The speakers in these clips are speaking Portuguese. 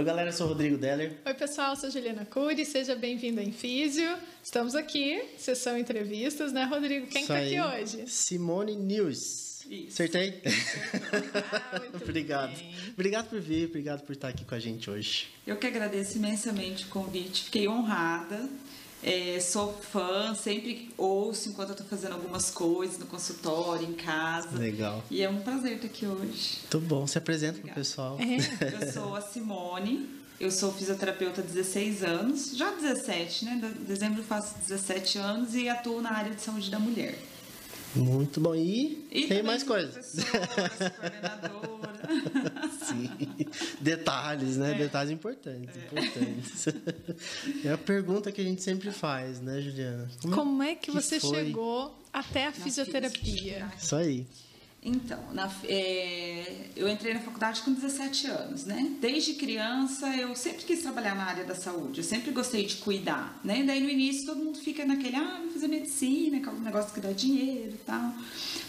Oi, galera, eu sou o Rodrigo Deller. Oi, pessoal, eu sou Juliana Cury, seja bem-vindo a Infísio. Estamos aqui, sessão entrevistas, né, Rodrigo? Quem está aqui hoje? Simone News. Isso. Acertei? Ah, obrigado. Bem. Obrigado por vir, obrigado por estar aqui com a gente hoje. Eu que agradeço imensamente o convite, fiquei honrada. É, sou fã, sempre ouço enquanto eu estou fazendo algumas coisas no consultório, em casa. Legal. E é um prazer estar aqui hoje. Muito bom. Se apresenta para o pessoal. É. Eu sou a Simone, eu sou fisioterapeuta há 16 anos, já 17, né? Em dezembro eu faço 17 anos e atuo na área de saúde da mulher. Muito bom. E, e tem mais coisas. coordenadora. Sim. Detalhes, né? É. Detalhes importantes, é. importantes. É a pergunta que a gente sempre faz, né, Juliana? Como, Como é que, que você foi? chegou até a fisioterapia? Isso aí. Então, na, é, eu entrei na faculdade com 17 anos, né? Desde criança eu sempre quis trabalhar na área da saúde, eu sempre gostei de cuidar, né? Daí no início todo mundo fica naquele, ah, vou fazer medicina, que é um negócio que dá dinheiro e tal.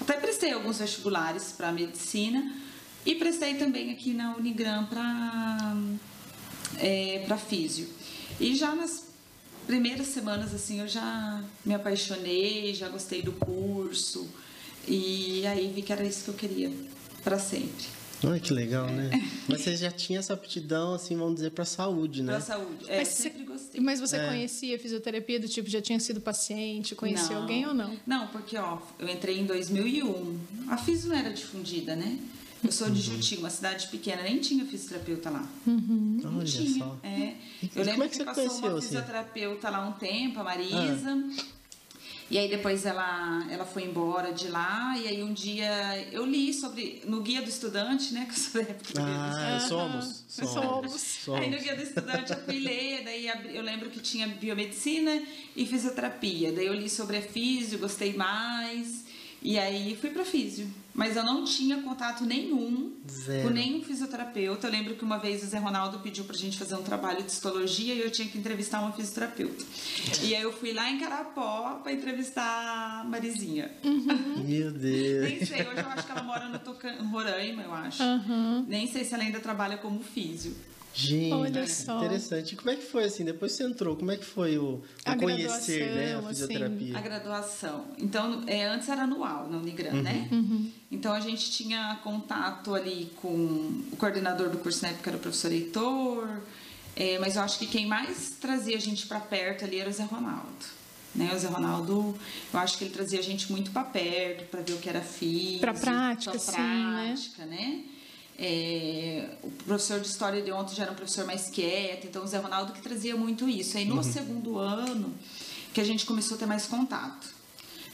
Até prestei alguns vestibulares para medicina e prestei também aqui na Unigram para é, para físio. E já nas primeiras semanas assim eu já me apaixonei, já gostei do curso. E aí vi que era isso que eu queria para sempre. Olha que legal, é. né? Mas você já tinha essa aptidão, assim, vamos dizer, para saúde, né? Para saúde. É, mas sempre gostei. Mas você é. conhecia fisioterapia do tipo, já tinha sido paciente, conhecia não. alguém ou não? Não, porque, ó, eu entrei em 2001. A fisio não era difundida, né? Eu sou de uhum. Juti, uma cidade pequena, nem tinha fisioterapeuta lá. Uhum. Não Olha tinha. Só. É. Eu lembro que, que passou conheceu, uma assim? fisioterapeuta assim? lá um tempo, a Marisa. Ah. E aí depois ela, ela foi embora de lá, e aí um dia eu li sobre, no Guia do Estudante, né, que eu sou da época do ah, somos, somos, somos. somos. Aí no Guia do Estudante eu fui ler, daí eu lembro que tinha biomedicina e fisioterapia, daí eu li sobre a físio, gostei mais, e aí fui para físio. Mas eu não tinha contato nenhum Zero. com nenhum fisioterapeuta. Eu lembro que uma vez o Zé Ronaldo pediu pra gente fazer um trabalho de histologia e eu tinha que entrevistar uma fisioterapeuta. e aí eu fui lá em Carapó pra entrevistar a Marizinha. Uhum. Meu Deus. Nem sei, hoje eu acho que ela mora no Tocan... Roraima, eu acho. Uhum. Nem sei se ela ainda trabalha como físio. Gente, Olha só. interessante. Como é que foi assim? Depois você entrou, como é que foi o, o conhecer né, a assim. fisioterapia? Assim. A graduação. Então, é, antes era anual na Unigran, uhum. né? Uhum. Então a gente tinha contato ali com o coordenador do curso na época era o professor Heitor, é, mas eu acho que quem mais trazia a gente para perto ali era o Zé Ronaldo. Né, o Zé Ronaldo, eu acho que ele trazia a gente muito para perto, para ver o que era físico, para prática, pra prática, né? né? É, o professor de história de ontem já era um professor mais quieto, então o Zé Ronaldo que trazia muito isso. Aí no uhum. segundo ano que a gente começou a ter mais contato.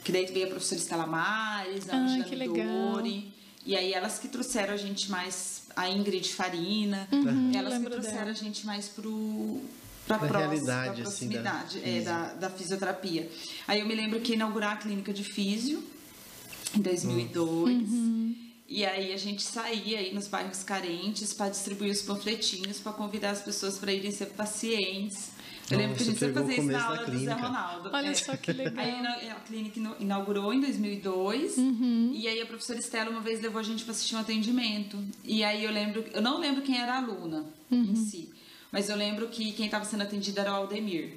Que daí veio a professora Estela Mares, a Angela Dori. E aí elas que trouxeram a gente mais, a Ingrid Farina, uhum, elas que trouxeram dela. a gente mais pro para a realidade, proximidade assim, da, é, da, da, fisioterapia. Aí eu me lembro que inaugurar a clínica de físio em 2002. Uhum. E aí a gente saía aí nos bairros carentes para distribuir os panfletinhos, para convidar as pessoas para irem ser pacientes. Eu lembro que a gente sempre fazia isso na aula do Zé Ronaldo. Olha é. só que legal. Aí a clínica inaugurou em 2002 uhum. e aí a professora Estela uma vez levou a gente para assistir um atendimento. E aí eu lembro, eu não lembro quem era a aluna uhum. em si, mas eu lembro que quem estava sendo atendida era o Aldemir.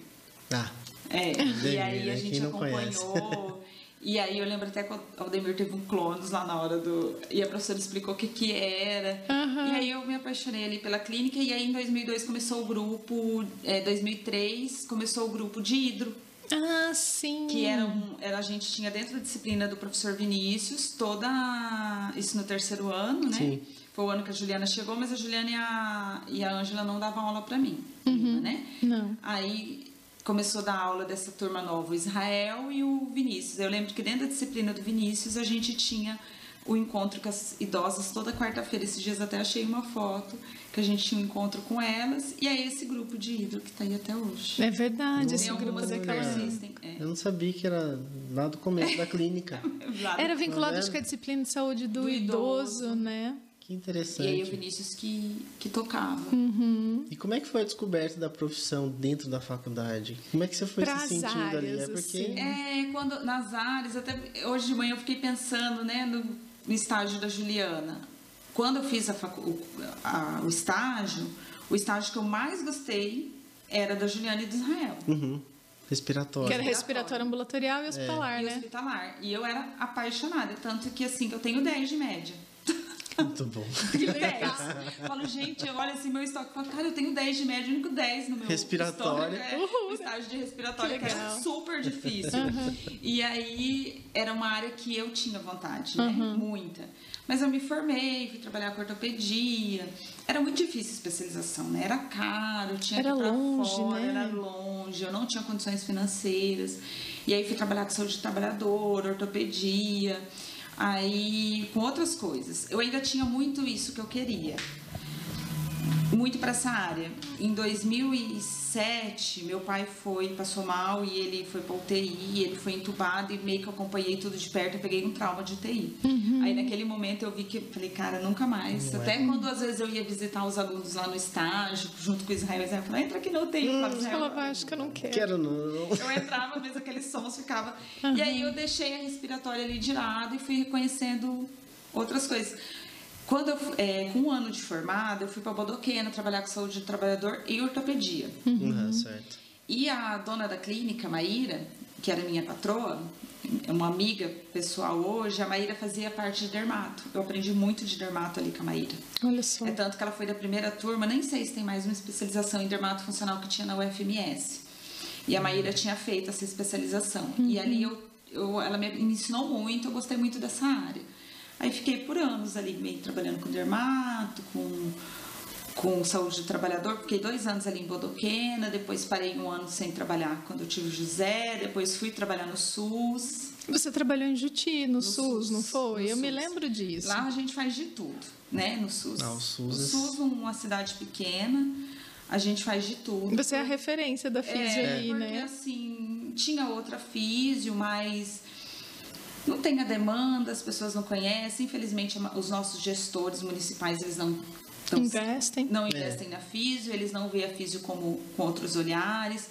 Ah. É, Aldemir, e aí a né? gente acompanhou. E aí eu lembro até que o Aldemir teve um clones lá na hora do. E a professora explicou o que que era. Uhum. E aí eu me apaixonei ali pela clínica. E aí em 2002 começou o grupo. É, 2003 começou o grupo de hidro. Ah, sim. Que era, um, era a gente tinha dentro da disciplina do professor Vinícius, toda. Isso no terceiro ano, né? Sim. Foi o ano que a Juliana chegou, mas a Juliana e a, e a Ângela não davam aula para mim, uhum. né? Não. Aí começou a dar aula dessa turma nova, o Israel e o Vinícius. Eu lembro que dentro da disciplina do Vinícius a gente tinha o encontro com as idosas toda quarta-feira. Esses dias até achei uma foto que a gente tinha um encontro com elas. E é esse grupo de hidro que está aí até hoje. É verdade, esse grupo daquela... existem. É. Eu não sabia que era lá do começo da clínica. era vinculado acho que à disciplina de saúde do, do idoso, idoso, né? Que interessante. E aí o Vinícius que, que tocava. Uhum. E como é que foi a descoberta da profissão dentro da faculdade? Como é que você foi Pras se sentindo áreas, ali? É porque. Assim. É, quando nas áreas, até hoje de manhã eu fiquei pensando, né, no, no estágio da Juliana. Quando eu fiz a facu, a, o estágio, O estágio que eu mais gostei era da Juliane de Israel. Uhum. Respiratório. Que era respiratório ambulatorial e hospitalar, e né? hospitalar. E eu era apaixonada, tanto que assim, eu tenho 10 de média. Muito bom. Tenho 10. falo, gente, eu olho assim meu estoque e falo, cara, eu tenho 10 de média, o único 10 no meu Respiratório. É, Uhul. o estágio de respiratório, Que que, era super difícil. E aí, era uma área que eu tinha vontade, né? Muita. Mas eu me formei, fui trabalhar com ortopedia. Era muito difícil a especialização, né? Era caro, tinha Era que ir pra longe, fora, né? era longe, eu não tinha condições financeiras. E aí fui trabalhar com saúde de trabalhador, ortopedia, aí com outras coisas. Eu ainda tinha muito isso que eu queria. Muito para essa área. Em 2007, meu pai foi, passou mal e ele foi para UTI, ele foi entubado e meio que eu acompanhei tudo de perto, eu peguei um trauma de UTI. Aí naquele momento eu vi que, falei, cara, nunca mais. Não é. Até quando às vezes eu ia visitar os alunos lá no estágio, junto com o Israel, Israel falava, entra aqui na UTI. Eu falava, Você "Israel, falava, acho que eu não quero. Quero não. eu entrava, mesmo aqueles sons ficava. E aí eu deixei a respiratória ali de lado e fui reconhecendo outras coisas. Quando eu, é, com um ano de formada, eu fui para Bodoquena trabalhar com saúde do trabalhador e ortopedia. Uhum, certo. E a dona da clínica, Maíra, que era minha patroa, é uma amiga pessoal hoje, a Maíra fazia parte de dermato. Eu aprendi muito de dermato ali com a Maíra. Olha só. É tanto que ela foi da primeira turma, nem sei se tem mais uma especialização em dermato funcional que tinha na UFMS. E a Maíra tinha feito essa especialização. E ali eu, eu, ela me ensinou muito, eu gostei muito dessa área. Aí fiquei por anos ali meio trabalhando com dermato, com, com saúde do trabalhador. Fiquei dois anos ali em Bodoquena, depois parei um ano sem trabalhar quando eu tive o José, depois fui trabalhar no SUS. Você trabalhou em Juti, no, SUS, SUS, não foi? no Eu me SUS. lembro disso. Lá a gente faz de tudo, né, no SUS. Ah, o SUS O é- SUS, uma cidade pequena, a gente faz de tudo. Você é a referência da físio É, ali, porque né? assim, tinha outra físio, mas não tem a demanda, as pessoas não conhecem. Infelizmente, os nossos gestores municipais, eles não tão- Investem. não investem na físio, eles não veem a físio como com outros olhares.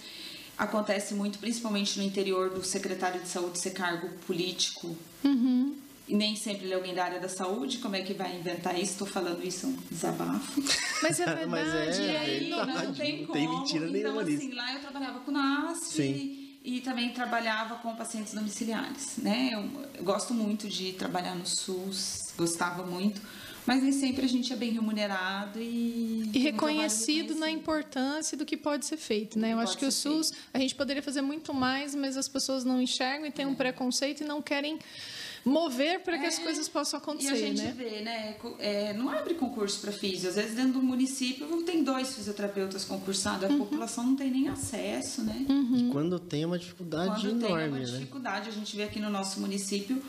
Acontece muito, principalmente no interior do secretário de saúde ser cargo político. Uhum. E nem sempre ele é alguém da área da saúde. Como é que vai inventar isso? Estou falando isso, é um desabafo. Mas é verdade. Mas é, e aí, aí verdade, não tem não como. tem mentira então, nenhuma assim, nisso. lá eu trabalhava com NASF Sim. E também trabalhava com pacientes domiciliares, né? Eu, eu gosto muito de trabalhar no SUS, gostava muito, mas nem sempre a gente é bem remunerado e... E reconhecido na importância do que pode ser feito, né? Eu acho que o SUS, a gente poderia fazer muito mais, mas as pessoas não enxergam e têm É. um preconceito e não querem mover para que as É, coisas possam E a acontecer, gente né? vê, né? é, não abre concurso para físio. Às vezes, dentro do município, tem dois fisioterapeutas concursados. A Uhum. população não tem nem acesso, né? E quando tem é uma dificuldade Quando tem enorme, uma né? dificuldade, a gente vê aqui no nosso município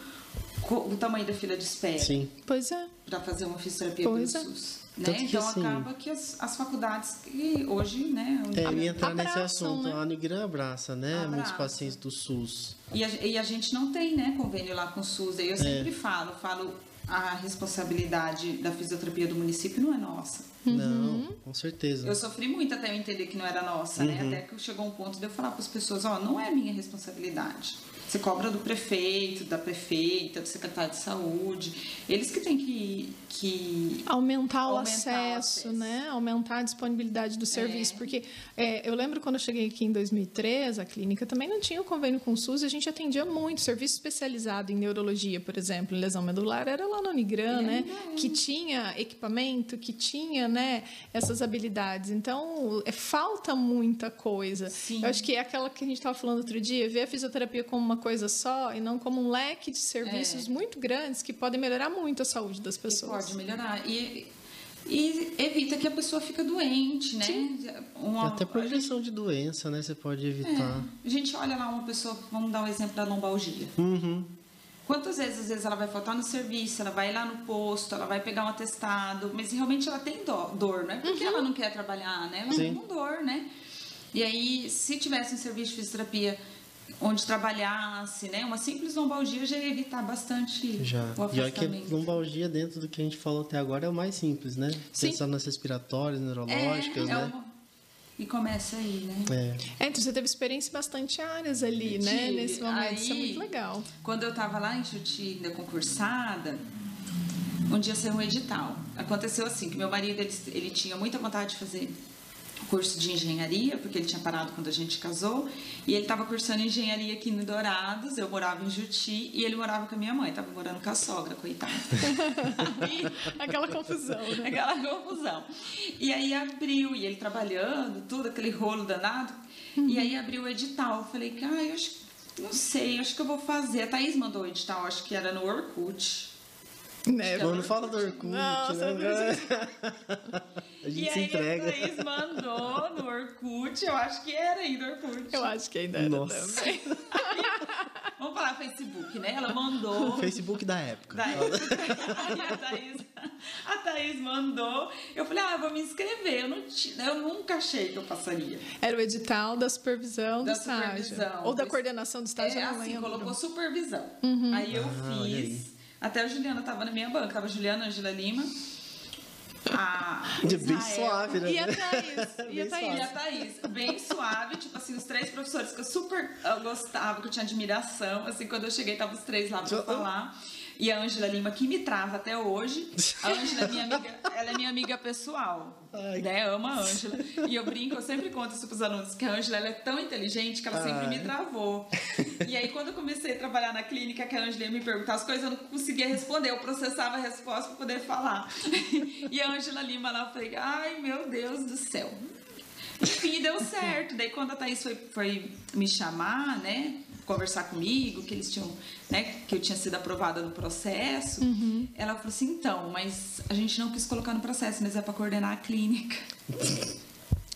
o tamanho da fila de espera Sim. Pois é. para fazer uma fisioterapia Pois pelo é. SUS. Né? Então assim, acaba que as, as faculdades que hoje, né? É, eu ia entrar nesse Abraçam, assunto. né? A Unigran abraça, né? Abraça. Muitos pacientes do SUS. E a, e a gente não tem, né, convênio lá com o SUS. É. Aí eu sempre falo, falo a responsabilidade da fisioterapia do município não é nossa. Uhum. Não, com certeza. Eu sofri muito até eu entender que não era nossa, né? Até que chegou um ponto de eu falar para as pessoas, ó, não é minha responsabilidade. Você cobra do prefeito, da prefeita, do secretário de saúde. Eles que têm que, que Aumentar o Aumentar o acesso, acesso. né? Aumentar a disponibilidade do serviço. Porque é, eu lembro quando eu cheguei aqui em 2003, a clínica também não tinha o convênio com o SUS e a gente atendia muito. Serviço especializado em neurologia, por exemplo, em lesão medular, era lá no Unigran, né? Que tinha equipamento, que tinha né, essas habilidades. Então, é, falta muita coisa. Sim. Eu acho que é aquela que a gente estava falando outro dia, ver a fisioterapia como uma coisa só e não como um leque de serviços muito grandes que podem melhorar muito a saúde das que pessoas. pode melhorar. E, e evita que a pessoa fica doente, né? Uma, Até progressão de doença, né? Você pode evitar. É, a gente olha lá uma pessoa, vamos dar o exemplo da lombalgia. Uhum. Quantas vezes, às vezes, ela vai faltar no serviço, ela vai lá no posto, ela vai pegar um atestado, mas realmente ela tem dor, não é porque ela não quer trabalhar, né? Ela Sim. tem com dor, né? E aí, se tivesse um serviço de fisioterapia onde trabalhasse, né? Uma simples lombalgia já ia evitar bastante Já. o E olha que afastamento. lombalgia, dentro do que a gente falou até agora, é o mais simples, né? Sim. Pensando nas respiratórias, neurológicas, é, é né? uma- E começa aí, né? É. É, então você teve experiência em bastante áreas ali, né? Nesse momento. Isso é Aí- muito legal. Quando eu estava lá em Juti, ainda concursada, um dia saiu um edital. Aconteceu assim, que meu marido, ele, ele tinha muita vontade de fazer curso de engenharia, porque ele tinha parado quando a gente casou, e ele estava cursando engenharia aqui no Dourados, eu morava em Juti, e ele morava com a minha mãe, estava morando com a sogra, coitada. Aquela confusão, né? Aquela confusão. E aí abriu, e ele trabalhando, tudo, aquele rolo danado, uhum. e aí abriu o edital. Eu falei, ah, eu acho, não sei, acho que eu vou fazer. A Thaís mandou o edital, acho que era no Orkut. Né? não fala do Orkut, Nossa, né? A gente e se aí entrega. a Thaís mandou no Orkut, eu acho que era ainda Orkut. Eu acho que ainda era Nossa. também. Vamos falar Facebook, né? Ela mandou. Facebook da época. Da época. A Thaís, a Thaís mandou. Eu falei, ah, eu vou me inscrever. Eu, não tinha, eu nunca achei que eu passaria. Era o edital da supervisão Da do estágio. supervisão. Ou da coordenação do estágio, É não assim, colocou supervisão. Uhum. Aí eu Ah, fiz. Até a Juliana tava na minha banca. Tava a Juliana, a Angela Lima. A Bem Israel, suave, né? E a Thaís? E a Bem Thaís? E a Thaís, bem suave, tipo assim, os três professores que eu super eu gostava, que eu tinha admiração, assim, quando eu cheguei, tava os três lá pra falar. E a Ângela Lima, que me trava até hoje. A Ângela é minha amiga, ela é minha amiga pessoal, Ai. né? Ama a Ângela. E eu brinco, eu sempre conto isso pros alunos, que a Ângela ela é tão inteligente que ela sempre me Ai. travou. E aí, quando eu comecei a trabalhar na clínica, que a Ângela ia me perguntar as coisas, eu não conseguia responder, eu processava a resposta para poder falar. E a Ângela Lima lá, eu falei, ai meu Deus do céu. Enfim, deu certo. Daí quando a Thaís foi, foi me chamar, né? Conversar comigo, que eles tinham, né? Que eu tinha sido aprovada no processo, ela falou assim, então, mas a gente não quis colocar no processo, mas é para coordenar a clínica.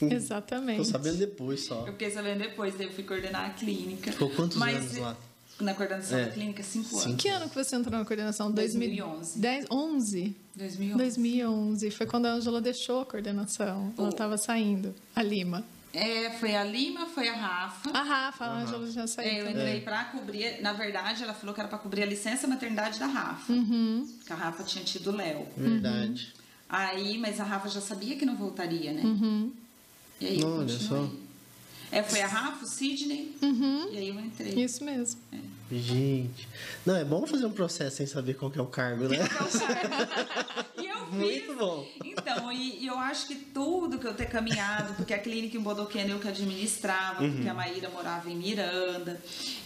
Exatamente. Tô sabendo depois só. Eu fiquei sabendo depois, daí eu fui coordenar a clínica. Ficou quantos Mas, anos lá? Na coordenação É. da clínica, cinco Cinco. anos. Que ano que você entrou na coordenação? 2011. 10, 11? 2011. 2011. Foi quando a Ângela deixou a coordenação. Ela Oh. estava saindo. A Lima. É, foi a Lima, foi a Rafa. A Rafa, a Ângela já saiu. É, eu entrei pra cobrir. Na verdade, ela falou que era pra cobrir a licença maternidade da Rafa. Uhum. Que a Rafa tinha tido o Léo. Verdade. Aí, mas a Rafa já sabia que não voltaria, né? Uhum. E aí eu Olha continuei. só. É, foi a Rafa, o Sidney, Uhum. e aí eu entrei. Isso mesmo. Gente. Não, é bom fazer um processo sem saber qual que é o cargo, né? E eu fiz. Muito bom. Então, e, e eu acho que tudo que eu ter caminhado, porque a clínica em Bodoquena eu que administrava, porque Uhum. a Maíra morava em Miranda.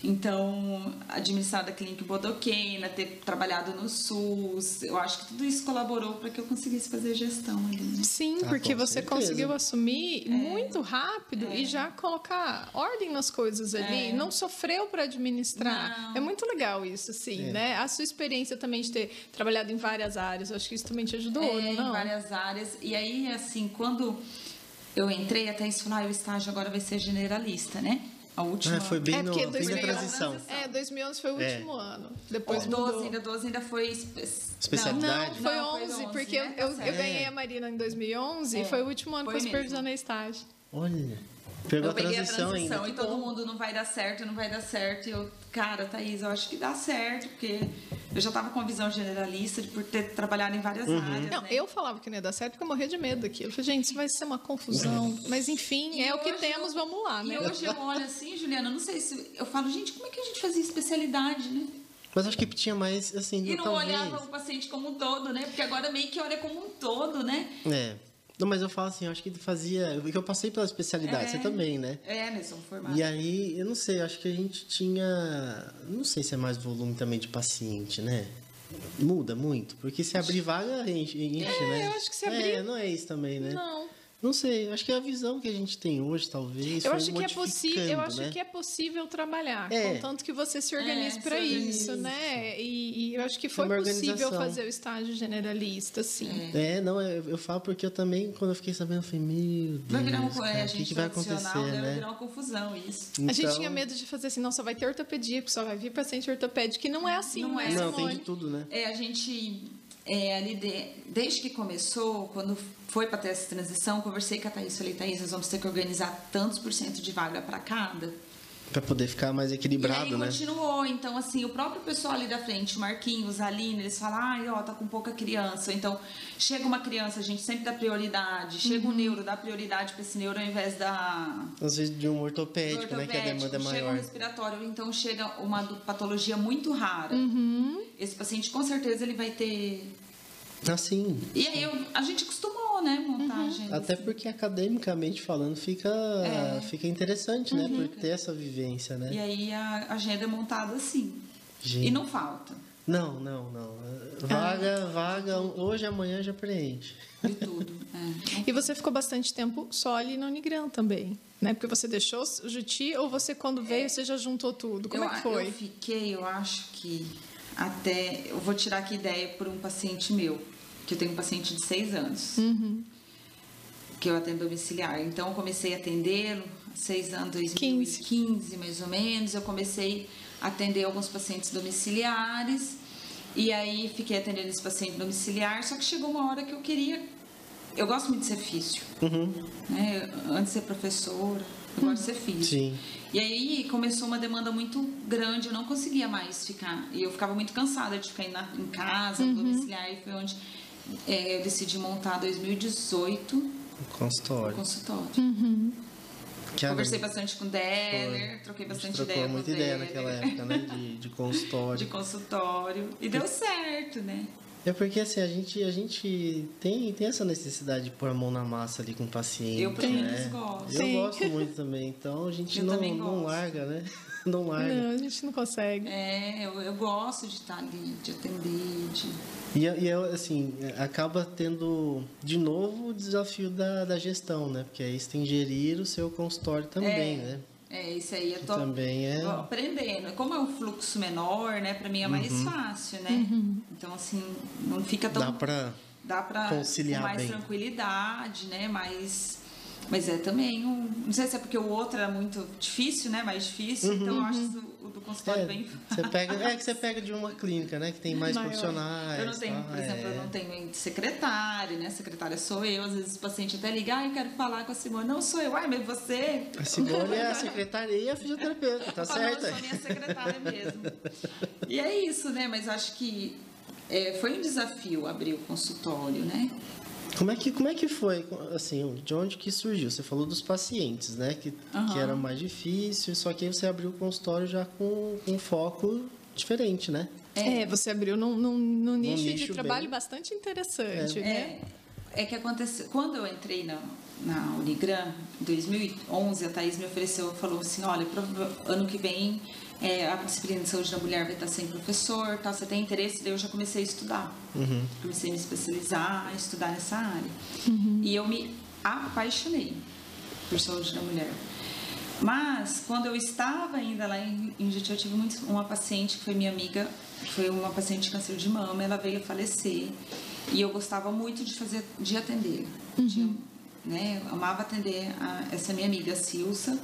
Então, administrar da clínica em Bodoquena, ter trabalhado no SUS, eu acho que tudo isso colaborou para que eu conseguisse fazer gestão ali. né? Sim, Ah, porque você certeza. conseguiu assumir muito rápido e já colocar ordem nas coisas ali. É. Não sofreu para administrar. Não. É muito legal isso, assim, É. né? A sua experiência também de ter trabalhado em várias áreas, eu acho que isso também te ajudou, É, não? em várias áreas. E aí, assim, quando eu entrei, até isso ah, o estágio agora vai ser generalista, né? A última. Ah, foi bem É, no da 2011 transição. É, 2011 foi o É. último ano. Depois Depois 12, mudou. ainda 12 ainda foi espe- Especialidade? Não, foi Não, foi 11, 11, porque né? eu, Tá eu certo. ganhei a Marina em 2011 É, e foi o último ano foi que eu supervisionei estágio. Olha. Pegou eu peguei a transição, a transição ainda. e todo mundo não vai dar certo, não vai dar certo. E eu, cara, Thaís, eu acho que dá certo, porque eu já tava com a visão generalista de por ter trabalhado em várias Uhum. áreas. Não, né? eu falava que não ia dar certo porque eu morria de medo daquilo. Eu falei, gente, isso vai ser uma confusão. Mas enfim, E é o que temos, eu- vamos lá, né? E hoje eu olho assim, Juliana, eu não sei se. Eu falo, gente, como é que a gente fazia especialidade, né? Mas acho que tinha mais, assim, E não talvez. olhava o paciente como um todo, né? Porque agora meio que olha como um todo, né? É. Não, mas eu falo assim, eu acho que fazia. Porque eu passei pela especialidade, É. você também, né? É, nós somos formados. E aí, eu não sei, acho que a gente tinha. Não sei se é mais volume também de paciente, né? Muda muito, porque se abrir vaga, enche, enche né? eu acho que se É, abrir- não é isso também, né? Não. Não sei, acho que é a visão que a gente tem hoje, talvez. Eu foi acho, que é possível, eu acho né? que é possível trabalhar, É. contanto que você se organize É, para isso, né? E, e eu acho que foi uma possível fazer o estágio generalista, sim. É, não, eu, eu falo porque eu também, quando eu fiquei sabendo, eu falei, meu Deus, Vai virar uma, cara, é, a que, gente que vai acontecer, né? virar uma confusão isso. A gente Então- tinha medo de fazer assim, não, só vai ter ortopedia, só vai vir paciente ortopédico, que não é assim, Não né, é. Não, tem de tudo, né? É, a gente, é, desde que começou, quando foi para ter essa transição, conversei com a Thaís, falei, Thaís, nós vamos ter que organizar tantos por cento de vaga para cada. Pra poder ficar mais equilibrado, e aí né? continuou, então assim, o próprio pessoal ali da frente, o Marquinhos, a Aline, eles falam, ai, ó, tá com pouca criança. Então, chega uma criança, a gente sempre dá prioridade. Chega Uhum. um neuro, dá prioridade para esse neuro ao invés da Às vezes de um ortopédico, né? Que a demanda é Chega um maior. respiratório, então chega uma patologia muito rara. Uhum. Esse paciente, com certeza, ele vai ter Assim. E aí eu, a gente acostumou, né, montar Uhum. agenda. Até porque academicamente falando fica, É. fica interessante, né? Por ter essa vivência, né? E aí a agenda é montada assim. Gente. E não falta Não, não, não. Vaga, vaga, hoje, amanhã já preenche. de tudo. É. E você ficou bastante tempo só ali na Unigran também, né? Porque você deixou o Juti ou você quando veio você já juntou tudo? Como eu, é que foi? Eu fiquei, eu acho que até. Eu vou tirar aqui ideia por um paciente meu, que eu tenho um paciente de seis anos, Uhum. que eu atendo domiciliar. Então eu comecei a atendê-lo, seis anos, 2015 mais ou menos. Eu comecei a atender alguns pacientes domiciliares. E aí fiquei atendendo esse paciente domiciliar, só que chegou uma hora que eu queria. Eu gosto muito de ser físio. Uhum. Né? Antes de ser professora, eu gosto de ser físio. Sim. E aí começou uma demanda muito grande, eu não conseguia mais ficar. E eu ficava muito cansada de ficar na- em casa, Uhum. domiciliar, e foi onde é, eu decidi montar 2018 o Consultório. consultório. Uhum. Conversei bastante com o Deller, Foi. troquei bastante trocou ideia com o muita ideia Deller, naquela época, né? De, de consultório. de consultório. E deu certo, né? É porque assim, a gente, a gente tem, tem essa necessidade de pôr a mão na massa ali com o paciente. Eu, pelo menos, né? gosto. Eu Sim. gosto muito também. Então a gente Eu não, também não larga, né? Não larga. Não, a gente não consegue. É, eu, eu gosto de estar ali, de atender, de... E, e assim, acaba tendo de novo o desafio da, da gestão, né? Porque aí você tem que gerir o seu consultório também, é, né? É, isso aí eu tô também é. tô aprendendo. Como é um fluxo menor, né? Pra mim é mais fácil, né? Então, assim, não fica tão... Dá pra. dá pra conciliar com mais bem. tranquilidade, né? Mais mas é também um, não sei se é porque o outro era muito difícil, né? Mais difícil, então eu acho o, o do consultório É, bem você pega, é que você pega de uma clínica, né? Que tem mais Maior. profissionais. eu não tenho, tal, por exemplo, eu é. não tenho secretária, né? Secretária sou eu, às vezes o paciente até liga, ah, eu quero falar com a Simone. Não sou eu, ai, mas você. A Simone é a secretária e a fisioterapeuta, tá certo? eu sou minha secretária mesmo. E é isso, né? Mas eu acho que é, foi um desafio abrir o consultório, né? Como é que, como é que foi, assim, de onde que surgiu? Você falou dos pacientes, né? Que, Aham. que era mais difícil, só que aí você abriu o consultório já com, com um foco diferente, né? É, você abriu num, num, num nicho, nicho de trabalho bem- bastante interessante, né? É, é que aconteceu. Quando eu entrei na, na Unigran, em 2011, a Thaís me ofereceu, falou assim: olha, ano que vem é, a disciplina de saúde da mulher vai estar sem professor, tá? você tem interesse? Daí eu já comecei a estudar. Comecei a me especializar, a estudar nessa área. E eu me apaixonei por saúde da mulher. Mas, quando eu estava ainda lá em, em eu tive muito, uma paciente que foi minha amiga, foi uma paciente de câncer de mama, ela veio a falecer. E eu gostava muito de fazer, de atender. Tinha, né, eu amava atender a, essa minha amiga, a Silsa.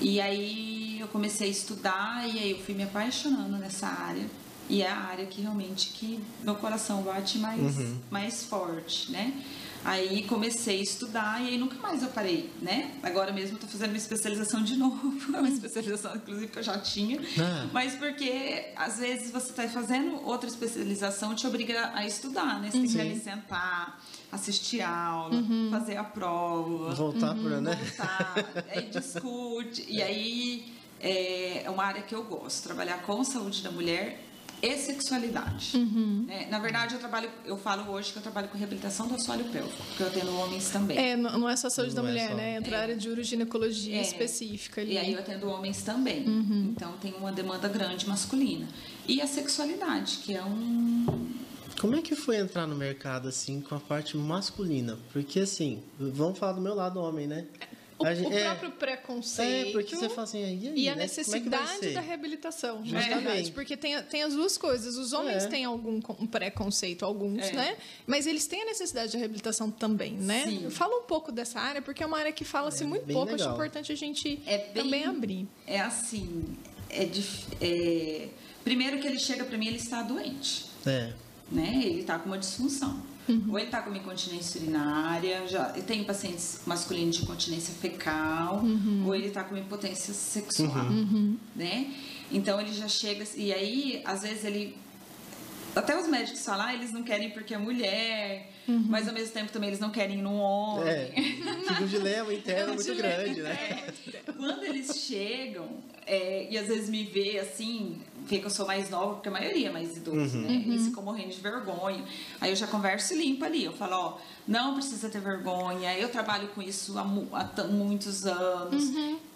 E aí eu comecei a estudar e aí eu fui me apaixonando nessa área. E é a área que realmente que meu coração bate mais, mais forte, né? Aí comecei a estudar e aí nunca mais eu parei, né? Agora mesmo eu tô fazendo uma especialização de novo, uma especialização inclusive que eu já tinha, Ah. mas porque às vezes você tá fazendo outra especialização te obriga a estudar, né? Você tem que ali sentar, assistir aula, fazer a prova, Voltar para, né? voltar, aí discute. E aí é uma área que eu gosto, trabalhar com saúde da mulher e sexualidade. né? Na verdade, eu trabalho, eu falo hoje que eu trabalho com reabilitação do assoalho pélvico, porque eu atendo homens também. É, não não é só saúde da Não é mulher, só. né? Entra a área de uroginecologia É. específica ali. E aí eu atendo homens também. Então tem uma demanda grande masculina. E a sexualidade, que é um. Como é que foi entrar no mercado, assim, com a parte masculina? Porque, assim, vamos falar do meu lado homem, né? O, A gente- o é, próprio preconceito. É, porque você fala assim, e aí, E a né? É necessidade ser? da reabilitação, Justamente. justamente. Porque tem, tem as duas coisas. Os homens É. têm algum um preconceito, alguns, É. né? Mas eles têm a necessidade de reabilitação também, né? Sim. Fala um pouco dessa área, porque é uma área que fala-se muito pouco. Acho legal. importante a gente É bem- também abrir. É assim. É, dif- é- Primeiro que ele chega para mim, ele está doente. É. né? Ele está com uma disfunção. Ou ele está com uma incontinência urinária, já eu tenho pacientes masculinos de incontinência fecal, ou ele está com uma impotência sexual, né? Então ele já chega e aí às vezes ele até os médicos falam, ah, eles não querem porque é mulher, mas ao mesmo tempo também eles não querem num homem. É. Fica um dilema interno É um muito dilema grande, né? É, quando eles chegam é, e às vezes me vê assim, que eu sou mais nova, porque a maioria é mais idoso, né? Eles ficam morrendo de vergonha. Aí eu já converso limpo ali. Eu falo, ó, não precisa ter vergonha. Eu trabalho com isso há, há muitos anos.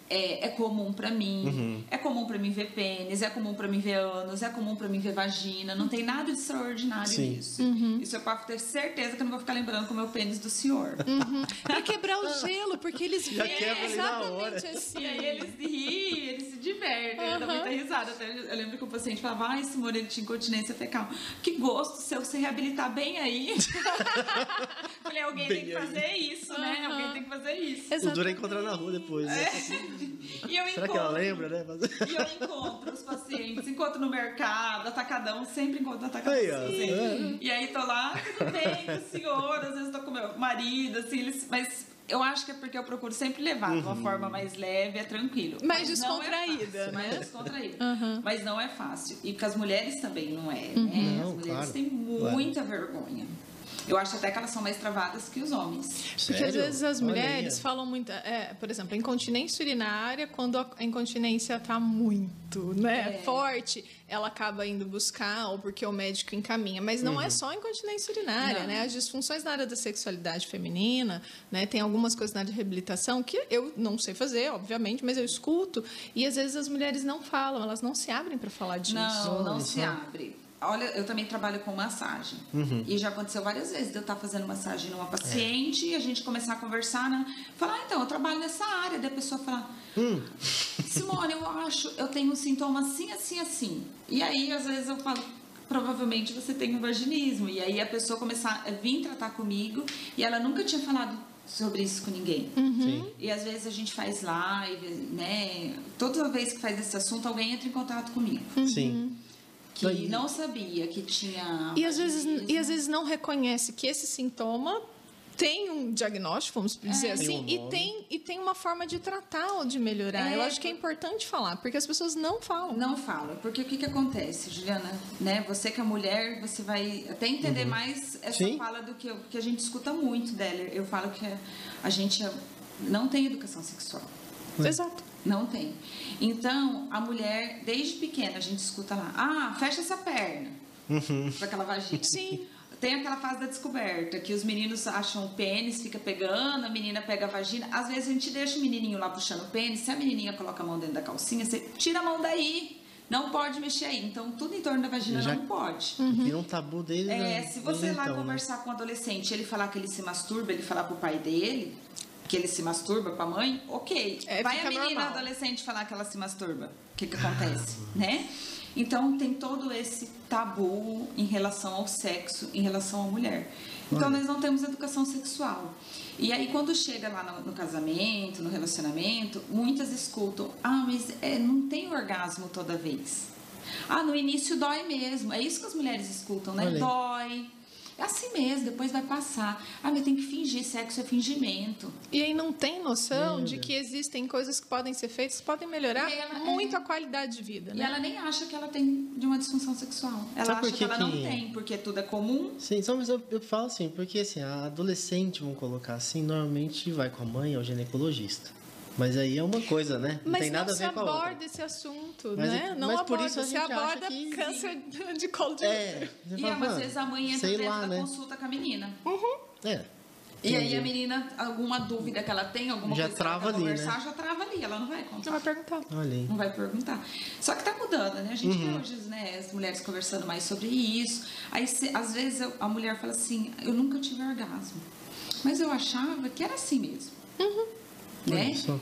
É, é comum pra mim. É comum pra mim ver pênis, é comum pra mim ver ânus, é comum pra mim ver vagina. Não tem nada de extraordinário Sim. nisso. Isso eu posso ter certeza que eu não vou ficar lembrando com o meu pênis do senhor. Pra quebrar o gelo, porque eles Já veem hora. exatamente assim. E aí eles riem, eles se divertem, eu dou muita risada. Eu lembro que o paciente falava, ai, Simone, ele tinha incontinência fecal. Que gosto seu se reabilitar bem aí. Falei, alguém Bem tem que aí. fazer isso, né? Alguém tem que fazer isso. O duro é encontrar na rua depois. Né? E eu Será que ela encontro- lembra, né? Mas- E eu encontro os pacientes, encontro no mercado, atacadão, sempre encontro atacadão. Aí, assim. É. E aí tô lá, tudo bem com o senhor, às vezes tô com meu marido, assim, eles, mas eu acho que é porque eu procuro sempre levar de Uhum. uma forma mais leve, é tranquilo. Mais Mas é descontraída, fácil, né? Mais descontraída. Mas não é fácil. E com as mulheres também não é, né? Não, As mulheres claro. têm muita vergonha. Eu acho até que elas são mais travadas que os homens. Porque às Sério? vezes as mulheres falam muito, é, por exemplo, a incontinência urinária, quando a incontinência está muito né, É. forte, ela acaba indo buscar, ou porque o médico encaminha. Mas não Uhum. é só a incontinência urinária, Não. né? As disfunções na área da sexualidade feminina, né? Tem algumas coisas na área de reabilitação que eu não sei fazer, obviamente, mas eu escuto. E às vezes as mulheres não falam, elas não se abrem para falar disso. Não, não Olha se só. Olha, eu também trabalho com massagem. E já aconteceu várias vezes de eu estar fazendo massagem numa paciente e a gente começar a conversar, né? Falar, ah, então, eu trabalho nessa área. Daí a pessoa falar, Simone, eu acho, eu tenho um sintoma assim, assim, assim. E aí, às vezes, eu falo, provavelmente você tem um vaginismo. E aí a pessoa começar a vir tratar comigo e ela nunca tinha falado sobre isso com ninguém. Sim. E às vezes a gente faz live, né? Toda vez que faz esse assunto, alguém entra em contato comigo. Sim. Que Daí- não sabia que tinha. E às, vezes, e às vezes não reconhece que esse sintoma tem um diagnóstico, vamos dizer É. assim, Tem um e, tem, e tem uma forma de tratar ou de melhorar. É. Eu acho que é importante falar, porque as pessoas não falam. Não fala, porque o que, que acontece, Juliana? Né? Você que é mulher, você vai até entender mais essa Sim. fala do que, eu- que a gente escuta muito dela. Eu falo que a gente não tem educação sexual. Exato. Não tem. Então, a mulher, desde pequena, a gente escuta lá, ah, fecha essa perna. Pra aquela vagina. Sim. Tem aquela fase da descoberta, que os meninos acham o pênis, fica pegando, a menina pega a vagina. Às vezes a gente deixa o menininho lá puxando o pênis, se a menininha coloca a mão dentro da calcinha, você tira a mão daí. Não pode mexer aí. Então, tudo em torno da vagina Já- não pode. Vira um tabu desde. É, se você lá então, né? conversar com um adolescente, ele falar que ele se masturba, ele falar pro pai dele que ele se masturba pra mãe, ok. É, Vai a menina normal. adolescente falar que ela se masturba. O que que acontece, né? Então tem todo esse tabu em relação ao sexo, em relação à mulher. Então nós não temos educação sexual. E aí quando chega lá no, no casamento, no relacionamento, muitas escutam: "Ah, mas é, não tem orgasmo toda vez". Ah, no início dói mesmo. É isso que as mulheres escutam, né? Dói. É assim mesmo, depois vai passar. Ah, mas tem que fingir, sexo é fingimento. E aí não tem noção Meu de Deus. que existem coisas que podem ser feitas, que podem melhorar E ela- muito a qualidade de vida, E né? ela nem acha que ela tem de uma disfunção sexual. Ela Sabe acha que, que ela não que- tem, porque tudo é comum. Sim, só, mas eu, eu falo assim, porque assim, a adolescente, vamos colocar assim, normalmente vai com a mãe ao ginecologista. Mas aí é uma coisa, né? Não Mas tem nada não a se ver com a outra. aborda esse assunto, Mas né? é- Não mas por aborda, isso a se gente acha aborda que- câncer de colo de É, E fala, às "Mano, vezes a mãe entra dentro lá, da né? consulta com a menina. É. E aí a menina, alguma dúvida que ela tem, alguma Já coisa que ela trava quer ali, né? conversar, já trava ali. Ela não vai contar. Não vai perguntar. Olha aí. Não vai perguntar. Só que tá mudando, né? A gente Uhum. hoje né, as mulheres conversando mais sobre isso. Aí, se- às vezes, eu- a mulher fala assim: Eu nunca tive orgasmo. Mas eu achava que era assim mesmo. Né? Só.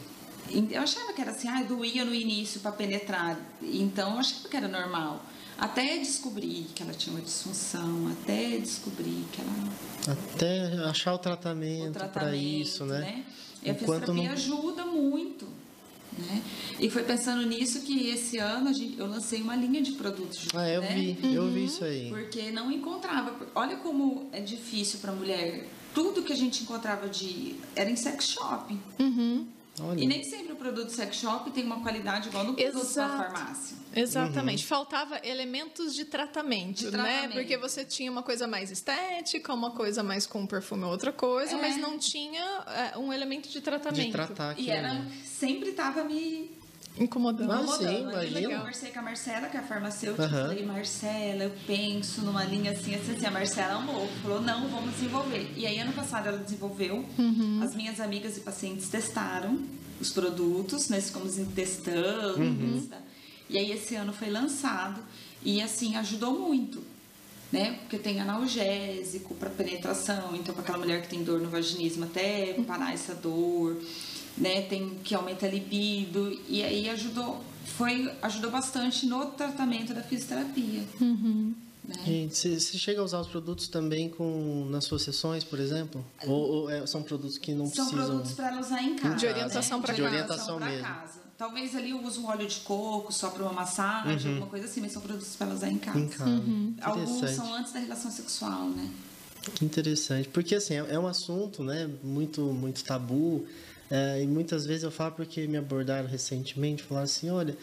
Eu achava que era assim, ah, doía no início para penetrar. Então eu achava que era normal. Até descobrir que ela tinha uma disfunção, até descobrir que ela. Até achar o tratamento, tratamento, para isso, né? né? E a fisioterapia não- ajuda muito. Né? E foi pensando nisso que esse ano a gente- eu lancei uma linha de produtos. Ah, eu né? vi, eu vi isso aí. Porque não encontrava. Olha como é difícil para mulher. Tudo que a gente encontrava de. era em sex shop. Olha. E nem sempre o produto sex shop tem uma qualidade igual no produto da Exato. farmácia. Exatamente. Faltava elementos de tratamento, De né? tratamento. Porque você tinha uma coisa mais estética, uma coisa mais com perfume, outra coisa, É. mas não tinha é, um elemento de tratamento. de tratar aquilo. E era, né? sempre tava me Incomodando. Incomodando. sim, Aí imagina. Eu conversei com a Marcela, que é a farmacêutica, Aham. falei, Marcela, eu penso numa linha assim, assim, assim. A Marcela amou, falou, não, vamos desenvolver. E aí, ano passado, ela desenvolveu. Uhum. As minhas amigas e pacientes testaram os produtos, nós ficamos em- testando. Uhum. E aí, esse ano foi lançado. E, assim, ajudou muito. Né? Porque tem analgésico para penetração, então para aquela mulher que tem dor no vaginismo até parar essa dor, né? Tem que aumenta a libido e aí ajudou, foi ajudou bastante no tratamento da fisioterapia. Uhum. Né? Gente, você chega a usar os produtos também com nas suas sessões, por exemplo? Ou, ou, é, são produtos que não São precisam? produtos para ela usar em casa. De orientação né? De casa. orientação pra mesmo. casa. Talvez ali eu use um óleo de coco só para uma massagem, alguma coisa assim, mas são produtos para ela usar em casa. Em casa. Alguns Interessante. são antes da relação sexual, né? Que interessante. Porque, assim, é é um assunto, né, muito, muito tabu. É, e muitas vezes eu falo porque me abordaram recentemente, falaram assim, olha,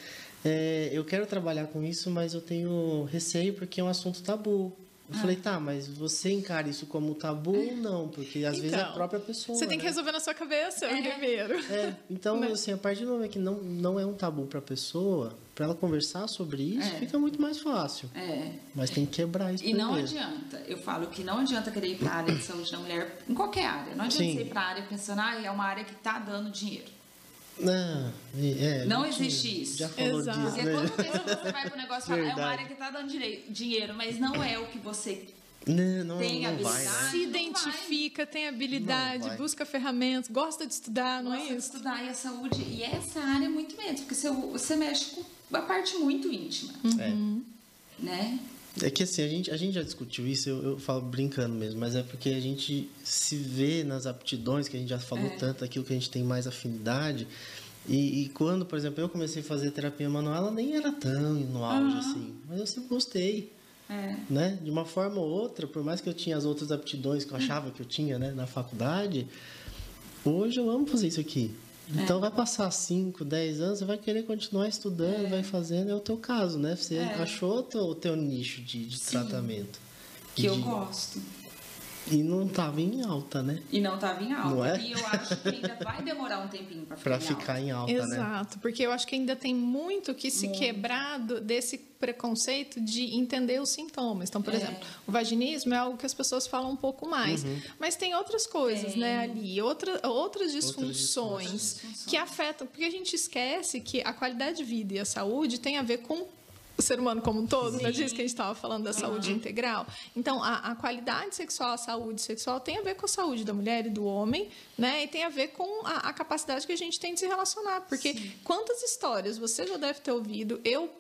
é, eu quero trabalhar com isso, mas eu tenho receio porque é um assunto tabu. Eu falei, tá, mas você encara isso como tabu ou não? Porque às vezes é a Então, própria pessoa. Você tem que né? resolver na sua cabeça primeiro. É, então, Né? assim, a partir do momento que não, não é um tabu para a pessoa, para ela conversar sobre isso, É. fica muito mais fácil. É. Mas tem que quebrar isso E não primeiro. adianta, eu falo que não adianta querer ir para a área de saúde da mulher, em qualquer área. Não adianta Sim. você ir para a área pensando, ah, é uma área que está dando dinheiro. Não, é, a Não gente existe isso. Já falou Exato. disso, Porque né? toda vez que você vai para o negócio fala, é uma área que está dando dinheiro, mas não é o que você Não, não, Tem não vai, habilidade. né? Se identifica, tem habilidade, vai. busca ferramentas, gosta de estudar, não gosta é de isso? estudar e a saúde. E essa área é muito menos, porque você, você mexe com a parte muito íntima, É. né? É que assim, a gente, a gente já discutiu isso, eu, eu falo brincando mesmo, mas é porque a gente se vê nas aptidões, que a gente já falou É. tanto, aquilo que a gente tem mais afinidade. E, e quando, por exemplo, eu comecei a fazer terapia manual, ela nem era tão no auge assim, mas eu sempre gostei. É. né? De uma forma ou outra, por mais que eu tinha as outras aptidões que eu achava que eu tinha, né, na faculdade, hoje eu amo fazer isso aqui. Então vai passar 5, 10 anos, você vai querer continuar estudando, vai fazendo, é o teu caso, né? Você É. achou o teu, o teu nicho de, de tratamento. Que eu De- gosto. E não tava em alta, né? E não estava em alta. Não é? E eu acho que ainda vai demorar um tempinho para ficar, Pra em ficar alta. em alta, né? Exato, porque eu acho que ainda tem muito que se quebrar do- desse preconceito de entender os sintomas. Então, por É. exemplo, o vaginismo é algo que as pessoas falam um pouco mais, Uhum. mas tem outras coisas, Tem. né, ali, outra, outras disfunções disfunções. que afetam, porque a gente esquece que a qualidade de vida e a saúde tem a ver com o ser humano como um todo, né? Sim. Diz que a gente estava falando da saúde integral. Então, a, a qualidade sexual, a saúde sexual tem a ver com a saúde da mulher e do homem, né? E tem a ver com a, a capacidade que a gente tem de se relacionar. Porque quantas histórias você já deve ter ouvido, eu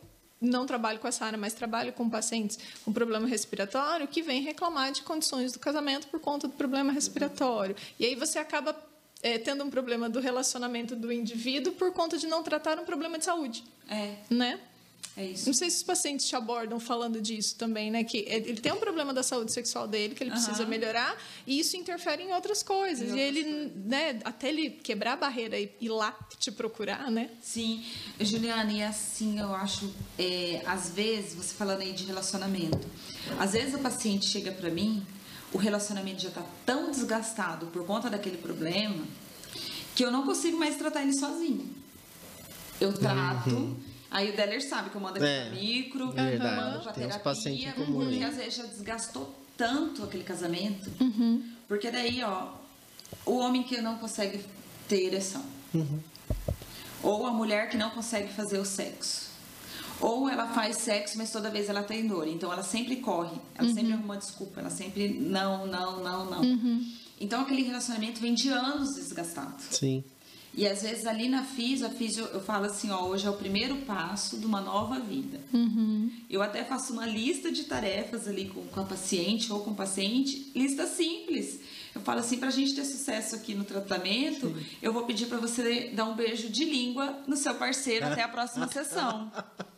não trabalho com essa área, mas trabalho com pacientes com problema respiratório que vêm reclamar de condições do casamento por conta do problema respiratório. E aí você acaba eh, tendo um problema do relacionamento do indivíduo por conta de não tratar um problema de saúde, É, né? É isso. Não sei se os pacientes te abordam falando disso também, né? Que ele tem um problema da saúde sexual dele, que ele precisa Aham. melhorar, e isso interfere em outras coisas. Em e outras ele, né, até ele quebrar a barreira e ir lá te procurar, né? Sim, Juliana, e assim eu acho, é, às vezes, você falando aí de relacionamento, às vezes o paciente chega para mim, o relacionamento já está tão desgastado por conta daquele problema que eu não consigo mais tratar ele sozinho. Eu trato, aí o Deller sabe que eu mando aqui É, pra micro, eu verdade. mando pra Tem uns terapia, pacientes em comum porque aí. às vezes já desgastou tanto aquele casamento, porque daí, ó, o homem que não consegue ter ereção, ou a mulher que não consegue fazer o sexo. Ou ela faz sexo, mas toda vez ela tem dor. Então ela sempre corre. Ela sempre arruma desculpa. Ela sempre não, não, não, não. Então aquele relacionamento vem de anos desgastado. Sim. E às vezes ali na FIS, a FIS eu, falo assim, ó, hoje é o primeiro passo de uma nova vida. Eu até faço uma lista de tarefas ali com, com a paciente ou com o paciente, lista simples. Eu falo assim, pra gente ter sucesso aqui no tratamento, eu vou pedir pra você dar um beijo de língua no seu parceiro até a próxima sessão.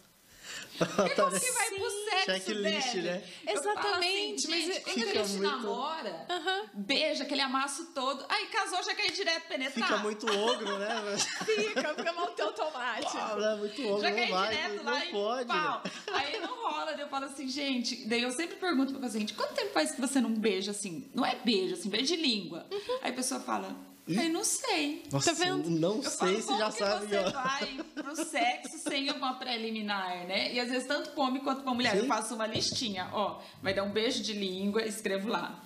Porque como que vai pro sexo, Checklist, velho? né? Falo Exatamente, Assim, mas gente, é- quando a gente muito- namora, beija aquele amasso todo. Aí casou, já quer ir direto penetrar. Fica muito ogro, né? Fica, fica muito automático. Ah, é muito ogro, Já não quer ir vai, direto não lá e pode. pau. Aí não rola, daí eu falo assim, gente. Daí eu sempre pergunto pro paciente: quanto tempo faz que você não beija assim? Não é beijo, assim, beijo de língua. Aí a pessoa fala: Eu não sei. Nossa, Tá vendo? Não Eu sei se já sabe. você ó. vai pro sexo sem uma preliminar, né? E às vezes tanto pra homem quanto pra mulher. Sim. Eu faço uma listinha, ó. Vai dar um beijo de língua, escrevo lá.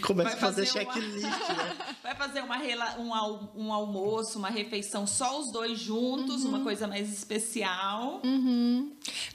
Começa Vai a fazer, fazer uma- checklist, né? Vai fazer uma rela- um, al- um almoço, uma refeição só os dois juntos, Uhum. uma coisa mais especial.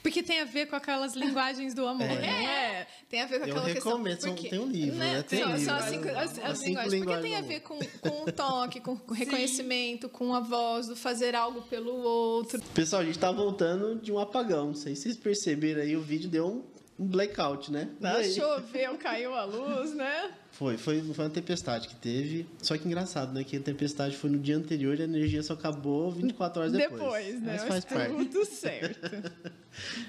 Porque tem a ver com aquelas linguagens do amor, É. né? Tem a ver com Eu aquela questão. recomendo, são- porque, tem um livro, né? Tem São, um são livro, as cinco, né? as, as As cinco linguagens. Porque tem a ver com, com o toque, com o reconhecimento, com a voz, do fazer algo pelo outro. Pessoal, a gente tá voltando de um apagão. Não sei se vocês perceberam aí, o vídeo deu um, um blackout, né? E aí? Choveu, caiu a luz, né? Foi, foi, foi uma tempestade que teve. Só que engraçado, né? Que a tempestade foi no dia anterior e a energia só acabou 24 horas depois. Depois, né? Mas faz parte. tudo certo.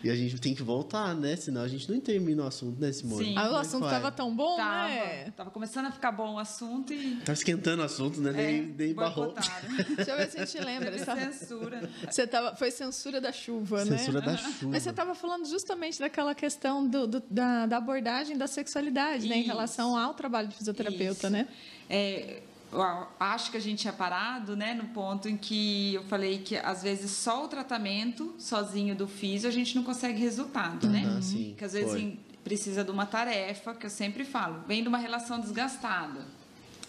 E a gente tem que voltar, né? Senão a gente não termina o assunto, né, Simone? Sim. Ah, o é assunto vai? tava tão bom, Tava, né? tava começando a ficar bom o assunto e. Tá esquentando o assunto, né? Nem, é, nem barrou. Deixa eu ver se a gente lembra. Teve tava- censura. Você tava, foi censura da chuva, né? Censura da chuva. Mas você estava falando justamente daquela questão do, do- da, da abordagem da sexualidade, né? Em Isso. relação ao trabalho de fisioterapeuta, Isso. né? É, acho que a gente tinha parado, né, no ponto em que eu falei que às vezes só o tratamento sozinho do físio a gente não consegue resultado, né? Aham, sim, que às vezes foi. precisa de uma tarefa, que eu sempre falo, vem de uma relação desgastada.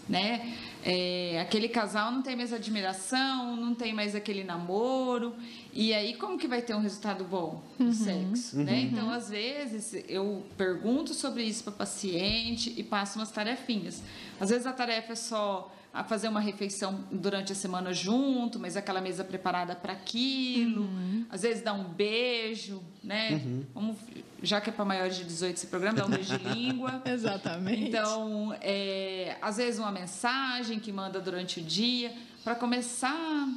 Né? É, aquele casal não tem mais admiração, não tem mais aquele namoro. E aí, como que vai ter um resultado bom no sexo? Né? Então, às vezes, eu pergunto sobre isso para paciente e passo umas tarefinhas. Às vezes, a tarefa é só a fazer uma refeição durante a semana junto, mas aquela mesa preparada para aquilo. Às vezes, dá um beijo, né? Vamos, já que é para maiores de 18 esse programa, dá um beijo de língua. Exatamente. Então, é, às vezes uma mensagem que manda durante o dia para começar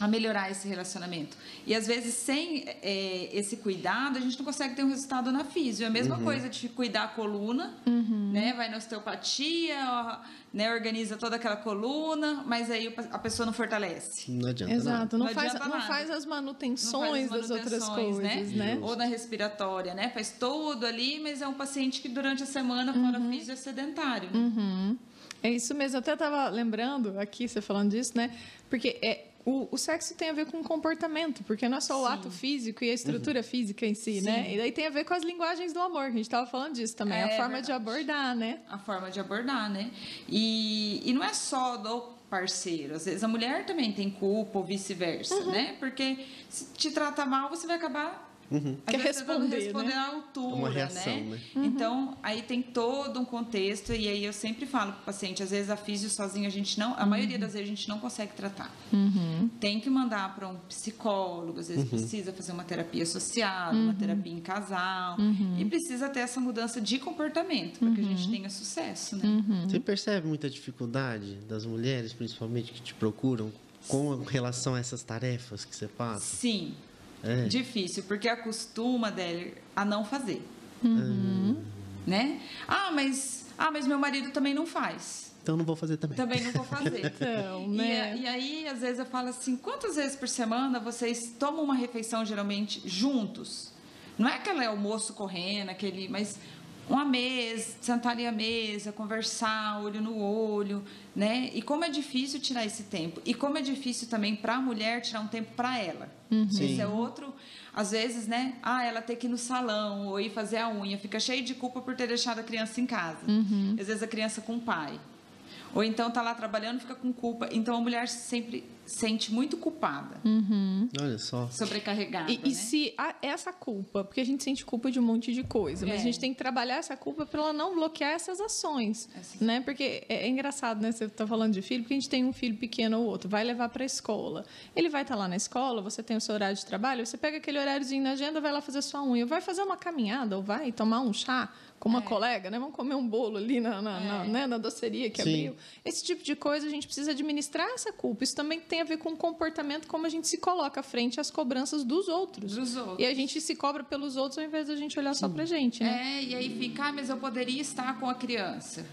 a melhorar esse relacionamento. E às vezes sem é, esse cuidado a gente não consegue ter um resultado na físio. É a mesma coisa de cuidar a coluna, né? Vai na osteopatia, ó, né? Organiza toda aquela coluna, mas aí a pessoa não fortalece. Não adianta nada. Exato, não, Não faz, adianta não faz as manutenções das outras manutenções, coisas, né? Ou na respiratória, né? Faz tudo ali, mas é um paciente que durante a semana fora físio é sedentário. né? Uhum. É isso mesmo. Eu até estava lembrando aqui, você falando disso, né? Porque é, o, o sexo tem a ver com comportamento, porque não é só o Sim. ato físico e a estrutura física em si, né? Sim. E daí tem a ver com as linguagens do amor, que a gente estava falando disso também, a É forma de verdade. abordar, né? a forma de abordar, né? E, e não é só do parceiro, às vezes a mulher também tem culpa ou vice-versa, Uhum. né? Porque se te trata mal, você vai acabar às Quer responder, responder né? à altura, Uma reação, né? né? Então, aí tem todo um contexto e aí eu sempre falo para o paciente, às vezes a físio sozinho a gente não, a maioria das vezes a gente não consegue tratar. Tem que mandar para um psicólogo, às vezes precisa fazer uma terapia associada, uma terapia em casal e precisa ter essa mudança de comportamento para que a gente tenha sucesso, né? Você percebe muita dificuldade das mulheres, principalmente, que te procuram com relação a essas tarefas que você passa? Sim, É. difícil, porque acostuma dela a não fazer. Uhum. Né? Ah, mas, ah, mas meu marido também não faz. Então não vou fazer também. Também não vou fazer. Então, E, né? a- e aí, às vezes, eu falo assim: quantas vezes por semana vocês tomam uma refeição geralmente juntos? Não é aquele almoço correndo, aquele, mas uma mesa, sentar ali à mesa, conversar, olho no olho, né? E como é difícil tirar esse tempo. E como é difícil também para a mulher tirar um tempo para ela. Sim. Esse é outro, às vezes, né? Ah, ela tem que ir no salão ou ir fazer a unha, fica cheia de culpa por ter deixado a criança em casa. Às vezes a criança com o pai. Ou então tá lá trabalhando, fica com culpa. Então a mulher sempre sente muito culpada, Olha só. sobrecarregada. E, e né? se a- essa culpa, porque a gente sente culpa de um monte de coisa, mas É. a gente tem que trabalhar essa culpa para ela não bloquear essas ações, Essa- né? Porque é, é engraçado, né? Você está falando de filho, porque a gente tem um filho pequeno ou outro, vai levar para a escola. Ele vai estar lá na escola, você tem o seu horário de trabalho, você pega aquele horáriozinho na agenda, vai lá fazer sua unha, vai fazer uma caminhada ou vai tomar um chá com uma colega, né? Vamos comer um bolo ali na, na, na- É. né? na doceria que Sim. abriu. Esse tipo de coisa a gente precisa administrar essa culpa. Isso também tem a ver com o comportamento, como a gente se coloca frente às cobranças dos outros. Dos outros. E a gente se cobra pelos outros ao invés da gente olhar só pra gente, né? É, e aí fica, ah, mas eu poderia estar com a criança.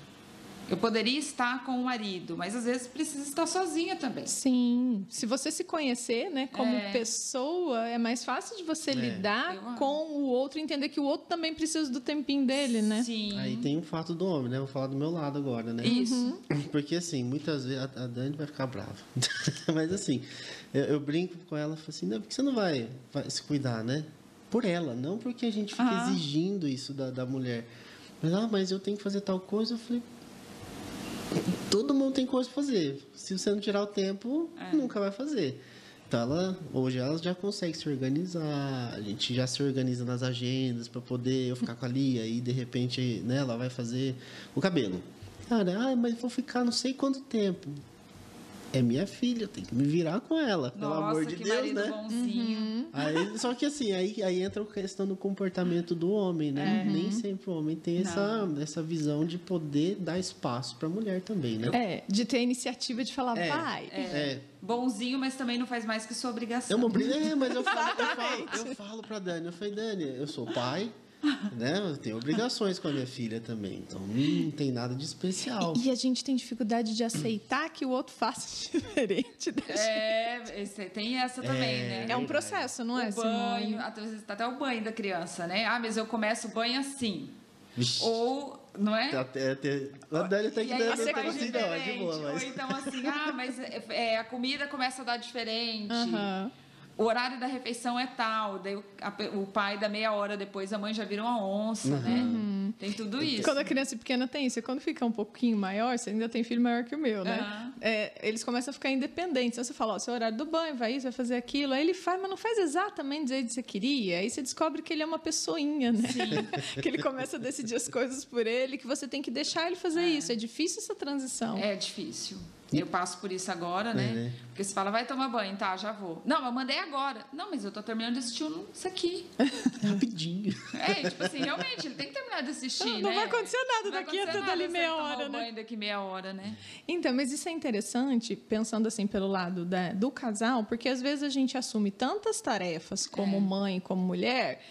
Eu poderia estar com o marido, mas às vezes precisa estar sozinha também. Sim. Se você se conhecer, né, como É. pessoa, é mais fácil de você É. lidar com o outro, entender que o outro também precisa do tempinho dele, né? Sim. Aí tem o fato do homem, né? Vou falar do meu lado agora, né? Isso. Porque assim, muitas vezes a a Dani vai ficar brava. Mas assim, eu, eu brinco com ela, falo assim, não, porque você não vai, vai se cuidar, né? Por ela, não porque a gente fica Aham. exigindo isso da, da mulher. Mas, ah, mas eu tenho que fazer tal coisa. Eu falei, todo mundo tem coisa pra fazer. Se você não tirar o tempo, É. nunca vai fazer. Então ela, hoje ela já consegue se organizar, a gente já se organiza nas agendas para poder eu ficar com a Lia e de repente né, ela vai fazer o cabelo. Cara, ah, mas vou ficar não sei quanto tempo. É minha filha, eu tenho que me virar com ela, pelo Nossa, amor de que Deus, marido né? bonzinho. Aí, só que assim, aí, aí entra a questão do comportamento do homem, né? É. Nem sempre o homem tem essa, essa visão de poder dar espaço para a mulher também, né? É, de ter a iniciativa de falar, É. vai. É, Bonzinho, mas também não faz mais que sua é obrigação. uma briga, é, mas eu falo, eu falo, eu falo pra Dani, eu falei, Dani, eu sou pai, né? Eu tenho obrigações com a minha filha também, então não tem nada de especial. E a gente tem dificuldade de aceitar que o outro faça diferente da gente. É, esse- tem essa também, né? É um processo, não é, o banho, Simone? até, às vezes, até o banho da criança, né? Ah, mas eu começo o banho assim. Vixe, Ou, não é? até, até, a Dani E que você ter faz assim, não, é de diferente. boa, mas... Ou então assim, ah, mas é, é, a comida começa a dar diferente. Aham. O horário da refeição é tal, daí o, a o pai dá meia hora depois, a mãe já vira uma onça, né? Tem tudo isso. Quando a criança pequena tem isso, e quando fica um pouquinho maior, você ainda tem filho maior que o meu, né? Aham. É, eles começam a ficar independentes. Então você fala, ó, seu horário do banho, vai isso, vai fazer aquilo. Aí ele faz, mas não faz exatamente do jeito que você queria. Aí você descobre que ele é uma pessoinha, né? que ele começa a decidir as coisas por ele, que você tem que deixar ele fazer isso. É difícil essa transição. É difícil. Eu passo por isso agora, né? É, né? Porque você fala, vai tomar banho, tá, já vou. Não, eu mandei agora. Não, mas eu tô terminando de assistir um- isso aqui. Rapidinho. É, tipo assim, realmente, ele tem que terminar de assistir, Não- não né? vai acontecer nada Não daqui até dali meia hora, né? banho daqui meia hora, né? Então, mas isso é interessante, pensando assim pelo lado da- do casal, porque às vezes a gente assume tantas tarefas como É. mãe, como mulher,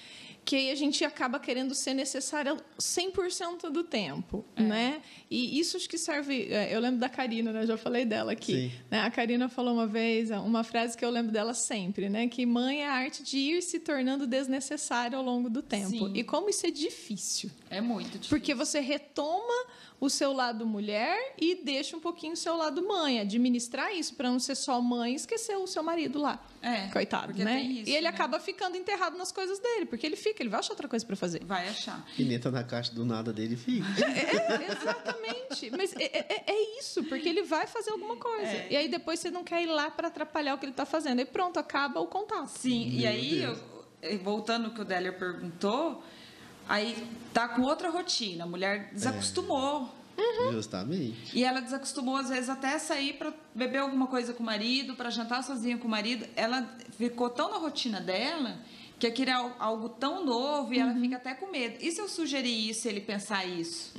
que aí a gente acaba querendo ser necessária 100% do tempo, É. né? E isso acho que serve... é, Eu lembro da Karina, né? Já falei dela aqui. Né? A Karina falou uma vez, uma frase que eu lembro dela sempre, né? Que mãe é a arte de ir se tornando desnecessária ao longo do tempo. Sim. E como isso é difícil. É muito difícil. Porque você retoma o seu lado mulher e deixa um pouquinho o seu lado mãe. Administrar isso para não ser só mãe e esquecer o seu marido lá. É, Coitado, né? isso, e ele né? acaba ficando enterrado nas coisas dele, porque ele fica, ele vai achar outra coisa para fazer. Vai achar. E entra na caixa do nada dele e fica. É, exatamente. Mas é, é- é isso, porque ele vai fazer alguma coisa. É. E aí depois você não quer ir lá para atrapalhar o que ele está fazendo. E pronto, acaba o contato. Sim, e Meu aí, Deus. eu- voltando ao que o Délia perguntou, aí tá com outra rotina. A mulher desacostumou. Justamente. E ela desacostumou, às vezes, até sair para beber alguma coisa com o marido, para jantar sozinha com o marido. Ela ficou tão na rotina dela que aquilo é al- algo tão novo e ela fica até com medo. E se eu sugerir isso, ele pensar isso?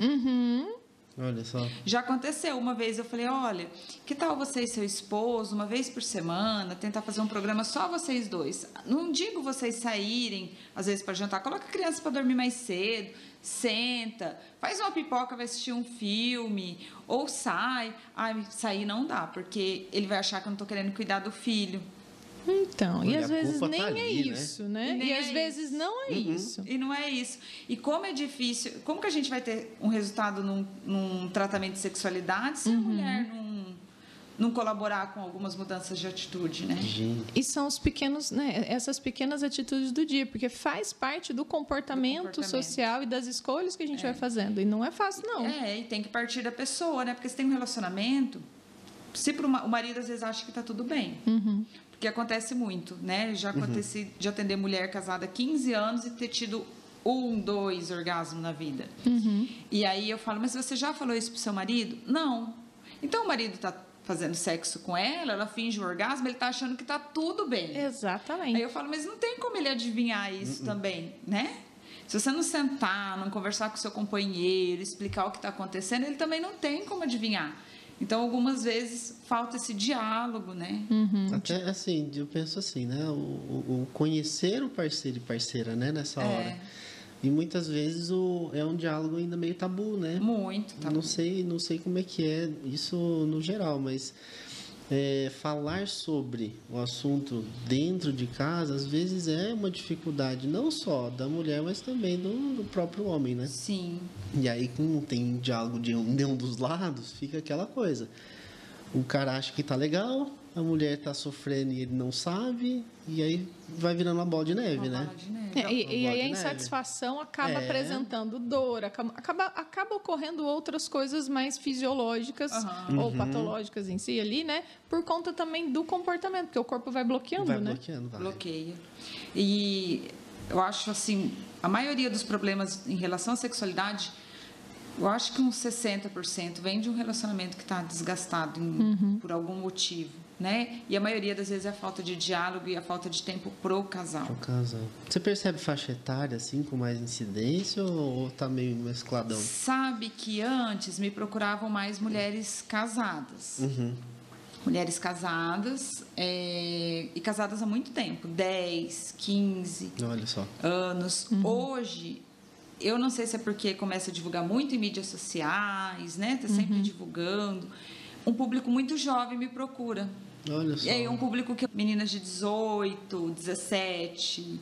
Olha só. Já aconteceu. Uma vez eu falei: olha, que tal você e seu esposo, uma vez por semana, tentar fazer um programa só vocês dois? Não digo vocês saírem, às vezes, para jantar, coloca a criança para dormir mais cedo, senta, faz uma pipoca, vai assistir um filme, ou sai. Ai, sair não dá, porque ele vai achar que eu não estou querendo cuidar do filho. Então, e Olha, às vezes culpa nem tá é ali, né? isso, né? E nem E é às vezes isso. não é isso. E não é isso. E como é difícil, como que a gente vai ter um resultado num, num tratamento de sexualidade se a mulher não, não colaborar com algumas mudanças de atitude, né? Gente. E são os pequenos, né, essas pequenas atitudes do dia, porque faz parte do comportamento, Do comportamento. social e das escolhas que a gente vai fazendo. E não é fácil, não. É, e tem que partir da pessoa, né? Porque se tem um relacionamento, se pro, o marido às vezes acha que tá tudo bem. Porque acontece muito, né? Já aconteci de atender mulher casada há 15 anos e ter tido um, dois orgasmos na vida. E aí eu falo, mas você já falou isso pro seu marido? Não. Então o marido tá fazendo sexo com ela, ela finge o orgasmo, ele tá achando que tá tudo bem. Exatamente. Aí eu falo, mas não tem como ele adivinhar isso também, né? Se você não sentar, não conversar com o seu companheiro, explicar o que está acontecendo, ele também não tem como adivinhar. Então, algumas vezes falta esse diálogo, né? Até assim, eu penso assim, né? O, o- o conhecer o parceiro e parceira, né? Nessa É. hora. E muitas vezes o, é um diálogo ainda meio tabu, né? Muito tabu. Não sei, não sei como é que é isso no geral, mas é, falar sobre o assunto dentro de casa às vezes é uma dificuldade não só da mulher, mas também do, do próprio homem, né? Sim. E aí, como não tem diálogo de um, de um dos lados, fica aquela coisa. O cara acha que tá legal, a mulher tá sofrendo e ele não sabe, e aí vai virando uma bola de neve, Uma né? bola de neve. É, e, Uma e aí a neve. insatisfação acaba É. apresentando dor, acaba, acaba, acaba ocorrendo outras coisas mais fisiológicas Aham. ou patológicas em si ali, né? Por conta também do comportamento, porque o corpo vai bloqueando, Vai né? bloqueando, vai. Bloqueia. E eu acho assim, a maioria dos problemas em relação à sexualidade, eu acho que uns 60% vem de um relacionamento que está desgastado em- por algum motivo, né? E a maioria das vezes é a falta de diálogo e a falta de tempo pro casal. O casal. Você percebe faixa etária assim com mais incidência ou, ou tá meio mescladão? Sabe que antes me procuravam mais mulheres casadas. Mulheres casadas é, e casadas há muito tempo 10, 15 Olha só. anos. Hoje, eu não sei se é porque começa a divulgar muito em mídias sociais, né? Tá sempre divulgando. Um público muito jovem me procura. Olha só. E aí um público que meninas de 18, 17,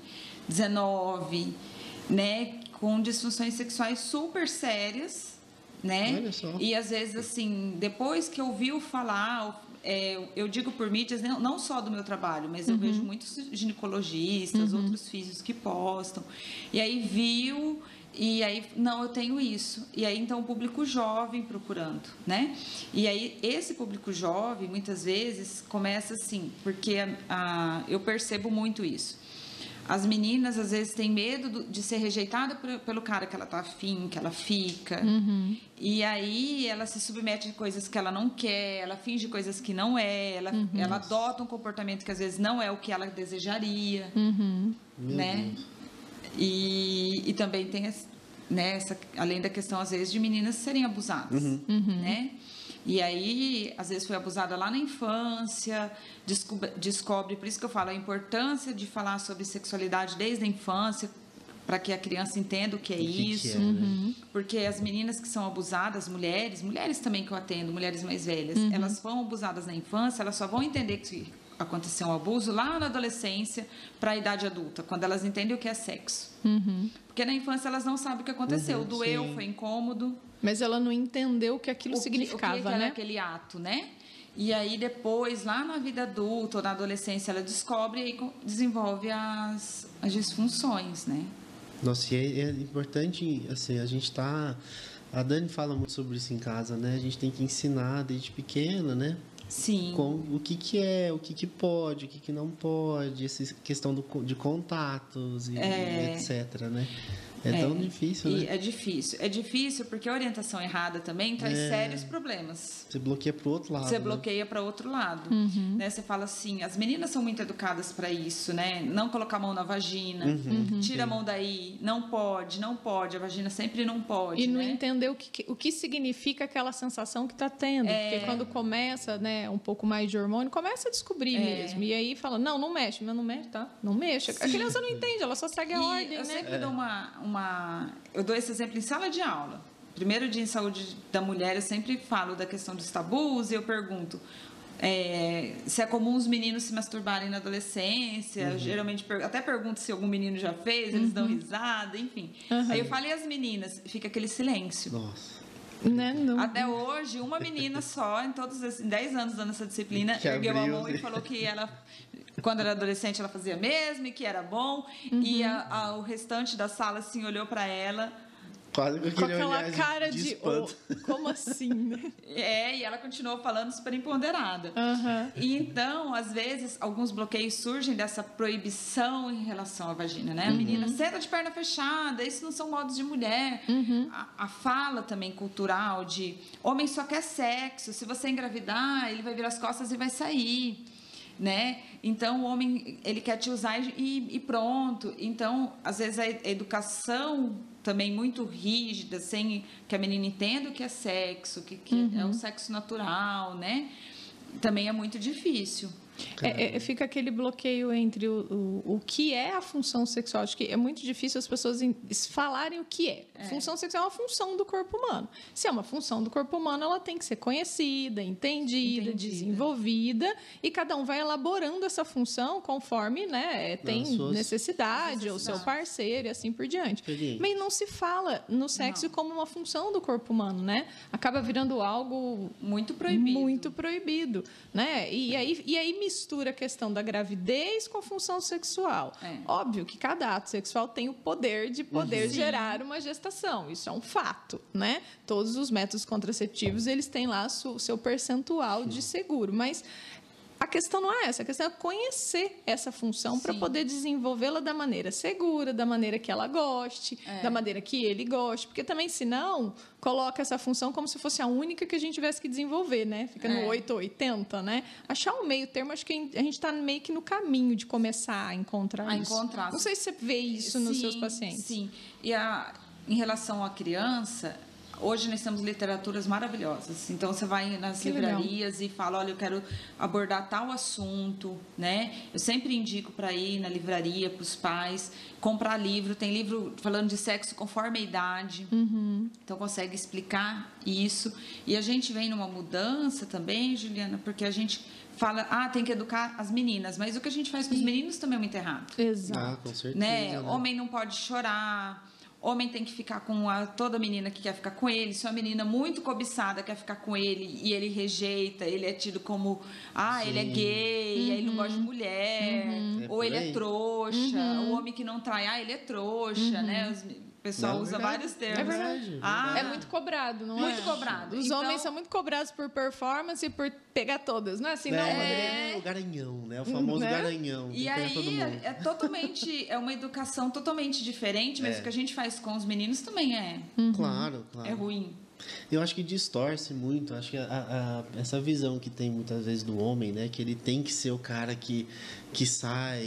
19, né, com disfunções sexuais super sérias, né? Olha só. E às vezes assim, depois que ouviu falar, é, eu digo por mídias, não, não só do meu trabalho, mas eu vejo muitos ginecologistas, outros físicos que postam. E aí viu e aí, não, eu tenho isso. E aí, então, o público jovem procurando, né? E aí, esse público jovem, muitas vezes, começa assim, porque a, a- eu percebo muito isso. As meninas, às vezes, têm medo do- de ser rejeitada por- pelo cara que ela tá afim, que ela fica. E aí, ela se submete a coisas que ela não quer, ela finge coisas que não é, ela, ela adota um comportamento que, às vezes, não é o que ela desejaria Meu né? Deus. E, e também tem essa, né, essa, além da questão às vezes de meninas serem abusadas, né? E aí, às vezes foi abusada lá na infância, descobre, descobre, por isso que eu falo a importância de falar sobre sexualidade desde a infância, para que a criança entenda o que é que que isso. é, né? Porque as meninas que são abusadas, mulheres, mulheres também que eu atendo, mulheres mais velhas, elas foram abusadas na infância, elas só vão entender que aconteceu um abuso lá na adolescência para a idade adulta, quando elas entendem o que é sexo. Porque na infância elas não sabem o que aconteceu, Uhum, doeu, sim. foi incômodo. Mas ela não entendeu o que aquilo o que- significava, o que, né? aquele ato, né? E aí depois, lá na vida adulta ou na adolescência, ela descobre e desenvolve as, as disfunções, né? Nossa, e é, é importante, assim, a gente tá. A Dani fala muito sobre isso em casa, né? A gente tem que ensinar desde pequena, né? Sim. Com o que, que é, o que, que pode, o que, que não pode, essa questão do, co- de contatos e É. etc, né? É, tão difícil, E né? é difícil. É difícil porque a orientação errada também traz É. sérios problemas. Você bloqueia pro outro lado. Você né? bloqueia para outro lado, né? Você fala assim, as meninas são muito educadas para isso, né? Não colocar a mão na vagina, Uhum. tira a mão daí, não pode, não pode, a vagina sempre não pode, E não né? entender o que, o que significa aquela sensação que está tendo. É. Porque quando começa né, um pouco mais de hormônio, começa a descobrir É. mesmo. E aí fala, não, não mexe, mas não mexe, tá? Não mexe. A criança não entende, ela só segue a E ordem, eu né? sempre dou uma, uma. Eu dou esse exemplo em sala de aula. Primeiro dia em saúde da mulher, eu sempre falo da questão dos tabus e eu pergunto. é, se é comum os meninos se masturbarem na adolescência, Uhum. geralmente até pergunto se algum menino já fez, eles dão risada, enfim. Uhum. Aí eu falo, e as meninas? Fica aquele silêncio. Nossa. Né? Não- Até hoje, uma menina só, em todos esses 10 anos dando essa disciplina, Que ergueu a mão e né? falou que ela, quando era adolescente, ela fazia mesmo e que era bom. E Uhum. a- a- o restante da sala, assim, olhou para ela. Quase com, Com aquela olhar cara de, espanto. "Oh, como assim? né? É, e ela continuou falando super empoderada. Aham. E então, às vezes, alguns bloqueios surgem dessa proibição em relação à vagina, né? A menina senta de perna fechada, isso não são modos de mulher. A, a fala também cultural de homem só quer sexo, se você engravidar, ele vai virar as costas e vai sair. Né? Então o homem ele quer te usar e, e pronto. Então às vezes a educação também muito rígida, sem que a menina entenda o que é sexo, que, que é o sexo natural, né? Também é muito difícil. É, é, fica aquele bloqueio entre o, o, o, que é a função sexual. Acho que é muito difícil as pessoas falarem o que é. é. Função sexual é uma função do corpo humano. Se é uma função do corpo humano, ela tem que ser conhecida, entendida, entendida. desenvolvida, e cada um vai elaborando essa função conforme né, tem suas... necessidade, ou seu parceiro e assim por diante. Mas não se fala no sexo não. como uma função do corpo humano, né? Acaba virando algo muito proibido. Muito proibido, né? E aí, e aí mistura a questão da gravidez com a função sexual. É. Óbvio que cada ato sexual tem o poder de poder uhum. gerar uma gestação. Isso é um fato, né? Todos os métodos contraceptivos, eles têm lá o seu percentual de seguro, mas a questão não é essa, a questão é conhecer essa função para poder desenvolvê-la da maneira segura, da maneira que ela goste, é. da maneira que ele goste, porque também, senão, coloca essa função como se fosse a única que a gente tivesse que desenvolver, né? Fica no é. 8 ou 80, né? Achar um meio termo, acho que a gente está meio que no caminho de começar a encontrar a isso. Encontrar. Não sei se você vê isso sim, nos seus pacientes. Sim, e a, em relação à criança, Hoje nós temos literaturas maravilhosas. Então você vai nas que livrarias legal. e fala, olha, eu quero abordar tal assunto, né? Eu sempre indico para ir na livraria para os pais comprar livro. Tem livro falando de sexo conforme a idade. Uhum. Então consegue explicar isso. E a gente vem numa mudança também, Juliana, porque a gente fala, ah, tem que educar as meninas, mas o que a gente faz com os meninos também é muito errado. Exato. Ah, com certeza. Né? né? Homem não pode chorar homem tem que ficar com a, toda menina que quer ficar com ele. Se uma menina muito cobiçada quer ficar com ele e ele rejeita, ele é tido como, ah, Sim. ele é gay, uhum. ele não gosta de uhum. mulher, uhum. ou ele é trouxa. Uhum. O homem que não trai, ah, ele é trouxa, né? Uhum. Os, pessoal não, usa verdade. vários termos. É verdade. Ah, é muito cobrado, não muito é? Muito cobrado. Os então... homens são muito cobrados por performance e por pegar todas, não é assim? É, não, é... o garanhão, né? O famoso né? garanhão. E aí é, é, totalmente, é uma educação totalmente diferente, mas é. o que a gente faz com os meninos também é. Uhum. Claro, claro. É ruim. Eu acho que distorce muito, acho que a, a, essa visão que tem muitas vezes do homem, né, que ele tem que ser o cara que, que sai,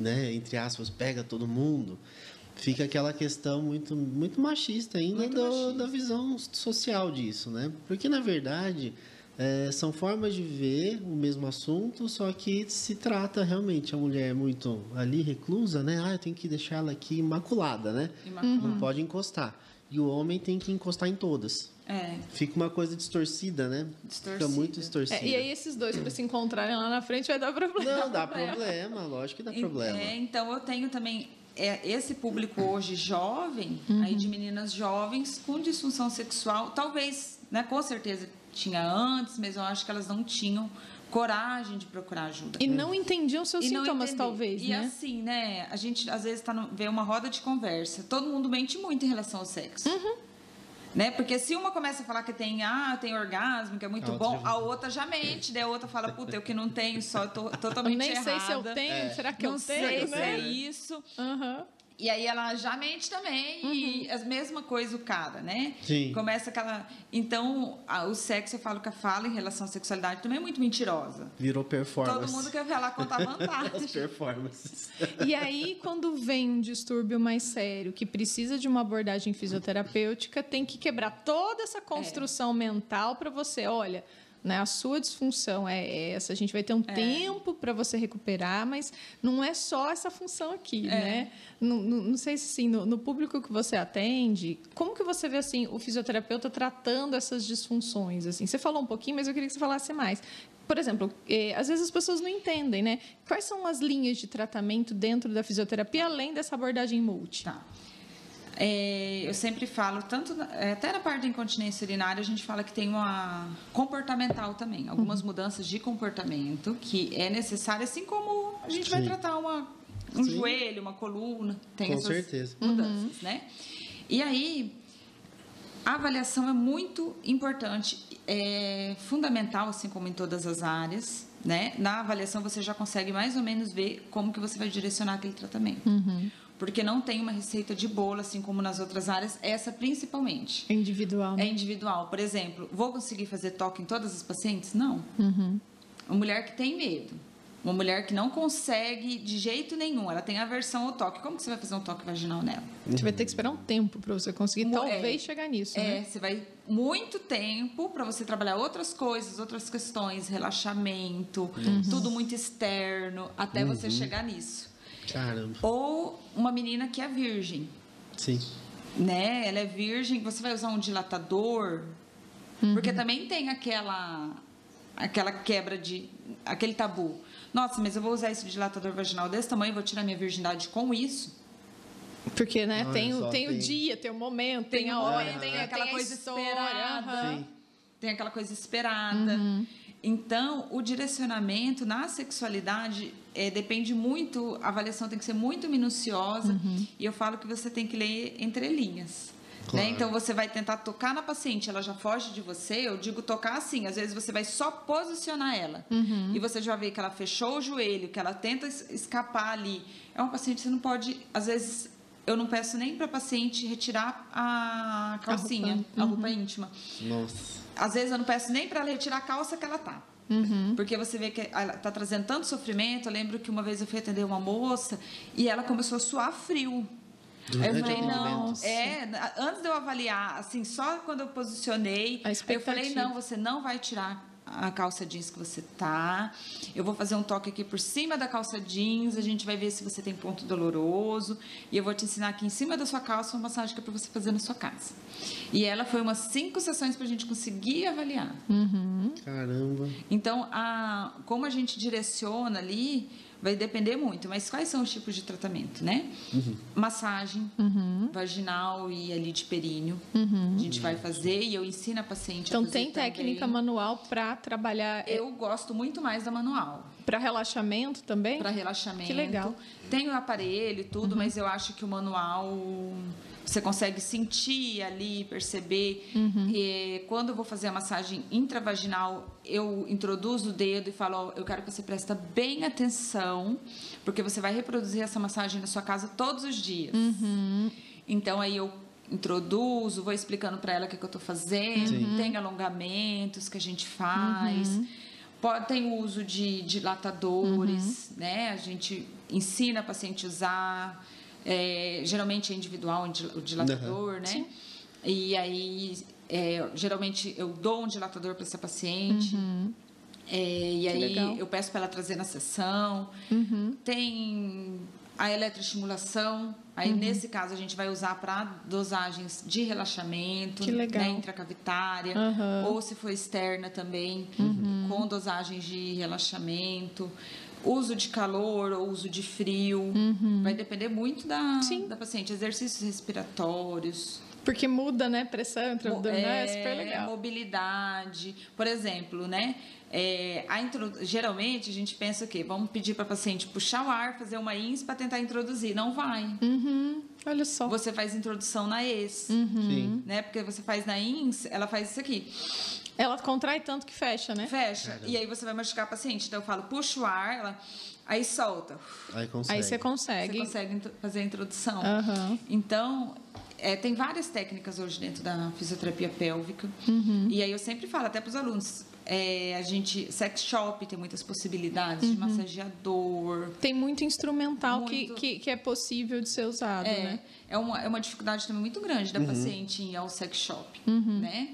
né, entre aspas, pega todo mundo fica aquela questão muito, muito machista ainda muito do, machista. da visão social disso, né? Porque, na verdade, é, são formas de ver o mesmo assunto, só que se trata realmente a mulher muito ali reclusa, né? Ah, eu tenho que deixar ela aqui imaculada, né? Imaculada. Não pode encostar. E o homem tem que encostar em todas. É. Fica uma coisa distorcida, né? Distorcida. Fica muito distorcida. É, e aí esses dois, para se encontrarem lá na frente, vai dar problema. Não, dá problema, lógico que dá problema. É, então eu tenho também é, esse público hoje jovem, uhum. aí de meninas jovens com disfunção sexual, talvez, né, com certeza tinha antes, mas eu acho que elas não tinham coragem de procurar ajuda. E não entendiam seus e sintomas, talvez, e né? E assim, né, a gente às vezes tá no, vê uma roda de conversa, todo mundo mente muito em relação ao sexo. Uhum. Né? Porque se uma começa a falar que tem, ah, tem orgasmo, que é muito a bom, a outra já mente, daí a outra fala, puta, eu que não tenho, só tô totalmente errada. Nem sei se eu tenho, é. será que não eu tenho? Não sei né? se é isso. Uhum. E aí ela já mente também, uhum. e a mesma coisa o cara, né? Sim. Começa aquela. Então, a, o sexo, eu falo que a fala em relação à sexualidade também é muito mentirosa. Virou performance. Todo mundo quer ver lá contar vantagem. As performances. E aí, quando vem um distúrbio mais sério, que precisa de uma abordagem fisioterapêutica, tem que quebrar toda essa construção é. mental para você, olha né? A sua disfunção é essa. A gente vai ter um é. tempo para você recuperar, mas não é só essa função aqui, é. né? Não, não, não, sei se assim, no, no, público que você atende, como que você vê assim o fisioterapeuta tratando essas disfunções? Assim, você falou um pouquinho, mas eu queria que você falasse mais. Por exemplo, eh, às vezes as pessoas não entendem, né? Quais são as linhas de tratamento dentro da fisioterapia, além dessa abordagem multi? Tá. É, eu sempre falo, tanto é, até na parte da incontinência urinária, a gente fala que tem uma comportamental também, algumas uhum. mudanças de comportamento que é necessária, assim como a gente Sim. vai tratar uma, um Sim. joelho, uma coluna, tem Com essas certeza. mudanças, uhum. né? E aí, a avaliação é muito importante, é fundamental, assim como em todas as áreas, né? Na avaliação você já consegue mais ou menos ver como que você vai direcionar aquele tratamento. Uhum porque não tem uma receita de bolo, assim como nas outras áreas, essa principalmente. É individual. Né? É individual. Por exemplo, vou conseguir fazer toque em todas as pacientes? Não. Uhum. Uma mulher que tem medo, Uma mulher que não consegue de jeito nenhum, ela tem aversão ao toque. Como que você vai fazer um toque vaginal nela? Você vai ter que esperar um tempo para você conseguir, Mo- talvez, é. chegar nisso, É, né? você vai muito tempo para você trabalhar outras coisas, outras questões, relaxamento, tudo muito externo, até você chegar nisso. Caramba. Ou uma menina que é virgem, Sim. né? Ela é virgem, você vai usar um dilatador, porque também tem aquela aquela quebra de aquele tabu. Nossa, mas eu vou usar esse dilatador vaginal desse tamanho, vou tirar minha virgindade com isso? Porque, né, Olha tem, o- tem, tem- o dia, tem o momento, tem, Tem a o hora, tem, tem aquela tem a coisa história, esperada. Sim. tem aquela coisa esperada. Então, o direcionamento na sexualidade é, depende muito, a avaliação tem que ser muito minuciosa, e eu falo que você tem que ler entre linhas. Claro. Né? Então, você vai tentar tocar na paciente, ela já foge de você. Eu digo tocar assim, às vezes você vai só posicionar ela. E você já vê que ela fechou o joelho, que ela tenta es- escapar ali. É uma paciente que você não pode, às vezes, eu não peço nem para paciente retirar a calcinha, roupa. a roupa íntima. Nossa. Às vezes eu não peço nem para ela retirar a calça que ela tá. Porque você vê que ela tá trazendo tanto sofrimento. Eu lembro que uma vez eu fui atender uma moça e ela começou a suar frio. Aí eu Durante falei, não, é, antes de eu avaliar, assim, só quando eu posicionei, eu falei, não, você não vai tirar a calça jeans que você tá. Eu vou fazer um toque aqui por cima da calça jeans, a gente vai ver se você tem ponto doloroso. E eu vou te ensinar aqui em cima da sua calça uma massagem que é para você fazer na sua casa. E ela foi umas cinco sessões para a gente conseguir avaliar. Caramba. Então, a, como a gente direciona ali, vai depender muito. Mas quais são os tipos de tratamento, né? Massagem vaginal e ali de períneo. A gente vai fazer e eu ensino a paciente a Então, fazer tem técnica também. manual para trabalhar, Eu gosto muito mais da manual. Para relaxamento também? Para relaxamento. Que legal. Uhum. Tem o aparelho e tudo, mas eu acho que o manual você consegue sentir ali, perceber. Uhum. E quando eu vou fazer a massagem intravaginal, eu introduzo o dedo e falo: eu quero que você preste bem atenção, porque você vai reproduzir essa massagem na sua casa todos os dias. Uhum. Então aí eu introduzo, vou explicando para ela o que, que eu estou fazendo, Sim. tem alongamentos que a gente faz. Pode, tem o uso de dilatadores, né? A gente ensina a paciente a usar. é, geralmente é individual o dil- o dilatador, né? E aí, é, geralmente eu dou um dilatador para essa paciente. É, e aí legal. eu peço para ela trazer na sessão. Tem a eletroestimulação. Aí, nesse caso, a gente vai usar para dosagens de relaxamento, né, intracavitária, Aham. ou se for externa também, com dosagens de relaxamento. Uso de calor ou uso de frio. Vai depender muito da, Sim. da paciente. Exercícios respiratórios. Porque muda, né? Pressão Mo- intraabdominal, é, super legal. mobilidade. Por exemplo, né? é, a intro- Geralmente a gente pensa o quê? Vamos pedir para a paciente puxar o ar, fazer uma INS para tentar introduzir. Não vai. Uhum. Olha só. Você faz introdução na ES. Sim. Né? Porque você faz na INS, ela faz isso aqui. Ela contrai tanto que fecha, né? Fecha. Caramba. E aí você vai machucar a paciente. Então eu falo, puxa o ar, ela... aí solta. Aí consegue. Aí você consegue. Você consegue fazer a introdução. Aham. Então, é, tem várias técnicas hoje dentro da fisioterapia pélvica. Uhum. E aí eu sempre falo, até para os alunos, é, a gente, sex shop tem muitas possibilidades Uhum. de massageador. Tem muito instrumental Que, Muito. que, que é possível de ser usado, É, né? é, uma, é uma dificuldade também muito grande da paciente ir ao sex shop, Uhum. né?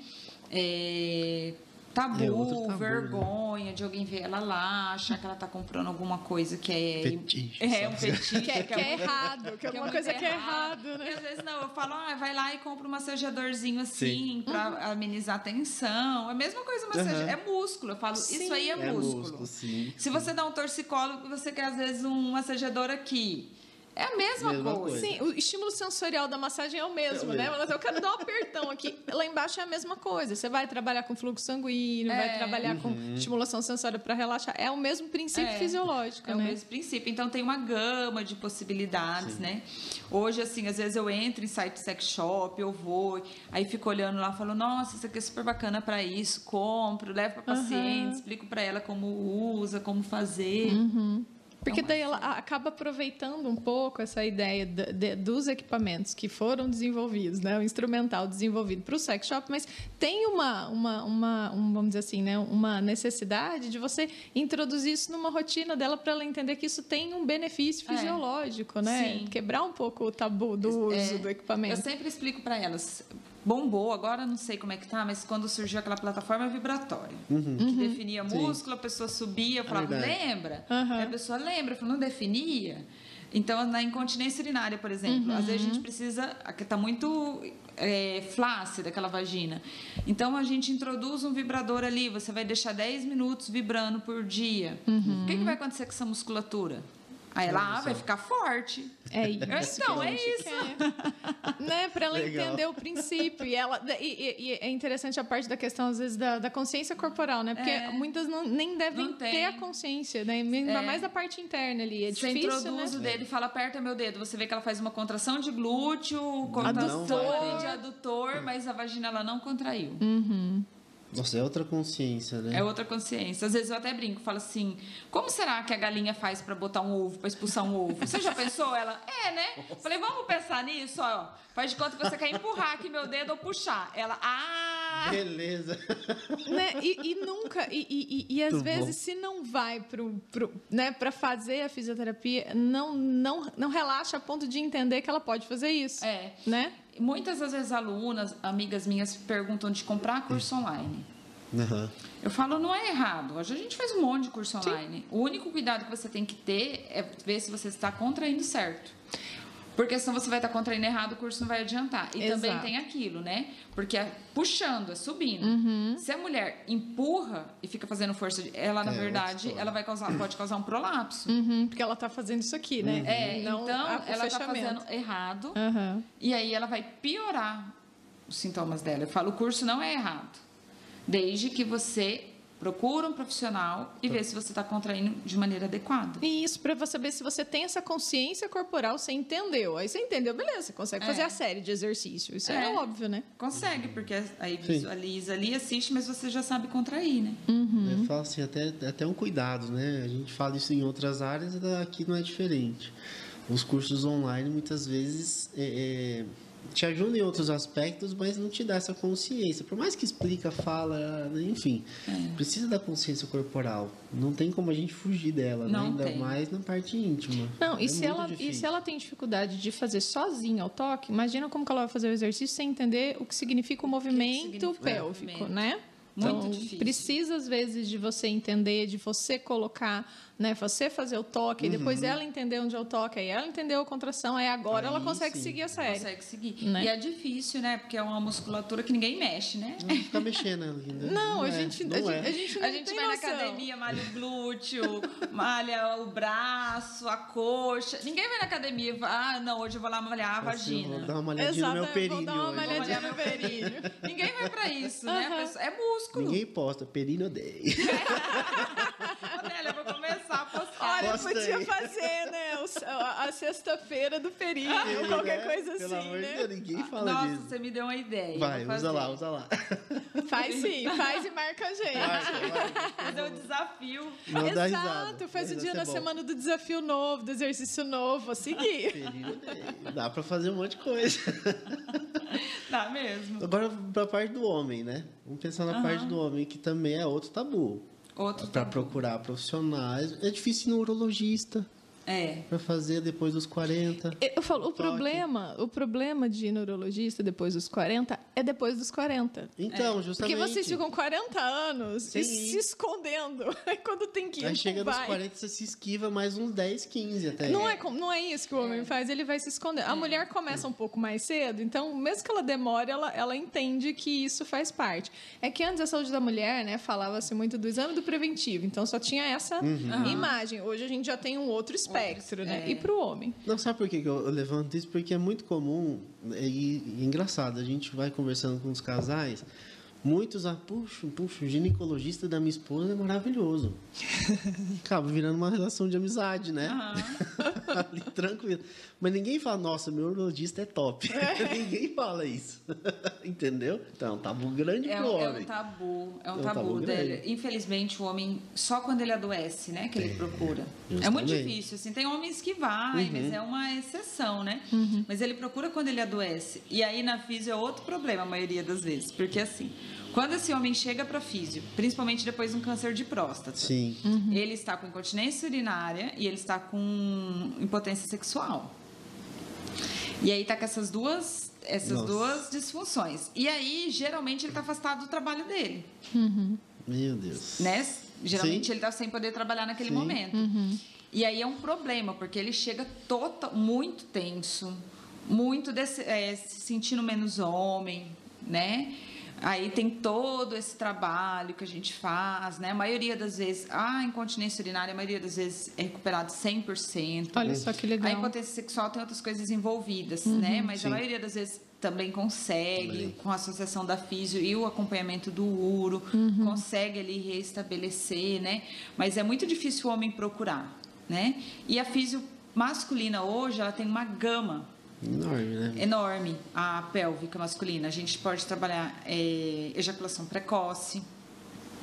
É, tabu, É né? vergonha de alguém ver ela lá, achar que ela está comprando alguma coisa que é... Fetiche, É, um fetiche. Que é, que é muito- errado, que é que alguma muito coisa que é errado, E né? às vezes não, eu falo, ah, vai lá e compra um massageadorzinho assim, Sim. pra amenizar a tensão. É a mesma coisa, massage... Aham. é músculo. Eu falo, Sim. isso aí é, É músculo. músculo, sim. Se você dá um torcicolo, você quer às vezes um massageador aqui. É a mesma, Mesma coisa. coisa. Sim, o estímulo sensorial da massagem é o mesmo, É o né? mesmo. Mas eu quero dar um apertão aqui. Lá embaixo é a mesma coisa. Você vai trabalhar com fluxo sanguíneo, vai É. trabalhar com estimulação sensória para relaxar. É o mesmo princípio É. fisiológico, É o né? mesmo princípio. Então tem uma gama de possibilidades, né? Hoje, assim, às vezes eu entro em site sex shop, eu vou, aí fico olhando lá, falo, nossa, isso aqui é super bacana para isso, compro, levo para paciente, explico para ela como usa, como fazer. Uhum. Porque daí ela acaba aproveitando um pouco essa ideia de, de, dos equipamentos que foram desenvolvidos, né? O instrumental desenvolvido para o sex shop, mas tem uma, uma, uma um, vamos dizer assim, né? Uma necessidade de você introduzir isso numa rotina dela para ela entender que isso tem um benefício é. fisiológico, é. né? Sim. Quebrar um pouco o tabu do é. uso é, do equipamento. Eu sempre explico para elas, bombou, agora não sei como é que tá, mas quando surgiu aquela plataforma vibratória, uhum. que uhum. definia músculo, Sim. a pessoa subia, eu falava, é lembra? Uhum. a pessoa lembra, eu falava, não definia. Então, na incontinência urinária, por exemplo, uhum. às vezes a gente precisa, está muito é, flácida aquela vagina. Então, a gente introduz um vibrador ali, você vai deixar 10 minutos vibrando por dia. Uhum. O que, que vai acontecer com essa musculatura? Aí ela ah, vai ficar forte. É isso. Então, é isso. né? Para ela Legal. entender o princípio. E, ela, e, e, é interessante a parte da questão, às vezes, da, da consciência corporal, né? Porque é. muitas não, nem devem ter a consciência, né? Ainda é. mais da parte interna ali. É você difícil, introduz né? o dedo e fala, aperta meu dedo. Você vê que ela faz uma contração de glúteo, contração de adutor, mas a vagina ela não contraiu. Uhum. Nossa, é outra consciência, né? É outra consciência. Às vezes eu até brinco, falo assim: como será que a galinha faz para botar um ovo, para expulsar um ovo? Você já pensou? Ela, é, né? Falei, vamos pensar nisso, ó. Faz de conta que você quer empurrar aqui meu dedo ou puxar. Ela, ah! Beleza. Né? E, e nunca, e, e, e às Muito vezes, bom. se não vai pro, pro, né, para fazer a fisioterapia, não, não, não relaxa a ponto de entender que ela pode fazer isso. É. Né? Muitas das vezes alunas, amigas minhas, perguntam de comprar curso online. Uhum. Eu falo, não é errado. Hoje a gente faz um monte de curso online. Sim. O único cuidado que você tem que ter é ver se você está contraindo certo. Porque senão você vai estar contraindo errado, o curso não vai adiantar. E Exato. também tem aquilo, né? Porque é puxando, é subindo. Uhum. Se a mulher empurra e fica fazendo força, ela, na é, verdade, ela vai causar, pode causar um prolapso. Uhum, porque ela está fazendo isso aqui, né? Uhum. É, não então ela está fazendo errado. E aí ela vai piorar os sintomas dela. Eu falo, o curso não é errado. Desde que você Procura um profissional e vê se você está contraindo de maneira adequada. E isso para você saber se você tem essa consciência corporal, você entendeu. Aí você entendeu, beleza, você consegue é. fazer a série de exercício. Isso é, é óbvio, né? Consegue, porque aí visualiza ali, assiste, mas você já sabe contrair, né? Uhum. Eu falo assim, até, até um cuidado, né? A gente fala isso em outras áreas, aqui não é diferente. Os cursos online, muitas vezes, é, é te ajuda em outros aspectos, mas não te dá essa consciência. Por mais que explica, fala, enfim, é. precisa da consciência corporal. Não tem como a gente fugir dela, né? ainda tem. mais na parte íntima. Não, é e, se ela, e se ela tem dificuldade de fazer sozinha o toque, imagina como que ela vai fazer o exercício sem entender o que significa o movimento que significa pélvico, né? Então, Muito difícil. precisa às vezes de você entender, de você colocar né? Você fazer o toque, uhum. depois ela entender onde é o toque, aí ela entendeu a contração, aí agora aí, ela consegue sim. seguir a série. Consegue seguir. Né? E é difícil, né? Porque é uma musculatura que ninguém mexe, né? Não fica mexendo ali, né? Não, não, a, é, gente, não a, é. a gente não A gente vai noção. na academia, malha o glúteo, malha o braço, a coxa. Ninguém vai na academia e fala, ah, não, hoje eu vou lá malhar a vagina. Vou dar uma malhadinha Exato, no meu períneo. Vou dar uma malhadinha no períneo. ninguém vai pra isso, né? É músculo. Ninguém posta, períneo odeia. Adélia, eu vou. Olha, podia aí. fazer, né? A, sexta-feira do período, ah, qualquer né? coisa Pelo assim, amor né? Deus, ninguém fala Nossa, disso. você me deu uma ideia. Vai, usa lá, usa lá. Faz sim, faz e marca a gente. Vai, Fazer um desafio. Não Exato, faz o dia na bom. semana do desafio novo, do exercício novo, vou seguir. Dá pra fazer um monte de coisa. Dá mesmo. Agora, pra parte do homem, né? Vamos pensar na uhum. parte do homem, que também é outro tabu. Outro para procurar profissionais. É difícil ir no urologista. É. Para fazer depois dos 40. Eu falo, o problema, o problema de neurologista depois dos 40 é depois dos 40. Então, é. justamente. Porque vocês ficam 40 anos Sim. se escondendo. Aí quando tem que ir, Aí chega vai. nos 40 você se esquiva mais uns 10, 15 até. Não é, não é isso que o homem é. faz, ele vai se esconder. A é. mulher começa um pouco mais cedo, então mesmo que ela demore, ela, ela entende que isso faz parte. É que antes a saúde da mulher, né, falava-se muito do exame do preventivo, então só tinha essa uhum. imagem. Hoje a gente já tem um outro espectro espectro, né? É. E para o homem. Não, sabe por que eu levanto isso? Porque é muito comum e, e engraçado. A gente vai conversando com os casais Muitos, ah, puxa, puxa, o ginecologista da minha esposa é maravilhoso. Acaba virando uma relação de amizade, né? Ali, tranquilo. Mas ninguém fala, nossa, meu urologista é top. ninguém fala isso. Entendeu? Então, é um tabu grande É, pro um- é homem. um tabu, é um, É um tabu, tabu dele. Infelizmente, o homem, só quando ele adoece, né, que ele procura. É justamente. muito difícil, assim, tem homens que vai, Uhum. mas é uma exceção, né? Mas ele procura quando ele adoece. E aí, na físio, é outro problema, a maioria das vezes. Porque, assim, quando esse homem chega para físio, principalmente depois de um câncer de próstata, Sim. ele está com incontinência urinária e ele está com impotência sexual. E aí tá com essas duas, essas Nossa. duas disfunções. E aí, geralmente, ele está afastado do trabalho dele, Meu Deus. né? Geralmente Sim. ele está sem poder trabalhar naquele Sim. momento. E aí é um problema, porque ele chega total, muito tenso, muito desse- é, se sentindo menos homem, né? Aí tem todo esse trabalho que a gente faz, né? A maioria das vezes, a incontinência urinária, a maioria das vezes é recuperado 100%. Olha só que A legal. impotência sexual tem outras coisas envolvidas, né? Mas Sim. a maioria das vezes também consegue, Também. com a associação da físio e o acompanhamento do uro, consegue ali restabelecer, né? Mas é muito difícil o homem procurar, né? E a físio masculina hoje, ela tem uma gama Enorme, né? enorme, a pélvica masculina. A gente pode trabalhar é, ejaculação precoce,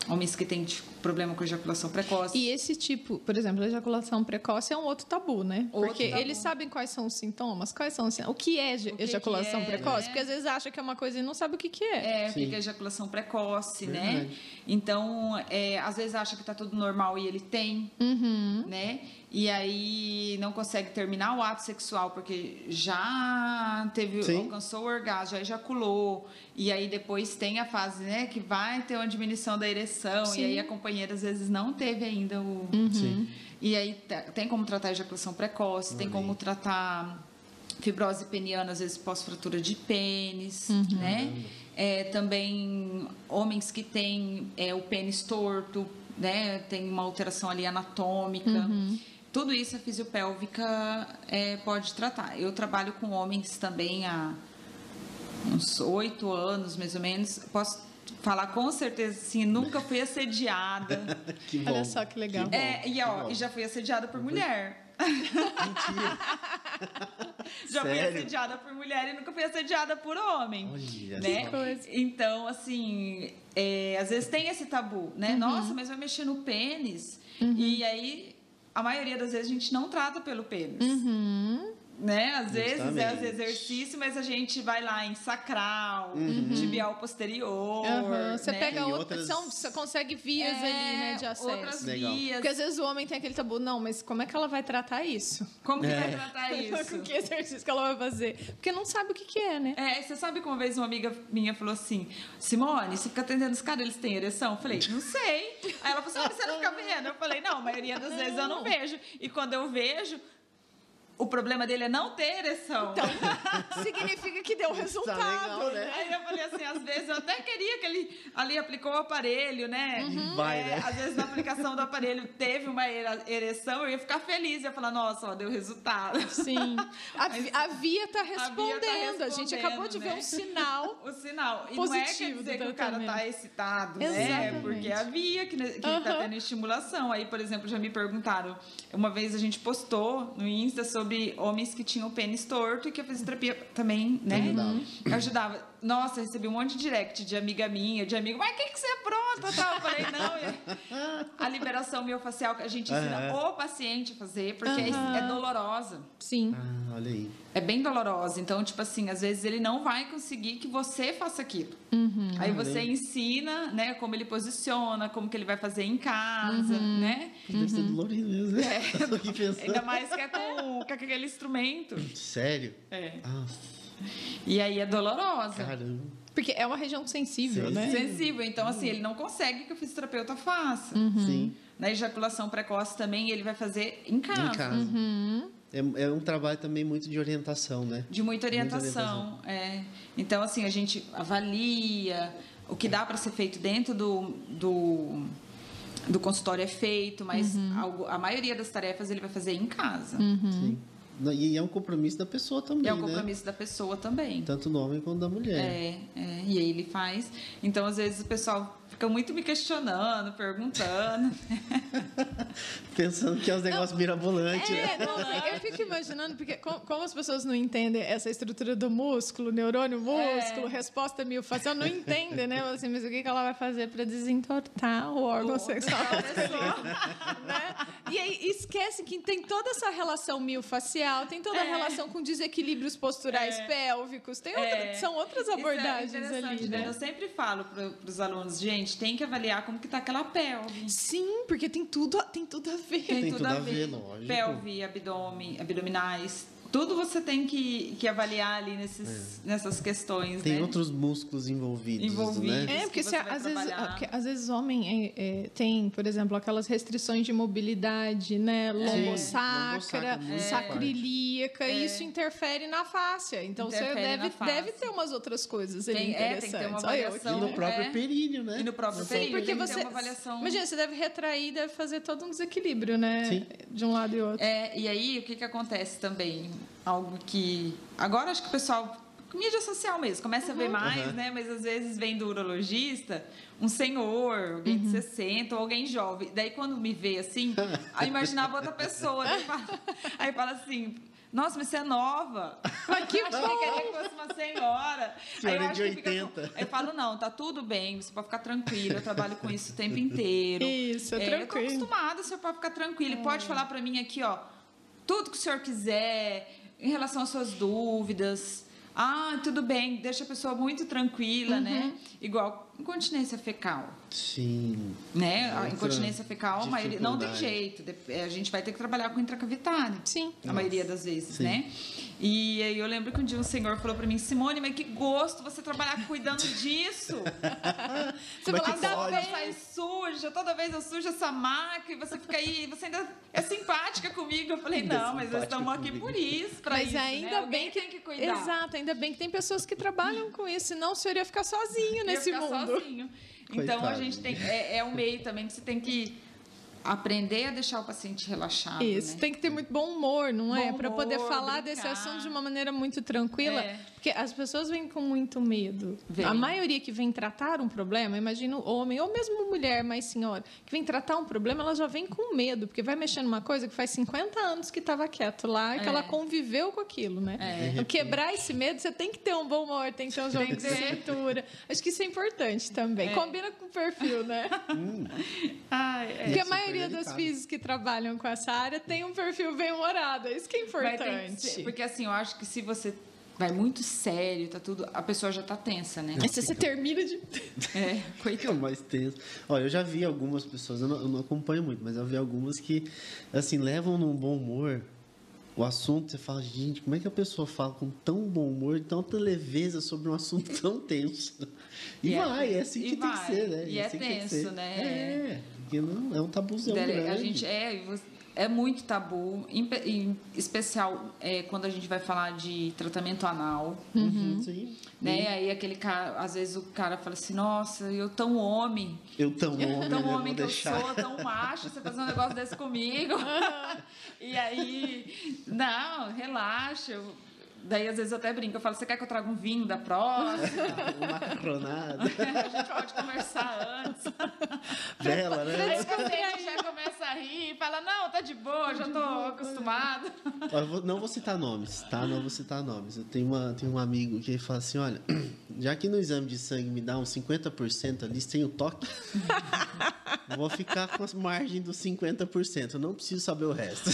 homens que têm problema com ejaculação precoce. E esse tipo, por exemplo, a ejaculação precoce é um outro tabu, né? Outro Porque tabu. eles sabem quais são os sintomas, quais são os o que é O que ejaculação que é, precoce, né? porque às vezes acha que é uma coisa e não sabe o que que é. É, Sim. fica ejaculação precoce, né? Verdade. Então, é, às vezes acha que tá tudo normal e ele tem, Uhum. né? E aí não consegue terminar o ato sexual porque já teve, Sim. alcançou o orgasmo, já ejaculou. E aí depois tem a fase, né, que vai ter uma diminuição da ereção. Sim. E aí a companheira às vezes não teve ainda o. Sim. E aí te- tem como tratar ejaculação precoce, tem como tratar fibrose peniana, às vezes pós-fratura de pênis, né? É, também homens que têm é, o pênis torto, né? Tem uma alteração ali anatômica. Tudo isso a fisiopélvica é, pode tratar. Eu trabalho com homens também há uns oito anos, mais ou menos. Posso falar com certeza, sim, nunca fui assediada. Que bom. Olha só que legal. bom, É, e, que ó, e já fui assediada por mulher. Mentira. Já fui Sério? assediada por mulher e nunca fui assediada por homem. Olha né? só. coisa. Então, assim, é, às vezes tem esse tabu, né? Uhum. Nossa, mas vai mexer no pênis. E aí, a maioria das vezes a gente não trata pelo pênis. Uhum. Né? Às vezes é os exercícios, mas a gente vai lá em sacral, Uhum. tibial posterior. Aham. Você né? pega Tem outras. São, você consegue vias É, ali, né, de acesso. Outras Legal. vias. Porque às vezes o homem tem aquele tabu, não, mas como é que ela vai tratar isso? Como que É. vai tratar isso? Com que exercício que ela vai fazer? Porque não sabe o que, que é, né? É, você sabe que uma vez uma amiga minha falou assim: Simone, você fica atendendo os caras, eles têm ereção? Eu falei, não sei. Aí ela falou assim: "Ah, você não fica vendo? Eu falei, não, a maioria das vezes eu Não. vejo. E quando eu vejo, o problema dele é não ter ereção. Significa que deu resultado. legal, né? Aí eu falei assim, às vezes eu até queria que ele ali aplicou o aparelho, né? Vai, É, né? Às vezes na aplicação do aparelho teve uma ereção, eu ia ficar feliz, ia falar, nossa, ó, deu resultado. Sim. A, vi- a Via está respondendo. respondendo, A gente acabou de ver né? um sinal. O sinal. E não é quer Positivo dizer que o cara tá excitado, né? Porque a via que, que Aham. tá tendo estimulação. Aí, por exemplo, já me perguntaram. Uma vez a gente postou no Insta sobre homens que tinham o pênis torto e que a fisioterapia também, né? Ajudava. Ajudava. Nossa, recebi um monte de direct de amiga minha, de amigo, mas o que, que você é pronta? Tal. Eu falei, não. A liberação miofascial que a gente ensina Aham. o paciente a fazer, porque é- é dolorosa. Sim. Ah, olha aí. É bem dolorosa. Então, tipo assim, às vezes ele não vai conseguir que você faça aquilo. Uhum. Aí você ensina, né, como ele posiciona, como que ele vai fazer em casa, né? Deve ser dolorido mesmo. É. Tô aqui pensando. Ainda mais que é com, com aquele instrumento. Sério? É. Ah, E aí é dolorosa. caramba. Porque é uma região sensível, Sim. né? Sensível. Então, assim, ele não consegue que o fisioterapeuta faça. Sim. Na ejaculação precoce também, ele vai fazer em casa. Em casa. Uhum. É, é um trabalho também muito de orientação, né? De muita orientação, orientação. é. Então, assim, a gente avalia o que dá para ser feito dentro do, do, do consultório é feito, mas algo- a maioria das tarefas ele vai fazer em casa, Sim. E é um compromisso da pessoa também. E é um né? compromisso da pessoa também. Tanto do homem quanto da mulher. É, é, e aí ele faz. Então, às vezes, o pessoal fica muito me questionando, perguntando. Pensando que é uns negócios mirabolantes. É, né? não, eu fico imaginando, porque como, como as pessoas não entendem essa estrutura do músculo, neurônio, músculo, É. resposta miofascial, não entendem, né? Assim, mas o que ela vai fazer para desentortar o órgão O- sexual? da pessoa. né? E aí esquece que tem toda essa relação miofascial, tem toda a É. relação com desequilíbrios posturais pélvicos, tem outra- É. são outras é abordagens ali, né? né? Eu sempre falo para os alunos, gente, tem que avaliar como que tá aquela pelve. Sim, porque tem tudo, tem tudo a ver. Tem tudo a ver, lógico. Pelve, abdômen, abdominais, tudo você tem que, que avaliar ali nesses, nessas questões, É. Tem né? outros músculos envolvidos, Envolvidos. né? É, que porque você se, às, vezes, porque, às vezes homem é, é, tem, por exemplo, aquelas restrições de mobilidade, né? Lombosacra, lombosacra, muito sacrilíaca, e isso interfere na fáscia. Então Interfere você deve, deve ter umas outras coisas ali Tem- é, tem que ter interessantes. uma avaliação. E no né? próprio é. períneo, né? E no próprio Não períneo. Porque você, avaliação. imagina, você deve retrair, deve fazer todo um desequilíbrio, né? Sim. De um lado e outro. É, e aí, o que, que acontece também? Algo que. Agora acho que o pessoal. Mídia social mesmo, começa a ver mais, Uhum. né? Mas às vezes vem do urologista um senhor, alguém de 60 ou alguém jovem. Daí quando me vê assim, aí imaginava outra pessoa. Fala, aí fala assim. Nossa, mas você é nova. Mas que Achei que queria que fosse uma senhora. Senhora Aí eu de acho que fica 80. com- Aí eu falo, não, tá tudo bem, você pode ficar tranquilo, eu trabalho com isso o tempo inteiro. Isso, é Eu tô tranquilo. acostumada, senhor pode ficar tranquilo. E pode falar para mim aqui, ó, tudo que o senhor quiser, em relação às suas dúvidas. Ah, tudo bem, deixa a pessoa muito tranquila, né? Igual incontinência fecal, Sim. né? A incontinência fecal, a maioria, não tem jeito. dep- A gente vai ter que trabalhar com intracavitário. Sim. A maioria das vezes, Sim. né? E aí eu lembro que um dia um senhor falou para mim, Simone, mas que gosto você trabalhar cuidando disso. Você é fala, que "Ah, pode?" bem, Toda sai suja, toda vez eu sujo essa maca e você fica aí, você ainda é simpática comigo. Eu falei, Ainda é não, mas nós estamos aqui comigo. por isso, pra Mas isso, ainda né? Alguém bem que tem que cuidar. Exato, ainda bem que tem pessoas que trabalham com isso, senão o senhor ia ficar sozinho Ia nesse ficar mundo. Sozinho. Então a Coitado. gente tem. É, é um meio também que você tem que aprender a deixar o paciente relaxado. Isso, né? tem que ter muito bom humor, não é? Bom Para poder falar desse brincar. assunto de uma maneira muito tranquila. É. Porque as pessoas vêm com muito medo. Vem. A maioria que vem tratar um problema, imagina o homem, ou mesmo mulher mais senhora, que vem tratar um problema, ela já vem com medo, porque vai mexer numa coisa que faz 50 anos que estava quieto lá e que É. ela conviveu com aquilo, né? É. Então, quebrar esse medo, você tem que ter um bom humor, tem que ter um jogo de cintura. Acho que isso é importante também. É. Combina com o perfil, né? Ai, é. Porque a super maioria das delicado. físicas que trabalham com essa área tem um perfil bem humorado. Isso que é importante. ser- porque assim, eu acho que se você vai muito sério, tá tudo, a pessoa já tá tensa, né? Aí se você termina de. É, Que é o coitado. mais tenso. Olha, eu já vi algumas pessoas, eu não, eu não acompanho muito, mas eu vi algumas que, assim, levam num bom humor o assunto, você fala, gente, como é que a pessoa fala com tão bom humor, tanta leveza sobre um assunto tão tenso? E, E é- vai, é assim e que tem que ser, né? E é assim que tenso, né? É, porque não, é um tabuzão Dele- grande. a gente é, você- é muito tabu, em, em especial é, quando a gente vai falar de tratamento anal, Uhum, Sim. né? Aí aquele cara, às vezes o cara fala assim, nossa, eu tão homem, Eu tão homem, tão né? homem que deixar. eu sou, tão macho, você fazer um negócio desse comigo. e aí, não, relaxa. eu- Daí às vezes eu até brinco, eu falo, você quer que eu traga um vinho da próxima? Uma macarronada. a gente pode conversar antes. Vela, né? Aí o paciente já começa a rir e fala, não, tá de boa, já tô acostumado. Olha, não vou citar nomes, tá? Não vou citar nomes. Eu tenho, uma, tenho um amigo que ele fala assim: olha, já que no exame de sangue me dá uns 50% ali sem o toque, vou ficar com a margem dos 50%. Eu não preciso saber o resto.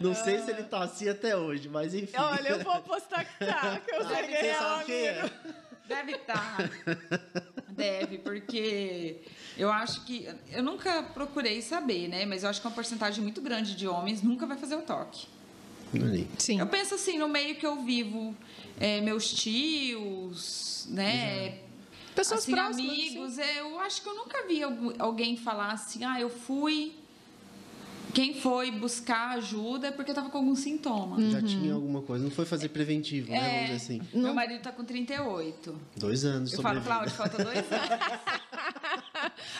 não sei se ele tá assim até hoje, mas enfim. Olha, eu vou apostar que tá, que eu sei que é sabe quem amigo. é? Deve estar. Deve, porque eu acho que. Eu nunca procurei saber, né? Mas eu acho que uma porcentagem muito grande de homens nunca vai fazer o toque. Sim. Eu penso assim, no meio que eu vivo, é, meus tios, né? Pessoas assim, próximas. amigos, é, eu acho que eu nunca vi algu- alguém falar assim, ah, eu fui. Quem foi buscar ajuda é porque eu tava com algum sintoma. Já tinha alguma coisa. Não foi fazer preventivo, né? Vamos dizer assim. Meu marido tá com 38. Dois anos Eu falo. Cláudio, falta dois anos.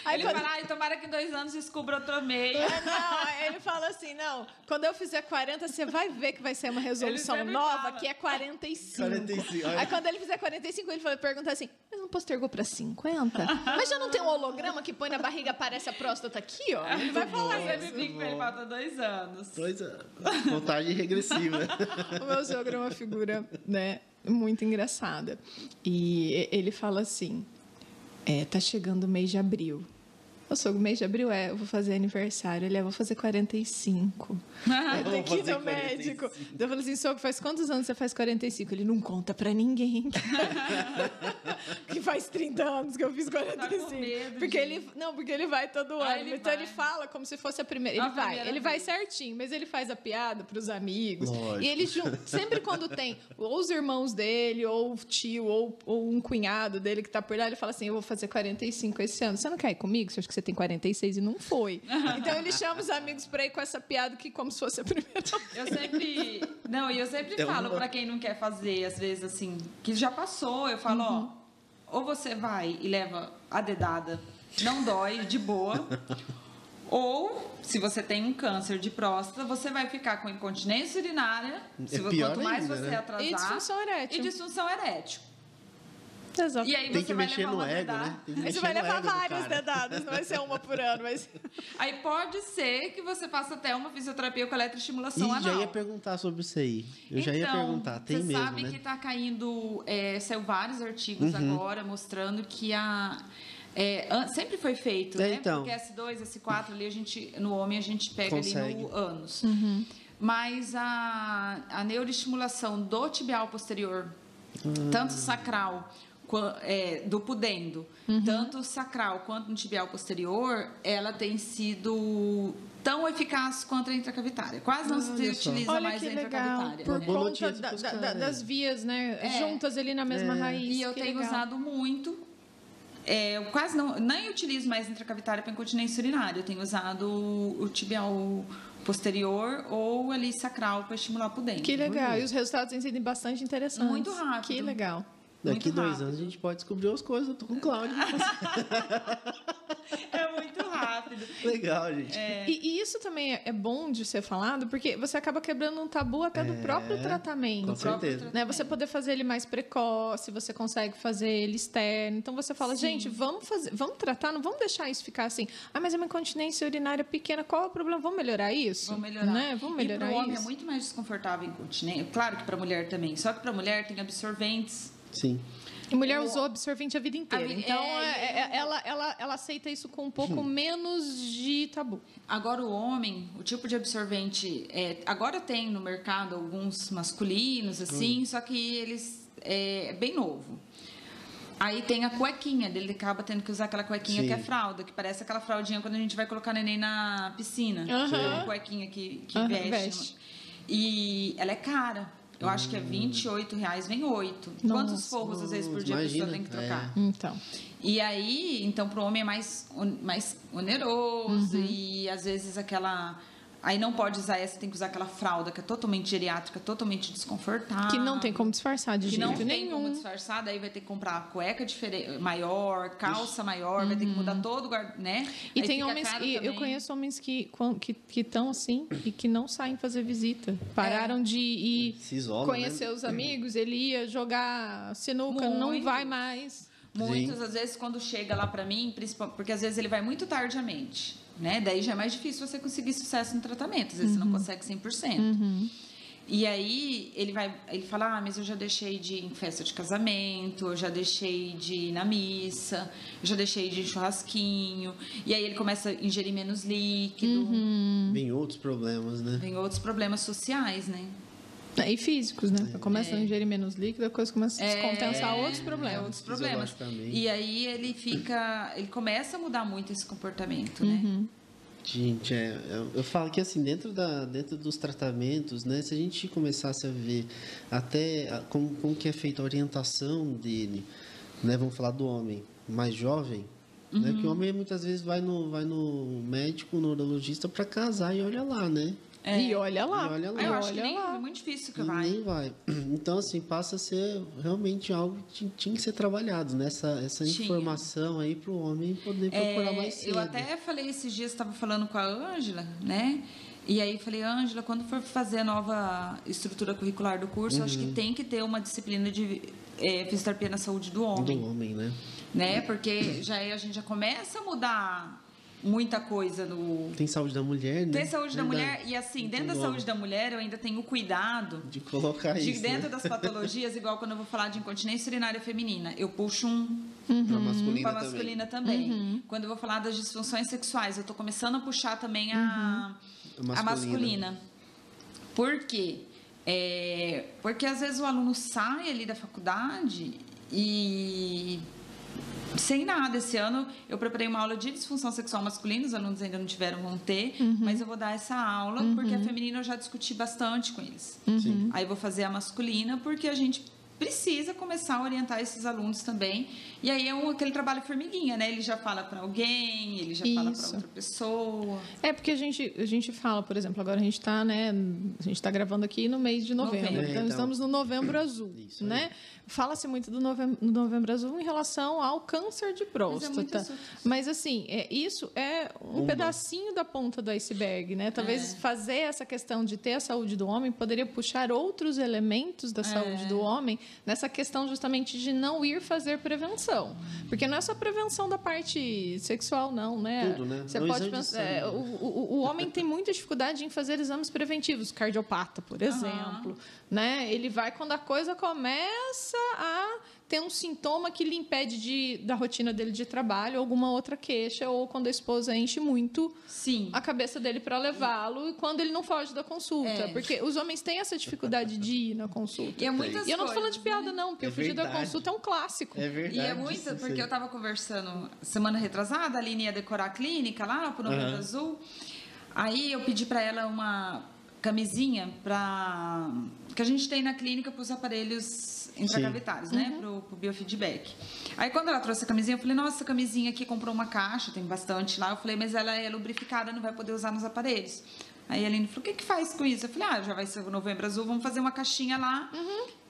Aí ele quando- fala, ai, tomara que em dois anos descubra outro meio. É, não, ele fala assim, não, quando eu fizer 40, você vai ver que vai ser uma resolução nova, fala. que é 45. 45, olha. Aí quando ele fizer 45, ele vai perguntar assim, mas não postergou pra 50? Mas já não tem um holograma que põe na barriga, aparece a próstata aqui, ó? Ele vai falar isso. brinco com ele, falta dois anos. Dois anos. Contagem regressiva. O meu sogro é uma figura, né, muito engraçada. E ele fala assim, é, tá chegando o mês de abril. O sogro, mês de abril é, eu vou fazer aniversário. Ele é, vou fazer 45. É, Vou tem que ir fazer no médico. 45. Eu falei assim, sogro, faz quantos anos você faz 45? Ele não conta pra ninguém. que faz 30 anos que eu fiz 45. Tá medo porque de- ele, não, porque ele vai todo Ah, ano. ele então vai. ele fala como se fosse a primeira. A Ele vai, primeira ele vai vez. certinho, mas ele faz a piada pros amigos. Lógico. E ele sempre quando tem ou os irmãos dele, ou o tio, ou, ou um cunhado dele que tá por lá, ele fala assim: Eu vou fazer 45 esse ano. Você não quer ir comigo? Você acha que você tem 46 e não foi. Então ele chama os amigos pra ir com essa piada que como se fosse a primeira vez. Eu sempre. Não, e eu sempre É falo uma- pra quem não quer fazer, às vezes, assim, que já passou, eu falo, Uhum. ó, ou você vai e leva a dedada, não dói, de boa. Ou, se você tem um câncer de próstata, você vai ficar com incontinência urinária. Se, vo- pior quanto mais ainda, você né? atrasar. E disfunção erétil. E disfunção erétil. Exato. E aí Tem você que vai mexer levar no uma ego, dedada. né? Tem que você vai levar várias dedadas, não vai ser uma por ano, mas. Aí pode ser que você faça até uma fisioterapia com eletroestimulação anal. já ia perguntar sobre isso aí. Eu já ia Então, perguntar. Tem você mesmo, sabe né? que tá caindo, é, saiu vários artigos Uhum. agora mostrando que a é, sempre foi feito, É, né? então. Porque S2, S4 ali a gente no homem a gente pega ali Consegue. no ânus. Mas a, a neuroestimulação do tibial posterior, Hum. tanto sacral é, do pudendo, tanto sacral quanto no tibial posterior, ela tem sido tão eficaz quanto a intracavitária. Quase não se Olha utiliza Olha mais que a legal. intracavitária. Por boa conta da- da- né? das vias, né? É. Juntas ali na mesma É. raiz. E eu que tenho legal. usado muito. é, eu quase não. Nem utilizo mais intracavitária para incontinência urinária. Eu tenho usado o, o tibial posterior ou ali sacral para estimular por dentro. Que legal. E os resultados têm sido bastante interessantes. Muito rápido. Que legal. Daqui muito dois rápido. anos a gente pode descobrir as coisas. Eu tô com o Cláudio. É muito rápido. Legal, gente. E, e isso também é é bom de ser falado, porque você acaba quebrando um tabu até do próprio tratamento. Com certeza. Né? Você poder fazer ele mais precoce, você consegue fazer ele externo. Então você fala, gente, vamos fazer, vamos tratar, não vamos deixar isso ficar assim. Ah, mas é uma incontinência urinária pequena, qual é o problema? Vamos melhorar isso? Vamos melhorar. Né? Vamos melhorar e para o homem isso. é muito mais desconfortável incontinência. Claro que para a mulher também. Só que para a mulher tem absorventes. Sim. E mulher usou absorvente a vida inteira. A vi- então, é, é- é- ela, ela, ela aceita isso com um pouco menos de tabu. Agora o homem, o tipo de absorvente, é, agora tem no mercado alguns masculinos assim, só que eles é bem novo. Aí tem a cuequinha, ele acaba tendo que usar aquela cuequinha Sim. que é fralda, que parece aquela fraldinha quando a gente vai colocar neném na piscina. Aham. Aquela cuequinha que, que Aham, veste. veste. E ela é cara. Eu acho que é 28 reais, vem 8. Quantos forros às vezes por dia a Imagina, pessoa tem que trocar? Então. E aí, então, para o homem é mais, mais oneroso Uhum. e às vezes aquela. Aí não pode usar essa, tem que usar aquela fralda que é totalmente geriátrica, totalmente desconfortável. Que não tem como disfarçar de Que jeito não tem nenhum. como disfarçar, daí vai ter que comprar cueca diferente, maior, calça maior, vai ter que mudar todo o guarda, né? Uhum. E Aí tem homens que eu conheço homens que estão que, que assim e que não saem fazer visita. Pararam de ir Se isola, conhecer né? os amigos, ele ia jogar sinuca, não Muito. vai mais. Muitas, às vezes, quando chega lá pra mim, porque às vezes ele vai muito tardiamente, né? Daí já é mais difícil você conseguir sucesso no tratamento, às vezes Uhum. você não consegue 100%. E aí ele vai, ele fala: "Ah, mas eu já deixei de ir em festa de casamento, eu já deixei de ir na missa, eu já deixei de ir em churrasquinho". E aí ele começa a ingerir menos líquido, Uhum. Vem outros problemas, né? vem outros problemas sociais, né? E físicos, né? Começa a ingerir menos líquido, a coisa começa a descompensar outros É, problemas. outros problemas. E aí ele fica, ele começa a mudar muito esse comportamento, né? Uhum. Gente, é, eu, eu falo que assim, dentro, da, dentro dos tratamentos, né, se a gente começasse a ver até a- como, como que é feita a orientação dele, né, vamos falar do homem mais jovem, né, Uhum. porque o homem muitas vezes vai no, vai no médico, no neurologista para casar e olha lá, né? É. E olha lá. E olha lá. Eu e acho que nem, lá. é muito difícil que E vai. nem vai. Então, assim, passa a ser realmente algo que tinha que ser trabalhado, né? Essa, essa informação aí para o homem poder procurar É, mais cedo. eu até falei esses dias, estava falando com a Ângela, né? E aí falei, Ângela, quando for fazer a nova estrutura curricular do curso, acho Uhum. que tem que ter uma disciplina de é, fisioterapia na saúde do homem, Do homem, né? né? Porque já é- a gente já começa a mudar muita coisa no Tem saúde da mulher, né? tem saúde da mulher e assim, dentro tem da saúde da mulher, eu ainda tenho cuidado De colocar de isso, dentro né? das patologias, igual quando eu vou falar de incontinência urinária feminina, eu puxo um Pra masculina para também. masculina também. Quando eu vou falar das disfunções sexuais, eu estou começando a puxar também a, A a masculina. masculina. Por quê? É, porque às vezes o aluno sai ali da faculdade e sem nada. Esse ano eu preparei uma aula de disfunção sexual masculina, os alunos ainda não tiveram, vão ter, mas eu vou dar essa aula porque a feminina eu já discuti bastante com eles. Sim. Aí eu vou fazer a masculina porque a gente precisa começar a orientar esses alunos também. E aí é um, aquele trabalho formiguinha, né? Ele já fala para alguém, ele já fala para Isso. outra pessoa. É porque a gente, a gente fala, por exemplo, agora a gente está, né? A gente está gravando aqui no mês de novembro. Novembro. É, Então, então. estamos no novembro azul, Isso né? Fala-se muito do novembro, no novembro azul em relação ao câncer de Mas é próstata. muito assunto. Mas assim, é, isso é um Uma. pedacinho da ponta do iceberg, né? Talvez É. fazer essa questão de ter a saúde do homem poderia puxar outros elementos da saúde É. do homem nessa questão justamente de não ir fazer prevenção. Porque não é só prevenção da parte sexual, não, né? Tudo, né? Você É o pode pensar. é, sangue. o, o, o homem tem muita dificuldade em fazer exames preventivos, cardiopata, por exemplo. Né? Ele vai quando a coisa começa a ter um sintoma que lhe impede de, da rotina dele de trabalho, alguma outra queixa, ou quando a esposa enche muito Sim. a cabeça dele para levá-lo e quando ele não foge da consulta. É. Porque os homens têm essa dificuldade de ir na consulta. E é muitas E eu não tô falando de piada, né? não, porque É o fugir da consulta é um clássico. É verdade. E é muito, porque eu estava conversando semana retrasada, a Aline ia decorar a clínica lá pro Novembro Aham. Azul. Aí eu pedi para ela uma camisinha para que a gente tem na clínica para os aparelhos intracavitários, né, pro, pro biofeedback. Aí quando ela trouxe a camisinha, eu falei: "Nossa, essa camisinha aqui comprou uma caixa, tem bastante lá". Eu falei: "Mas ela é lubrificada, não vai poder usar nos aparelhos". Aí a Aline falou: "O que que faz com isso?". Eu falei: "Ah, já vai ser o Novembro Azul, vamos fazer uma caixinha lá".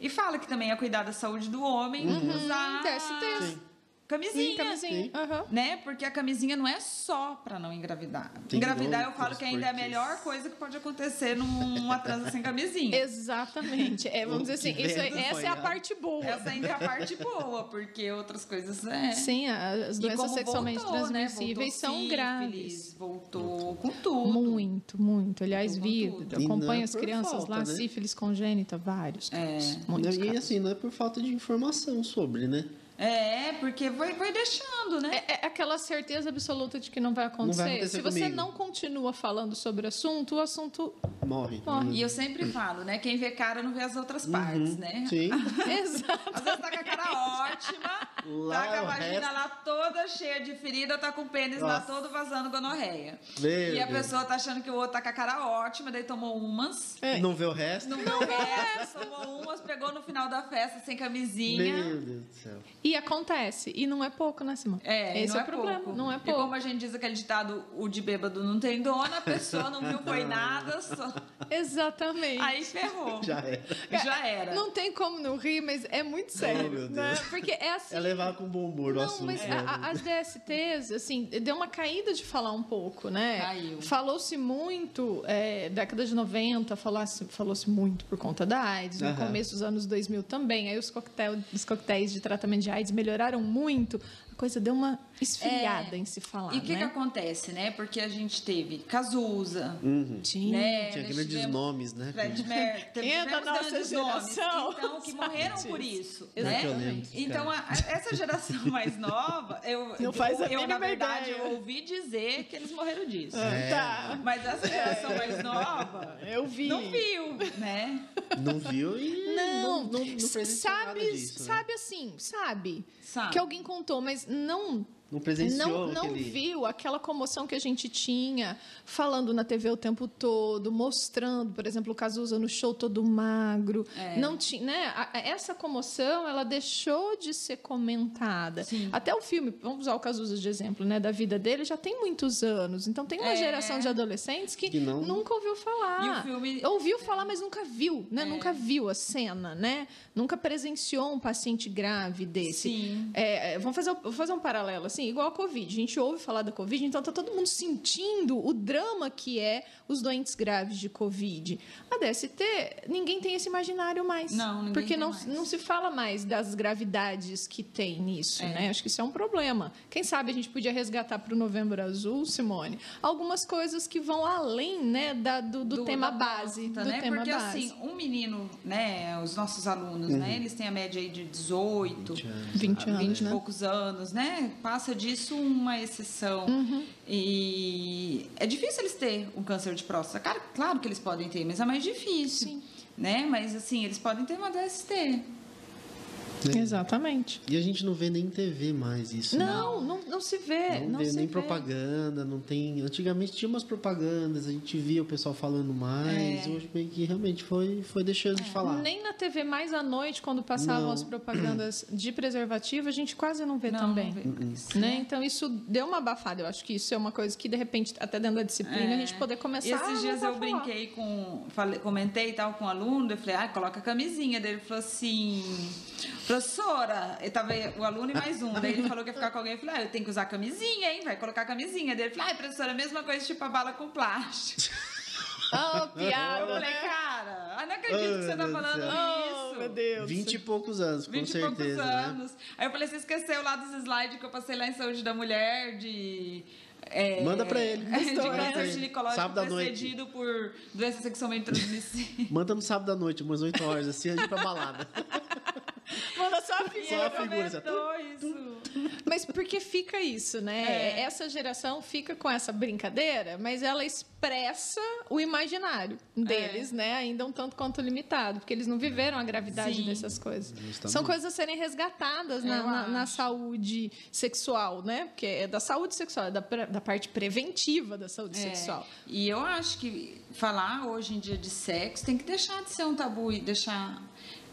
E fala que também é cuidar da saúde do homem, usar TSTs. Sim. Camisinha. Sim, camisinha. Né? Porque a camisinha não é só para não engravidar. Tem engravidar, eu falo que ainda é a melhor coisa que pode acontecer numa transa sem camisinha. Exatamente. É, vamos dizer assim, isso, venda essa é a parte boa. Essa ainda é a parte boa, porque outras coisas é. Sim, as doenças sexualmente voltou, né? transmissíveis Voltou são sífilis, graves. Voltou com tudo. Muito, muito. Aliás, vi, não acompanho é as crianças falta, lá, né? sífilis congênita, vários É. casos. Muitos e casos. assim, não é por falta de informação sobre, né? É, porque vai, vai deixando, né? É, é aquela certeza absoluta de que não vai acontecer. acontecer Se você comigo. não continua falando sobre o assunto, o assunto. Morre. Morre. E eu sempre falo, né? Quem vê cara não vê as outras Uhum. partes, né? Sim. Exato. Às vezes tá com a cara ótima, Lá tá com a o vagina resto- lá toda cheia de ferida, tá com o pênis lá Nossa. todo vazando gonorreia. Meu e a Deus. pessoa tá achando que o outro tá com a cara ótima, daí tomou umas. É. Não vê o resto? Não viu essa, tomou umas, pegou no final da festa sem camisinha. Meu Deus do céu. E acontece. E não é pouco, né, Simão? É, e Esse não é, é o problema. pouco. Não é E pouco. como a gente diz aquele ditado, o de bêbado não tem dona, a pessoa não viu foi nada, só... Exatamente. aí ferrou. Já é. Já era. Não tem como não rir, mas é muito sério. meu né? Deus. Porque é assim. É levar com bom humor o Não, assunto. mas né? a- as DSTs, assim, deu uma caída de falar um pouco, né? Caiu. Falou-se muito, é, década de 90, falasse- falou-se muito por conta da AIDS, no começo dos anos 2000 também. Aí os, coquetel, os coquetéis de tratamento de AIDS melhoraram muito. A coisa deu uma esfriada É. em se falar, E o que, né? que acontece, né? Porque a gente teve Cazuza, Uhum. Tinha. né? Tinha Nós grandes tivemos nomes, né? Fred Mer- Quem é da nossa geração nomes, então, que morreram por isso, Exatamente. né? Lembro, Então, a- essa geração mais nova, eu, Não faz a eu, eu na verdade, ideia. eu ouvi dizer que eles morreram disso. É. Tá. Mas essa geração mais nova Eu vi. não viu, né? Não viu e Não, não, não, não sabe, disso, né? sabe assim, sabe, Sabe. que alguém contou, mas não não presenciou não, não aquele... viu aquela comoção que a gente tinha falando na TV o tempo todo, mostrando, por exemplo, o Cazuza no show todo magro. É. Não tinha, né? A- Essa comoção, ela deixou de ser comentada. Sim. Até o filme, vamos usar o Cazuza de exemplo, né, da vida dele, já tem muitos anos. Então tem uma É. geração de adolescentes que, Que não- nunca ouviu falar. E o filme- ouviu falar, mas nunca viu, né? É. Nunca viu a cena, né? Nunca presenciou um paciente grave desse. Sim. É, é, vamos fazer, vou fazer um paralelo, assim, igual a Covid. A gente ouve falar da Covid, então tá todo mundo sentindo o drama que é os doentes graves de Covid. A DST, ninguém tem esse imaginário mais. Não, ninguém Porque tem não, mais. não se fala mais das gravidades que tem nisso, É. né? Acho que isso é um problema. Quem sabe a gente podia resgatar para o Novembro Azul, Simone, algumas coisas que vão além, né, da, do, do tema da base. do né? tema Porque base. assim, um menino, né, os nossos alunos, né, eles têm a média aí de 18, 20 anos. 20 anos, 20 e né? poucos anos, né? Passa disso uma exceção. Uhum. E é difícil eles terem um câncer de próstata. Claro, claro que eles podem ter, mas é mais difícil. Sim. Né? Mas assim, eles podem ter uma DST. É. Exatamente. E a gente não vê nem em TV mais isso. né? Não, não, não se vê. Não, Não, vê se nem vê. propaganda, não tem. Antigamente tinha umas propagandas, a gente via o pessoal falando mais, É. hoje meio que realmente foi, foi deixando de falar. Nem na TV mais à noite, quando passavam Não. as propagandas de preservativo, a gente quase não vê Não, também. não vê mais. Né? Então isso deu uma abafada. Eu acho que isso é uma coisa que, de repente, até dentro da disciplina, a É. gente poder começar E esses a dias eu a falar. brinquei com. Falei, comentei e tal com um aluno, eu falei, ah, coloca a camisinha. Daí ele falou assim, professora, eu tava o aluno e mais um. Daí ele falou que ia ficar com alguém, eu falei, ah, eu tenho que usar camisinha, hein? Vai colocar a camisinha. Daí ele falou, ah, professora, a mesma coisa, tipo a bala com plástico. Eu piada, falei, né? cara, eu não acredito que você Ai, tá falando Deus do Oh, isso. meu Deus. Vinte e poucos anos, com 20 e poucos certeza. Né? anos. Aí eu falei, você esqueceu lá dos slides que eu passei lá em Saúde da Mulher, de. é, Manda pra ele. De pra câncer ginecológico Sábado à noite. precedido por doença sexualmente transmissível. Manda no sábado à noite, umas 8 horas, assim, a gente pra balada. Manda só a figura. Só a figura, comentou isso. Mas porque fica isso, né? É. Essa geração fica com essa brincadeira, mas ela expressa o imaginário deles, né? Ainda um tanto quanto limitado, porque eles não viveram a gravidade Sim. dessas coisas. Justamente. São coisas a serem resgatadas na, na- na saúde sexual, né? Porque é da saúde sexual, é da, da parte preventiva da saúde É, sexual. E eu acho que falar hoje em dia de sexo tem que deixar de ser um tabu e deixar.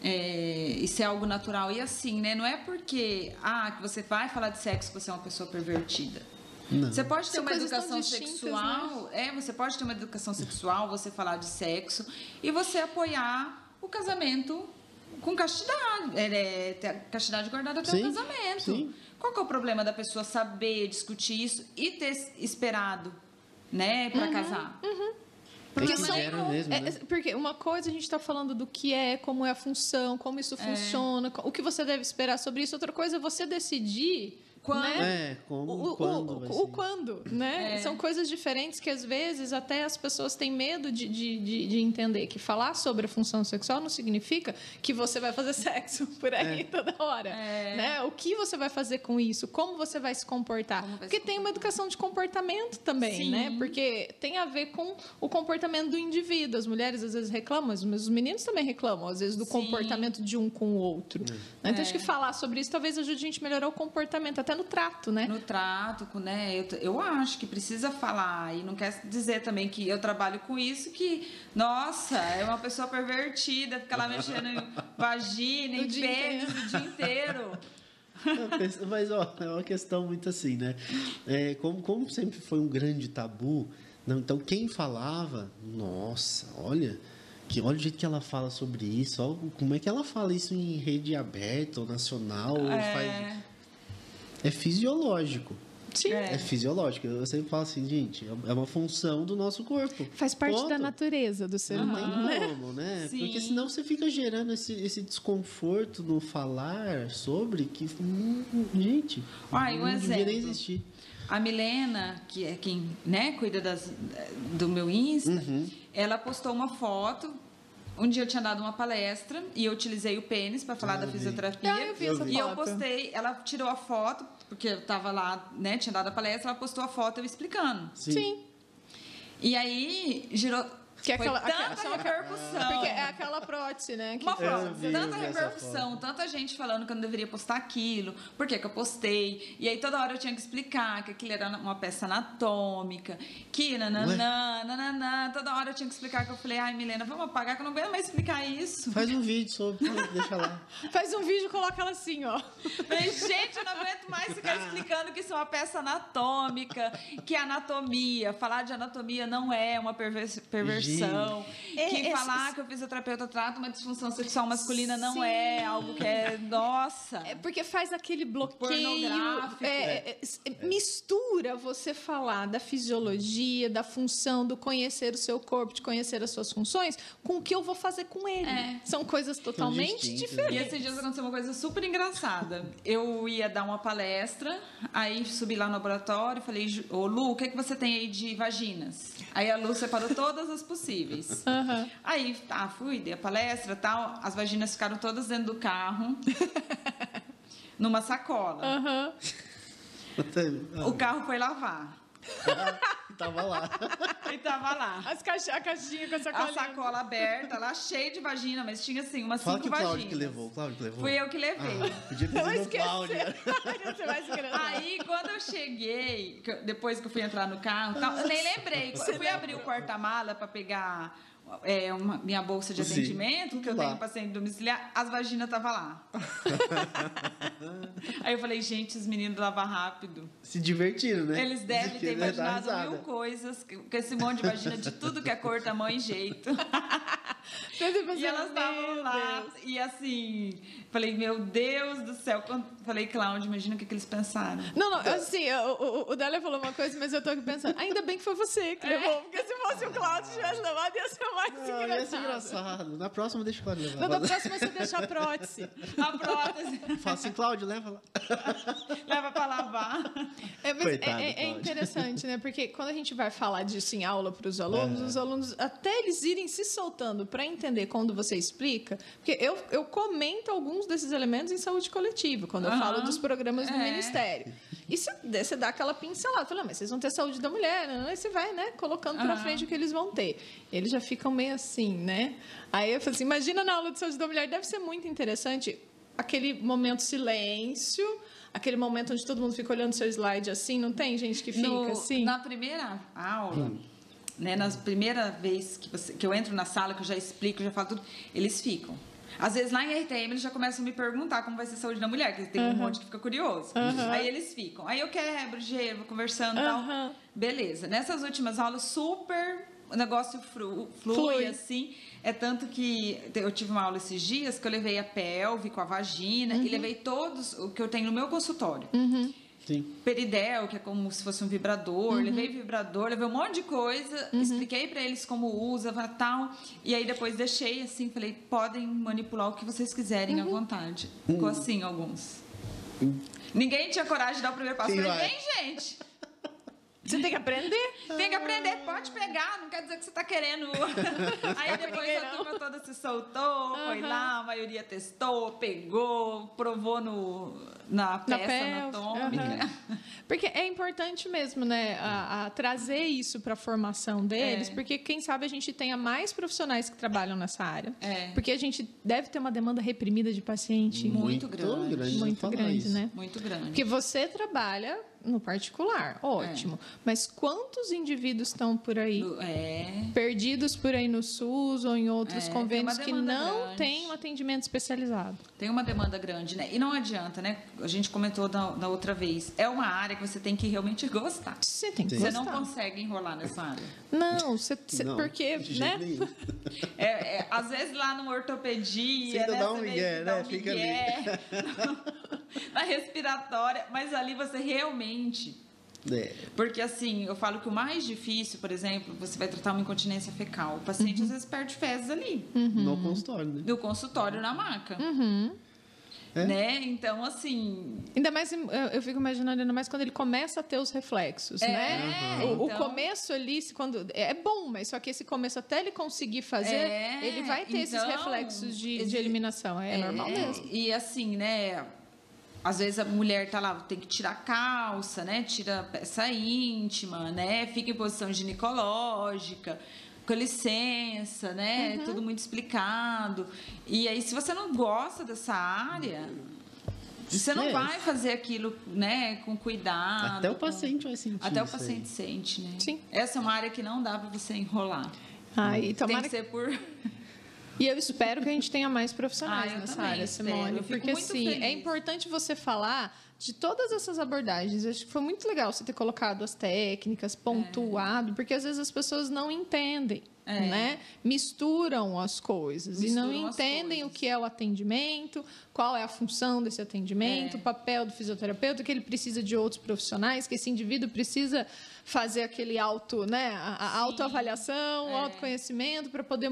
É, e ser algo natural. E assim, né? Não é porque ah, que você vai falar de sexo que você é uma pessoa pervertida. Não. Você pode ter São uma educação distintas, sexual, é, você pode ter uma educação sexual, você falar de sexo e você apoiar o casamento com castidade, é, é, castidade guardada até Sim, o casamento. sim. Qual que é o problema da pessoa saber discutir isso e ter esperado, né, para Uhum, casar? Porque são- quiseram mesmo, É, né? porque uma coisa a gente está falando do que é, como é a função, como isso funciona, co- o que você deve esperar sobre isso. Outra coisa é você decidir. Quando- né? É, como, O, o- quando o- vai o ser. quando, né? É. São coisas diferentes que às vezes até as pessoas têm medo de, de, de, de entender que falar sobre a função sexual não significa que você vai fazer sexo por aí toda hora, É. né? O que você vai fazer com isso? Como você vai se comportar? Vai Porque se tem uma educação de comportamento também, Sim. né? Porque tem a ver com o comportamento do indivíduo. As mulheres às vezes reclamam, mas os meninos também reclamam, às vezes, do Sim. comportamento de um com o outro. né? Então, É. acho que falar sobre isso talvez ajude a gente a melhorar o comportamento, até no trato, né? No trato, com, né? Eu, eu acho que precisa falar. E não quer dizer também que eu trabalho com isso, que, nossa, é uma pessoa pervertida, fica lá mexendo em vagina, em pênis o dia inteiro. Mas, ó, é uma questão muito assim, né? É, como, como sempre foi um grande tabu, não, então quem falava, nossa, olha, que olha o jeito que ela fala sobre isso, ó, como é que ela fala isso em rede aberta ou nacional, ou faz- É, fisiológico. Sim. É. É fisiológico. Eu sempre falo assim, gente, é uma função do nosso corpo. Faz parte Ponto. da natureza do ser Não tem humano, né? como, né? Sim. Porque senão você fica gerando esse, esse desconforto no falar sobre que, hum, gente, Ah, e um não deveria nem exemplo. existir. A Milena, que é quem né, cuida das, do meu Insta, Uhum. ela postou uma foto. Um dia eu tinha dado uma palestra e eu utilizei o pênis para falar Ah, da vi. fisioterapia. Ah, eu vi Eu essa vi. E eu foto. postei, ela tirou a foto, porque eu tava lá, né, tinha dado a palestra, ela postou a foto eu explicando. Sim. Sim. E aí girou Que é Foi aquela, tanta aquela- repercussão. Porque é aquela prótese, né? que- Uma prótese, tanta repercussão, tanta gente falando que eu não deveria postar aquilo, por que que eu postei. E aí toda hora eu tinha que explicar que aquilo era uma peça anatômica, que nananã, nananã, toda hora eu tinha que explicar que eu falei, ai Milena, vamos apagar que eu não aguento mais explicar isso. Faz um vídeo sobre, deixa lá. Faz um vídeo e coloca ela assim, ó. Falei, gente, eu não aguento mais ficar explicando que isso é uma peça anatômica, que é anatomia. Falar de anatomia não é uma pervers- perversão. Gente. Que É, falar que o fisioterapeuta trata uma disfunção sexual masculina não Sim. é algo que é. Nossa! É porque faz aquele bloqueio, Pornográfico. é, é, é, mistura você falar da fisiologia, da função, do conhecer o seu corpo, de conhecer as suas funções, com o que eu vou fazer com ele. É. São coisas totalmente distintas, né? E diferentes. esses dias aconteceu uma coisa super engraçada. Eu ia dar uma palestra, aí subi lá no laboratório e falei, "Ju- ô Lu, o que, é que você tem aí de vaginas? Aí a Lu separou todas as possíveis. Aham. Aí, tá, fui, dei a palestra tal. As vaginas ficaram todas dentro do carro, numa sacola. Aham. O carro foi lavar. Tava lá. E tava lá. As caixa, a caixinha com essa A colinha. sacola aberta, lá cheia de vagina, mas tinha assim, umas Fala cinco que o Cláudio vaginas. que levou. O Cláudio que levou. Fui eu que levei. Ah, podia ter sido o. Cláudio. Você vai esquecer. Aí, quando eu cheguei, depois que eu fui entrar no carro, tal, eu nem lembrei. Eu fui abrir o porta-mala para pegar é, uma- minha bolsa de Sim, atendimento, que eu lá. tenho paciente domiciliar, as vaginas estavam lá. Aí eu falei, gente, os meninos lavam rápido. Se divertiram, né? Eles devem ter dar imaginado mil coisas, com esse monte de vagina de tudo que é cor, tamanho e jeito. E elas estavam lá, e assim, falei, meu Deus do céu. Quando, falei, Cláudio, imagina o que, que eles pensaram. Não, não, assim, o, o, o Dália falou uma coisa, mas eu tô aqui pensando, ainda bem que foi você que levou, porque se fosse o Cláudio tivesse levado, ia ser mais Não, engraçado. ia ser engraçado. Na próxima deixa o Cláudio levar. Não, da próxima você deixa a prótese. A prótese Fala assim, Cláudio, leva lá. leva pra lavar. É, mas Coitado, é- é, é Cláudio. interessante, né? Porque quando a gente vai falar disso em aula para os alunos, os alunos, até eles irem se soltando para entender quando você explica, porque eu, eu comento alguns desses elementos em saúde coletiva, quando eu Aham. falo dos programas do É. Ministério. E você, você dá aquela pincelada, fala, "Ah, mas vocês vão ter saúde da mulher, né? Aí você vai, né, colocando para Aham. frente o que eles vão ter. Eles já ficam meio assim, né? Aí eu falo assim, imagina na aula de saúde da mulher, deve ser muito interessante aquele momento silêncio, aquele momento onde todo mundo fica olhando seu slide assim, não tem gente que fica No- assim? Na primeira aula, né, na primeira vez que, você- que eu entro na sala, que eu já explico, já falo tudo, eles ficam. Às vezes lá em RTM eles já começam a me perguntar como vai ser a saúde da mulher, que tem um monte que fica curioso. Aí eles ficam. Aí eu quebro gelo, vou conversando e Aham. tal. Beleza. Nessas últimas aulas, super. O negócio flu- flui, Flui. assim. É tanto que eu tive uma aula esses dias que eu levei a pelve com a vagina e levei todos o que eu tenho no meu consultório Sim. peridel, que é como se fosse um vibrador, Uhum. levei vibrador, levei um monte de coisa, expliquei pra eles como usa, tal, e aí depois deixei assim, falei, podem manipular o que vocês quiserem Uhum. à vontade. Ficou assim alguns. Ninguém tinha coragem de dar o primeiro passo. Quem Falei, vem, gente. Você tem que aprender. Tem que aprender, pode pegar, não quer dizer que você tá querendo. Aí depois a turma toda se soltou, foi lá, a maioria testou, pegou, provou no, na Na peça pelve, anatômica. aham. Porque é importante mesmo, né, a, a trazer isso para a formação deles, É. porque quem sabe a gente tenha mais profissionais que trabalham nessa área. É. Porque a gente deve ter uma demanda reprimida de paciente Muito grande. grande. muito grande, isso. né? Muito grande. Porque você trabalha no particular, ótimo. Mas quantos indivíduos estão por aí É. perdidos por aí no SUS ou em outros É, convênios que não grande. têm um atendimento especializado? Tem uma demanda grande, né? E não adianta, né? A gente comentou da, da outra vez. É uma área que você tem que realmente gostar. Você tem que Você gostar. não consegue enrolar nessa área. Não, você, você- Não, porque, né? É, é, às vezes lá numa ortopedia, Você ainda né? dá um você migué, né? um Fica migué. Na respiratória, mas ali você realmente É. Porque assim, eu falo que o mais difícil, por exemplo, você vai tratar uma incontinência fecal. O paciente às vezes perde fezes ali, No consultório, né? do consultório na maca. É? Né? Então, assim, Ainda mais, eu, fico imaginando ainda mais quando ele começa a ter os reflexos, É, né? O, o então- começo ali, se quando é bom, mas só que esse começo até ele conseguir fazer, É, ele vai ter esses então, reflexos de, de eliminação. É, normal mesmo. E assim, né? Às vezes a mulher tá lá, tem que tirar a calça, né? Tira a peça íntima, né? Fica em posição ginecológica. Com licença, né? Uhum. Tudo muito explicado. E aí, se você não gosta dessa área, você não É. vai fazer aquilo, né, com cuidado. Até o com- paciente vai sentir Até o isso aí. paciente sente, né? Sim. Essa é uma área que não dá para você enrolar. Aí, Tem tomara que ser por. E eu espero que a gente tenha mais profissionais Ah, nessa área. Simone. Porque, assim, é feliz. importante você falar de todas essas abordagens. Eu acho que foi muito legal você ter colocado as técnicas, pontuado, porque às vezes as pessoas não entendem, É. né? Misturam as coisas e não Misturam entendem o que é o atendimento, qual é a função desse atendimento, É. o papel do fisioterapeuta, que ele precisa de outros profissionais, que esse indivíduo precisa fazer aquele auto, né? A, autoavaliação, o É. autoconhecimento para poder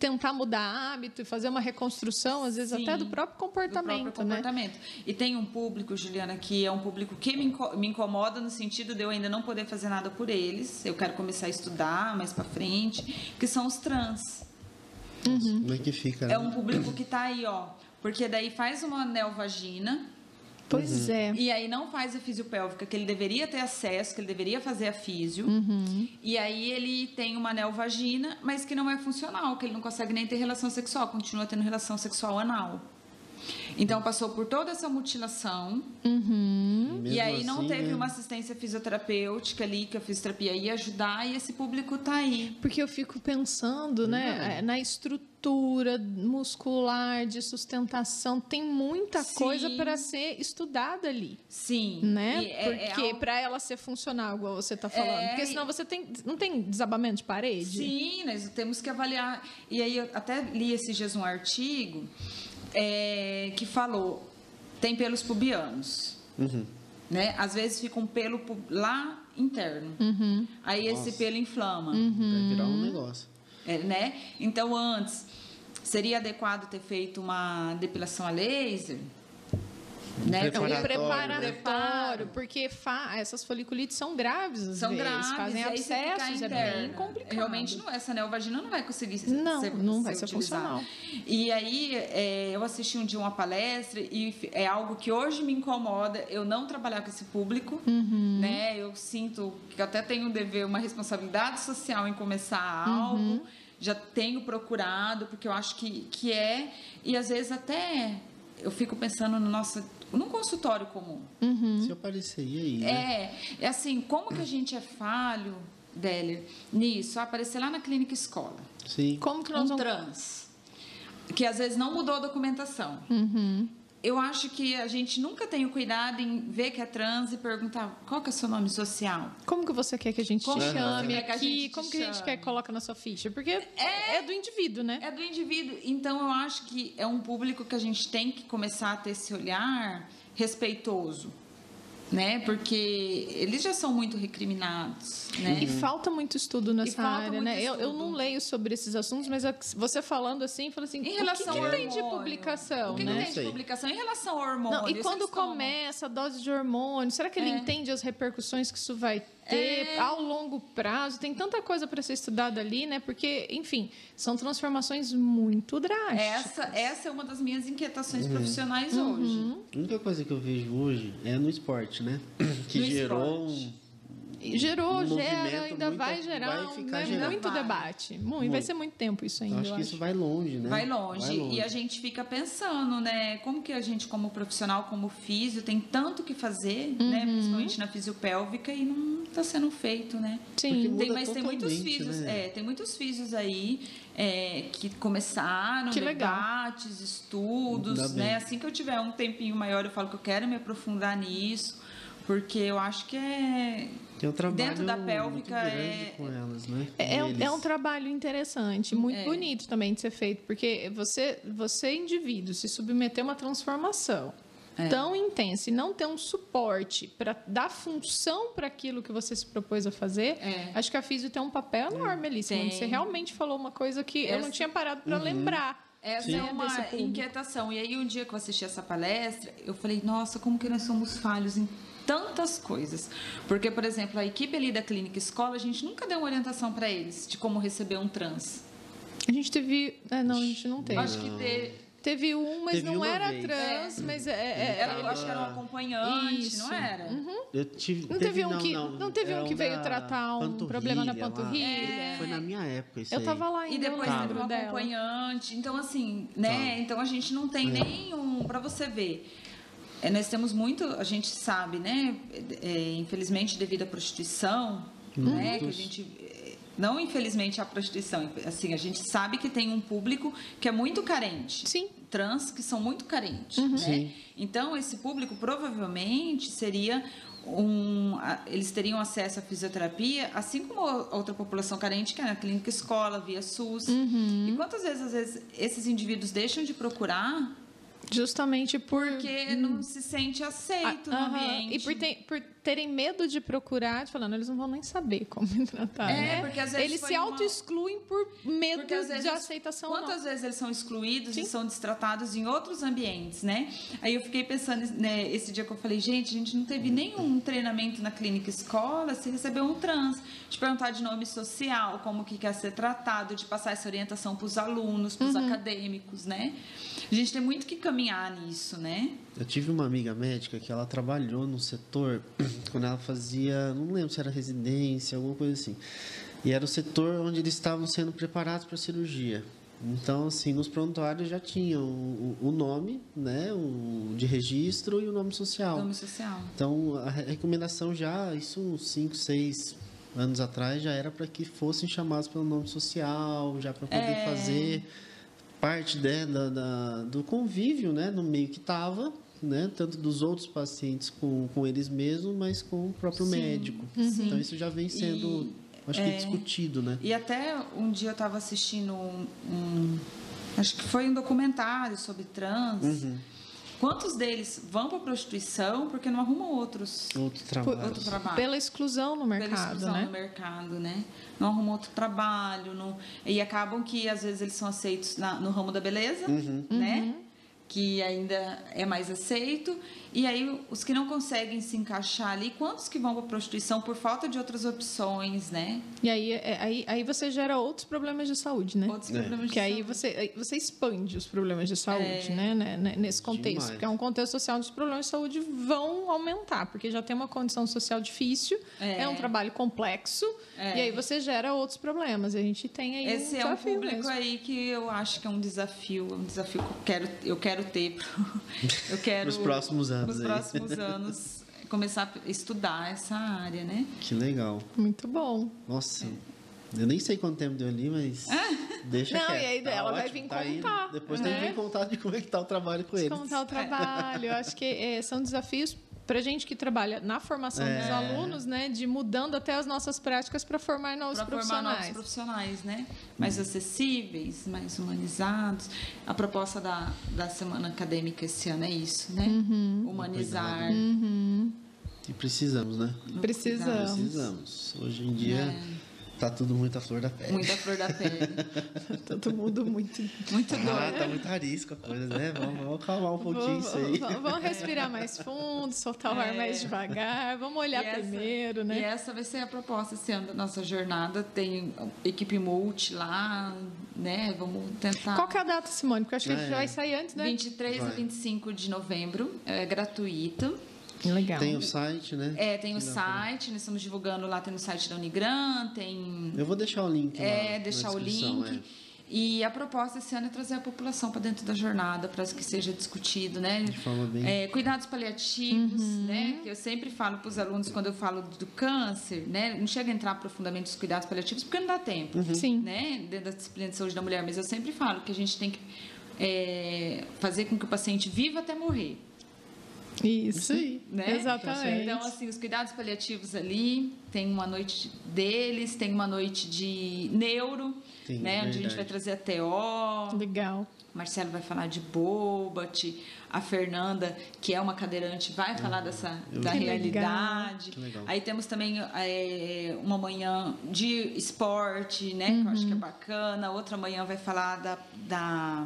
tentar mudar hábito e fazer uma reconstrução, às vezes Sim, até do próprio do comportamento, próprio né? comportamento. E tem um público, Juliana, que é um público que me, inco- me incomoda no sentido de eu ainda não poder fazer nada por eles. Eu quero começar a estudar mais para frente, que são os trans. Como é que fica? É né? um público que tá aí, ó. Porque daí faz uma neovagina Pois é. e aí não faz a fisiopélvica que ele deveria ter acesso, que ele deveria fazer a físio. Uhum. E aí ele tem uma neovagina, mas que não é funcional, que ele não consegue nem ter relação sexual, continua tendo relação sexual anal. Então passou por toda essa mutilação Uhum. E aí não assim, teve né? uma assistência fisioterapêutica ali que a fisioterapia ia ajudar e esse público tá aí. Porque eu fico pensando, né, eh, na estrutura muscular de sustentação, tem muita Sim. coisa para ser estudada ali. Sim. Né? E é- é Porque algo- para ela ser funcional, igual você está falando. É, Porque senão você tem. Não tem desabamento de parede? Sim, nós temos que avaliar. E aí eu até li esses dias um artigo é, que falou tem pelos pubianos, Uhum. né? Às vezes fica um pelo lá interno. Uhum. Aí esse Nossa. pelo inflama, Vai virar um negócio. é, né? Então antes seria adequado ter feito uma depilação a laser, né? É um Preparatório, preparatório, Preparo. porque fa- essas foliculites são graves às São vezes, graves, fazem abscessos, é bem complicado. Realmente, não, essa neovagina não vai conseguir ser, Não, ser, não vai ser utilizada. funcional. E aí, é, eu assisti um dia uma palestra e é algo que hoje me incomoda eu não trabalhar com esse público, Uhum. né? Eu sinto que eu até tenho um dever, uma responsabilidade social em começar Uhum. algo. Já tenho procurado, porque eu acho que, que é. E às vezes até eu fico pensando no nosso... Num consultório comum. Uhum. Se eu apareceria aí, né? É, é assim, como que a gente é falho, Délia, nisso? Aparecer lá na clínica escola. Sim. Como que nós Um vamos. trans, que às vezes não mudou a documentação. Uhum. Eu acho que a gente nunca tem o cuidado em ver que é trans e perguntar qual que é o seu nome social. Como que você quer que a gente Como te chame quer que a aqui? gente te Como que a gente quer que coloca na sua ficha? Porque é, do indivíduo, né? É do indivíduo. Então, eu acho que é um público que a gente tem que começar a ter esse olhar respeitoso, né? Porque eles já são muito recriminados, né? E falta muito estudo nessa falta área, né? Eu, eu não leio sobre esses assuntos, mas você falando assim, fala assim, Em o que, relação que ao tem de hormônio? publicação, O que, né? que Não tem sei. de publicação em relação ao hormônio? Não, e quando começa a dose de hormônio, será que ele É. entende as repercussões que isso vai ter É. ao longo prazo? Tem tanta coisa para ser estudada ali, né? Porque, enfim, são transformações muito drásticas. Essa, essa é uma das minhas inquietações Uhum. profissionais hoje. A única coisa que eu vejo hoje é no esporte, né? Que No gerou esporte. E Gerou, Um gera, ainda muito- vai gerar vai um- ficar né, gerando. muito Vai. debate. Muito, Vai Muito. ser muito tempo isso ainda. Eu acho eu que isso vai longe, né? Vai longe. E a gente fica pensando, né? Como que a gente, como profissional, como físio, tem tanto que fazer, né? Uhum. Principalmente na fisiopélvica e não está sendo feito, né? Sim. Tem, mas tem muitos físios, né? é, tem muitos físios aí é, que começaram Que legal. debates, estudos, Ainda bem. né? Assim que eu tiver um tempinho maior, eu falo que eu quero me aprofundar nisso, porque eu acho que é Tem um trabalho dentro da muito pélvica grande é- com elas, né? É, é um- é um trabalho interessante, muito É. bonito também de ser feito, porque você, você indivíduo, se submeter a uma transformação É. tão intensa e não ter um suporte para dar função para aquilo que você se propôs a fazer, É. acho que a físio tem um papel enorme ali. Você realmente falou uma coisa que eu não Essa- tinha parado para Uhum. lembrar. Essa Sim. é uma inquietação. E aí, um dia que eu assisti essa palestra, eu falei, nossa, como que nós somos falhos em tantas coisas. Porque, por exemplo, a equipe ali da clínica escola, a gente nunca deu uma orientação para eles de como receber um trans. A gente teve. é, não, a gente não teve. Acho que ter, Teve um, mas Teve não uma era vez. trans, mas é, é- Era, eu acho que era um acompanhante, Isso. não era? Eu tive, Não teve um que- não teve era um que veio tratar um problema na panturrilha? Foi na minha época isso Eu aí. tava lá E ainda, depois eu teve um acompanhante. Então, assim, né? Tá. Então a gente não tem nenhum. Para você ver. É, nós temos muito, a gente sabe, né? é, infelizmente, devido à prostituição, né? Que a gente. é, Não infelizmente a prostituição, assim, a gente sabe que tem um público que é muito carente. Sim. Trans que são muito carentes, Uhum. né? Sim. Então, esse público provavelmente seria um. Eles teriam acesso à fisioterapia, assim como a outra população carente, que é na clínica escola, via SUS. Uhum. E quantas vezes, às vezes, esses indivíduos deixam de procurar Justamente por. porque não se sente aceito. Ah, no ambiente? E por, ter- por terem medo de procurar, falando, eles não vão nem saber como me tratar. É, né? porque às vezes Eles se uma- auto-excluem por medo Porque às vezes, de aceitação. quantas não. vezes eles são excluídos Sim. e são destratados em outros ambientes, né? Aí eu fiquei pensando, né, esse dia que eu falei, gente, a gente não teve nenhum treinamento na clínica escola, se recebeu um trans, de perguntar de nome social, como que quer ser tratado, de passar essa orientação para os alunos, para os Uhum. acadêmicos, né? A gente tem muito que caminhar nisso, né? Eu tive uma amiga médica que ela trabalhou no setor quando ela fazia, não lembro se era residência, alguma coisa assim. E era o setor onde eles estavam sendo preparados para cirurgia. Então, assim, nos prontuários já tinha o, o- nome, né, o de registro e o nome social. Nome social. Então, a re- recomendação já, isso uns 5, 6 anos atrás, já era para que fossem chamados pelo nome social, já para poder É. fazer parte né, da, da- do convívio né, no meio que estava, né, tanto dos outros pacientes com, com eles mesmos, mas com o próprio Sim, médico. sim. Então, isso já vem sendo, acho que, discutido, né? E até um dia eu estava assistindo um, um- Acho que foi um documentário sobre trans. Uhum. Quantos deles vão para a prostituição porque não arrumam outros Outro trabalho. outro trabalho? Pela exclusão no Pela mercado, exclusão né? no mercado, né? Não arrumam outro trabalho. Não... E acabam que, às vezes, eles são aceitos na- no ramo da beleza, Uhum. né? Que ainda é mais aceito. E aí, os que não conseguem se encaixar ali, quantos que vão para a prostituição por falta de outras opções, né? E aí, é- aí, aí você gera outros problemas de saúde, né? Outros É. problemas de Que aí saúde. você, aí você expande os problemas de saúde, É. né, né, né, Nesse contexto. Demais. Porque é um contexto social onde os problemas de saúde vão aumentar, porque já tem uma condição social difícil, é, É. um trabalho complexo, É. e aí você gera outros problemas. E a gente tem aí Esse um é um público mesmo. aí que eu acho que é um desafio, é um desafio que eu quero, eu quero ter, eu quero Nos próximos anos nos aí. próximos anos começar a estudar essa área, né? Que legal. Muito bom. Nossa, eu nem sei quanto tempo deu ali, mas deixa Não, quieto. e aí Tá ela vai ótimo, vir tá aí. contar, Depois né? tem que vir contar de como é que tá o trabalho com eles. Contar o trabalho. Eu acho que é, são desafios para gente que trabalha na formação É. dos alunos, né? De mudando até as nossas práticas para formar novos formar profissionais. novos profissionais, né? Mais acessíveis, mais humanizados. A proposta da, da semana acadêmica esse ano é isso, né? Uhum. Humanizar. E precisamos, né? Precisamos. Precisamos. Hoje em dia É. tá tudo muito à flor da pele. Muita flor da pele. Todo mundo muito Muito doido. Ah, tá muito arisco a coisa, né? Vamos, vamos acalmar um pouquinho isso aí. Vamos, vamos respirar mais fundo, soltar o ar É. mais devagar, vamos olhar E essa- primeiro, E né? essa vai ser a proposta esse ano da nossa jornada. Tem equipe multi lá, né? Vamos tentar. Qual que é a data, Simone? Porque eu acho que Ah, é. vai sair antes, né? 23 a Vai. 25 de novembro. É gratuito. Legal. Tem o site, né? É, tem o pra- site, nós estamos divulgando lá, tem no site da Unigran, tem. Eu vou deixar o link lá. É, na deixar o link. é. E a proposta esse ano é trazer a população para dentro da jornada, para que seja discutido, né? De forma bem. É, cuidados paliativos, Uhum. né? Que eu sempre falo para os alunos quando eu falo do câncer, né? Não chega a entrar profundamente nos cuidados paliativos porque não dá tempo, Uhum. Sim. né? Dentro da disciplina de saúde da mulher. Mas eu sempre falo que a gente tem que é, fazer com que o paciente viva até morrer. Isso. Isso aí. Né? Exatamente. Então, assim, os cuidados paliativos ali, tem uma noite deles, tem uma noite de neuro, Sim, né? Onde a gente verdade. vai trazer a TO, Legal. Marcelo vai falar de Bobat, a Fernanda, que é uma cadeirante, vai falar dessa eu- da Que realidade. Que legal. Aí temos também é, uma manhã de esporte, né? Que eu acho que é Uhum. bacana. Outra manhã vai falar da, da,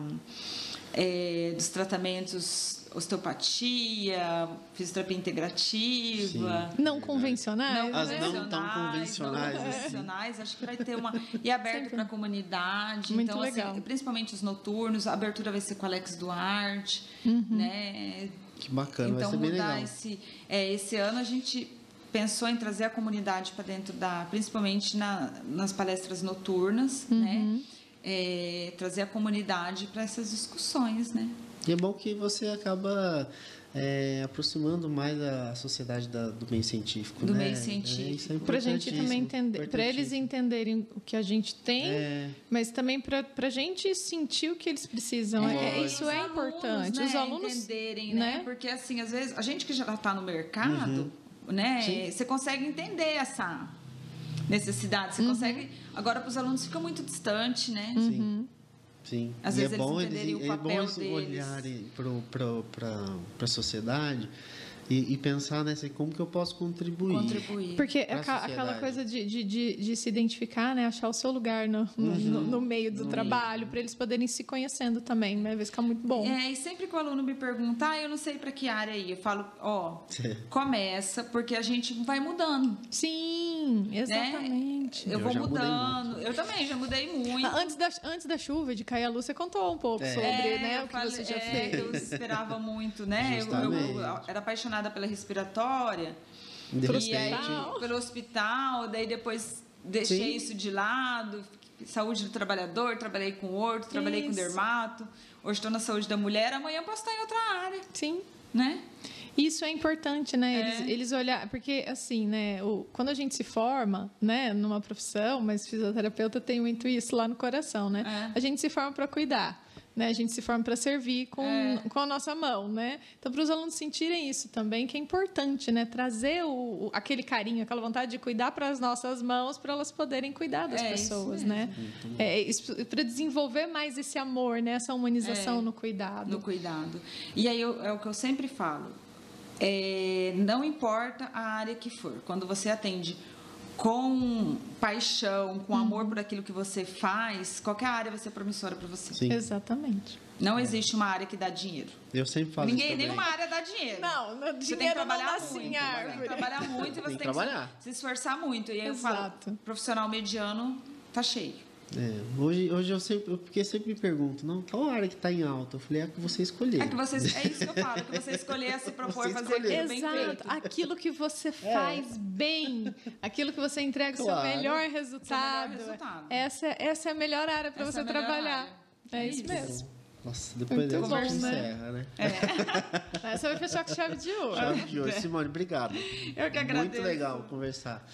é, dos tratamentos osteopatia, fisioterapia integrativa. Sim. Não convencionais. Não As né? não tão convencionais. Não assim. convencionais. Acho que vai ter uma. E aberto para a comunidade. Muito então, legal. Assim, principalmente os noturnos. A abertura vai ser com o Alex Duarte. Uhum. Né? Que bacana, então, vai ser bem mudar legal. Esse, é, esse ano a gente pensou em trazer a comunidade para dentro da, principalmente na, nas palestras noturnas, uhum. né? É, trazer a comunidade para essas discussões, né? E é bom que você acaba é, aproximando mais a sociedade da, do meio científico, do né? meio científico. É, para a gente também entender, para eles entenderem o que a gente tem, é. mas também para a gente sentir o que eles precisam. É, isso é importante. Né? Os alunos entenderem, né? Porque assim, às vezes a gente que já está no mercado, uhum. né? Sim. Você consegue entender essa necessidade. Você uhum. consegue. Agora para os alunos fica muito distante, né? Sim. Uhum. Sim. Às e vezes é bom eles, é bom eles olharem para a sociedade e, e, pensar nessa como que eu posso contribuir. Contribuir. Porque aquela, aquela coisa de, de, de, de, se identificar, né? achar o seu lugar no, no, uhum. no, no meio do no trabalho, para eles poderem se conhecendo também, né? Vai ficar muito bom. É, e sempre que o aluno me pergunta, ah, eu não sei para que área ir, eu falo, ó, começa, porque a gente vai mudando. Sim, exatamente. Né? Eu, eu, vou mudando. Eu também já mudei muito. Antes da, antes da chuva, de cair a luz, você contou um pouco é. sobre é, né, o que falei, você já é, fez. Eu esperava muito, né? Eu, eu, eu era apaixonada pela respiratória. De e aí, pelo hospital, daí depois deixei Sim. isso de lado. Saúde do trabalhador, trabalhei com horto, trabalhei isso. com dermato. Hoje estou na saúde da mulher, amanhã posso estar em outra área. Sim. Né? Isso é importante, né? Eles, é. eles olhar, porque assim, né? O, quando a gente se forma, né, numa profissão, mas fisioterapeuta tem muito isso lá no coração, né? É. A gente se forma para cuidar. Né? A gente se forma para servir com, é. com a nossa mão, né? Então, para os alunos sentirem isso também, que é importante, né? Trazer o, aquele carinho, aquela vontade de cuidar para as nossas mãos, para elas poderem cuidar das é, pessoas, né? É, para desenvolver mais esse amor, né? Essa humanização é, no cuidado. No cuidado. E aí eu, é o que eu sempre falo. É, não importa a área que for, quando você atende com paixão, com amor por aquilo que você faz, qualquer área vai ser promissora para você. Sim. Exatamente. Não é. existe uma área que dá dinheiro. Eu sempre falo Ninguém, isso nenhuma área dá dinheiro. Não, você dinheiro tem que trabalhar não dá muito. Assim, árvore. Você tem que trabalhar muito e você tem, tem que, se, se, esforçar muito. E aí Exato. eu falo, profissional mediano tá cheio. É, hoje, hoje eu sempre, eu, porque sempre me pergunto, não, qual área que está em alta? Eu falei, é a que você escolher. É que você, é isso que eu falo, que você escolher se propor fazer aquilo Exato, bem feito. aquilo que você faz é. bem, aquilo que você entrega o claro. seu melhor resultado. Seu melhor resultado. Essa, essa é a melhor área para você é trabalhar. É, é, isso mesmo. Nossa, depois Muito bom, a gente né? encerra, né? É. Essa vai fechar com chave de ouro. Chave de ouro. Simone, obrigado. Eu que agradeço. Muito legal conversar.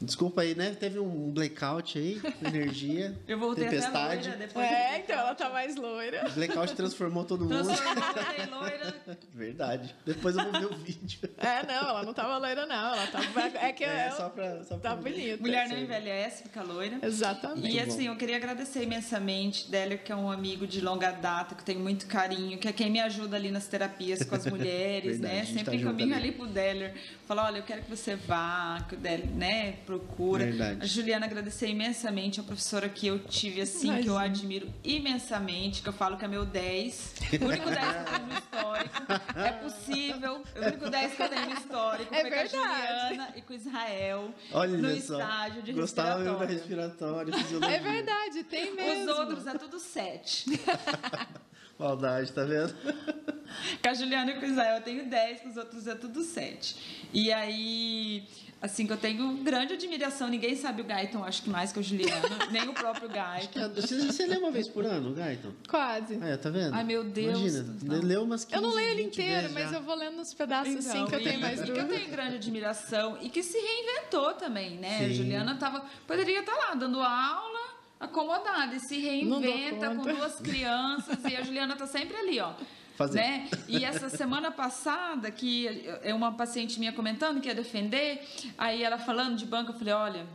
Desculpa aí, né? Teve um blackout aí, energia. Eu voltei tempestade. até loira depois É, então ela tá mais loira. O blackout transformou todo mundo. Transformou, loira. Verdade. Depois eu vou ver o vídeo. É, não, ela não tava loira, não. Ela tava. É que é, ela só pra, só pra tá bonita. Mulher não envelhece, fica loira. Exatamente. E assim, eu queria agradecer imensamente Délia, que é um amigo de longa data, que tenho muito carinho, que é quem me ajuda ali nas terapias com as mulheres, né? Verdade, Sempre tá caminho ali pro Deller. Falar, olha, eu quero que você vá, que o Deller, né, procura. Verdade. A Juliana agradecer imensamente a professora que eu tive, assim, Imagina. que eu admiro imensamente, que eu falo que é meu 10. O único 10 que eu tenho no histórico. É possível. O único 10 que eu tenho no histórico É foi verdade. com a Juliana e com o Israel Olha no só. estágio de Gostava mesmo da respiratório. respiratória, fisiologia. É verdade, tem mesmo. Os outros é tudo 7. Maldade, tá vendo? Com a Juliana e com o Israel eu tenho 10, com os outros é tudo 7. E aí, assim, que eu tenho grande admiração. Ninguém sabe o Gaiton, acho que mais que a Juliana, nem o próprio Gaiton. Você, você lê uma vez por ano, Gaiton? Quase. Ah, tá vendo? Ai, meu Deus. Imagina, leu umas 15, Eu não leio ele 20 inteiro, mas já. eu vou lendo uns pedaços assim que eu tenho mais e que eu dúvida. tenho grande admiração e que se reinventou também, né? A Sim. Juliana tava, poderia estar lá dando aula acomodada e se reinventa com duas crianças e a Juliana tá sempre ali, ó. Fazer. Né? E essa semana passada, que é uma paciente minha comentando que ia defender, aí ela falando de banco, eu falei, olha,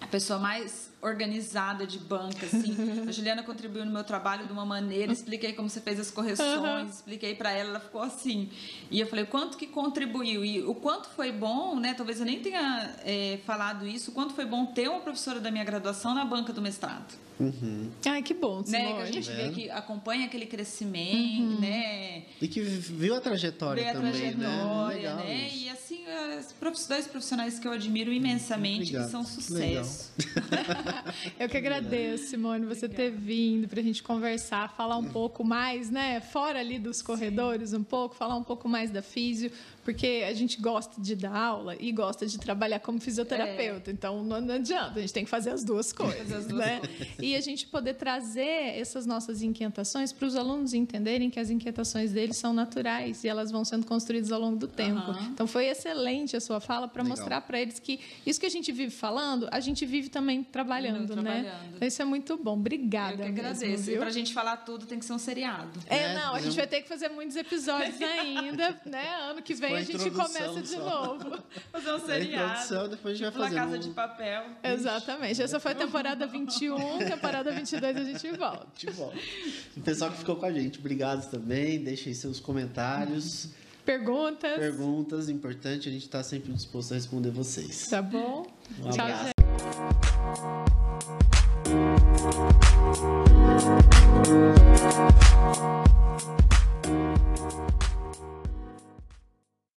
a pessoa mais organizada de banca, assim. A Juliana contribuiu no meu trabalho de uma maneira, expliquei como você fez as correções, expliquei para ela, ela ficou assim. E eu falei, quanto que contribuiu? E o quanto foi bom, né? Talvez eu nem tenha é, falado isso, o quanto foi bom ter uma professora da minha graduação na banca do mestrado. Uhum. Ai, que bom, Simone. Né? Que a gente vê que acompanha aquele crescimento, uhum. né? E que viu a trajetória também, né? trajetória, né? né? E assim, os dois profissionais que eu admiro imensamente, Obrigado. que são sucesso. eu que agradeço, Simone, você Obrigada. ter vindo para a gente conversar, falar um pouco mais, né? Fora ali dos corredores um pouco, falar um pouco mais da físio, porque a gente gosta de dar aula e gosta de trabalhar como fisioterapeuta. É. Então não, não, adianta, a gente tem que fazer as duas coisas, as duas né? Coisas. E a gente poder trazer essas nossas inquietações para os alunos entenderem que as inquietações deles são naturais e elas vão sendo construídas ao longo do tempo. Uhum. Então foi excelente a sua fala para mostrar para eles que isso que a gente vive falando, a gente vive também trabalhando, né? Trabalhando. Então isso é muito bom. Obrigada. Eu que agradeço. Para a gente falar tudo tem que ser um seriado. É, é não, a gente vai ter que fazer muitos episódios ainda, né? Ano que vem a gente começa de só. novo. Fazer um seriado. depois a gente vai fazer. Casa um... de Papel. Exatamente. Essa foi a temporada 21, temporada 22 a gente volta. A gente volta. O pessoal que ficou com a gente, obrigado também. Deixem seus comentários. Perguntas. Perguntas, importante, a gente está sempre disposto a responder vocês. Tá bom? Um Tchau, gente.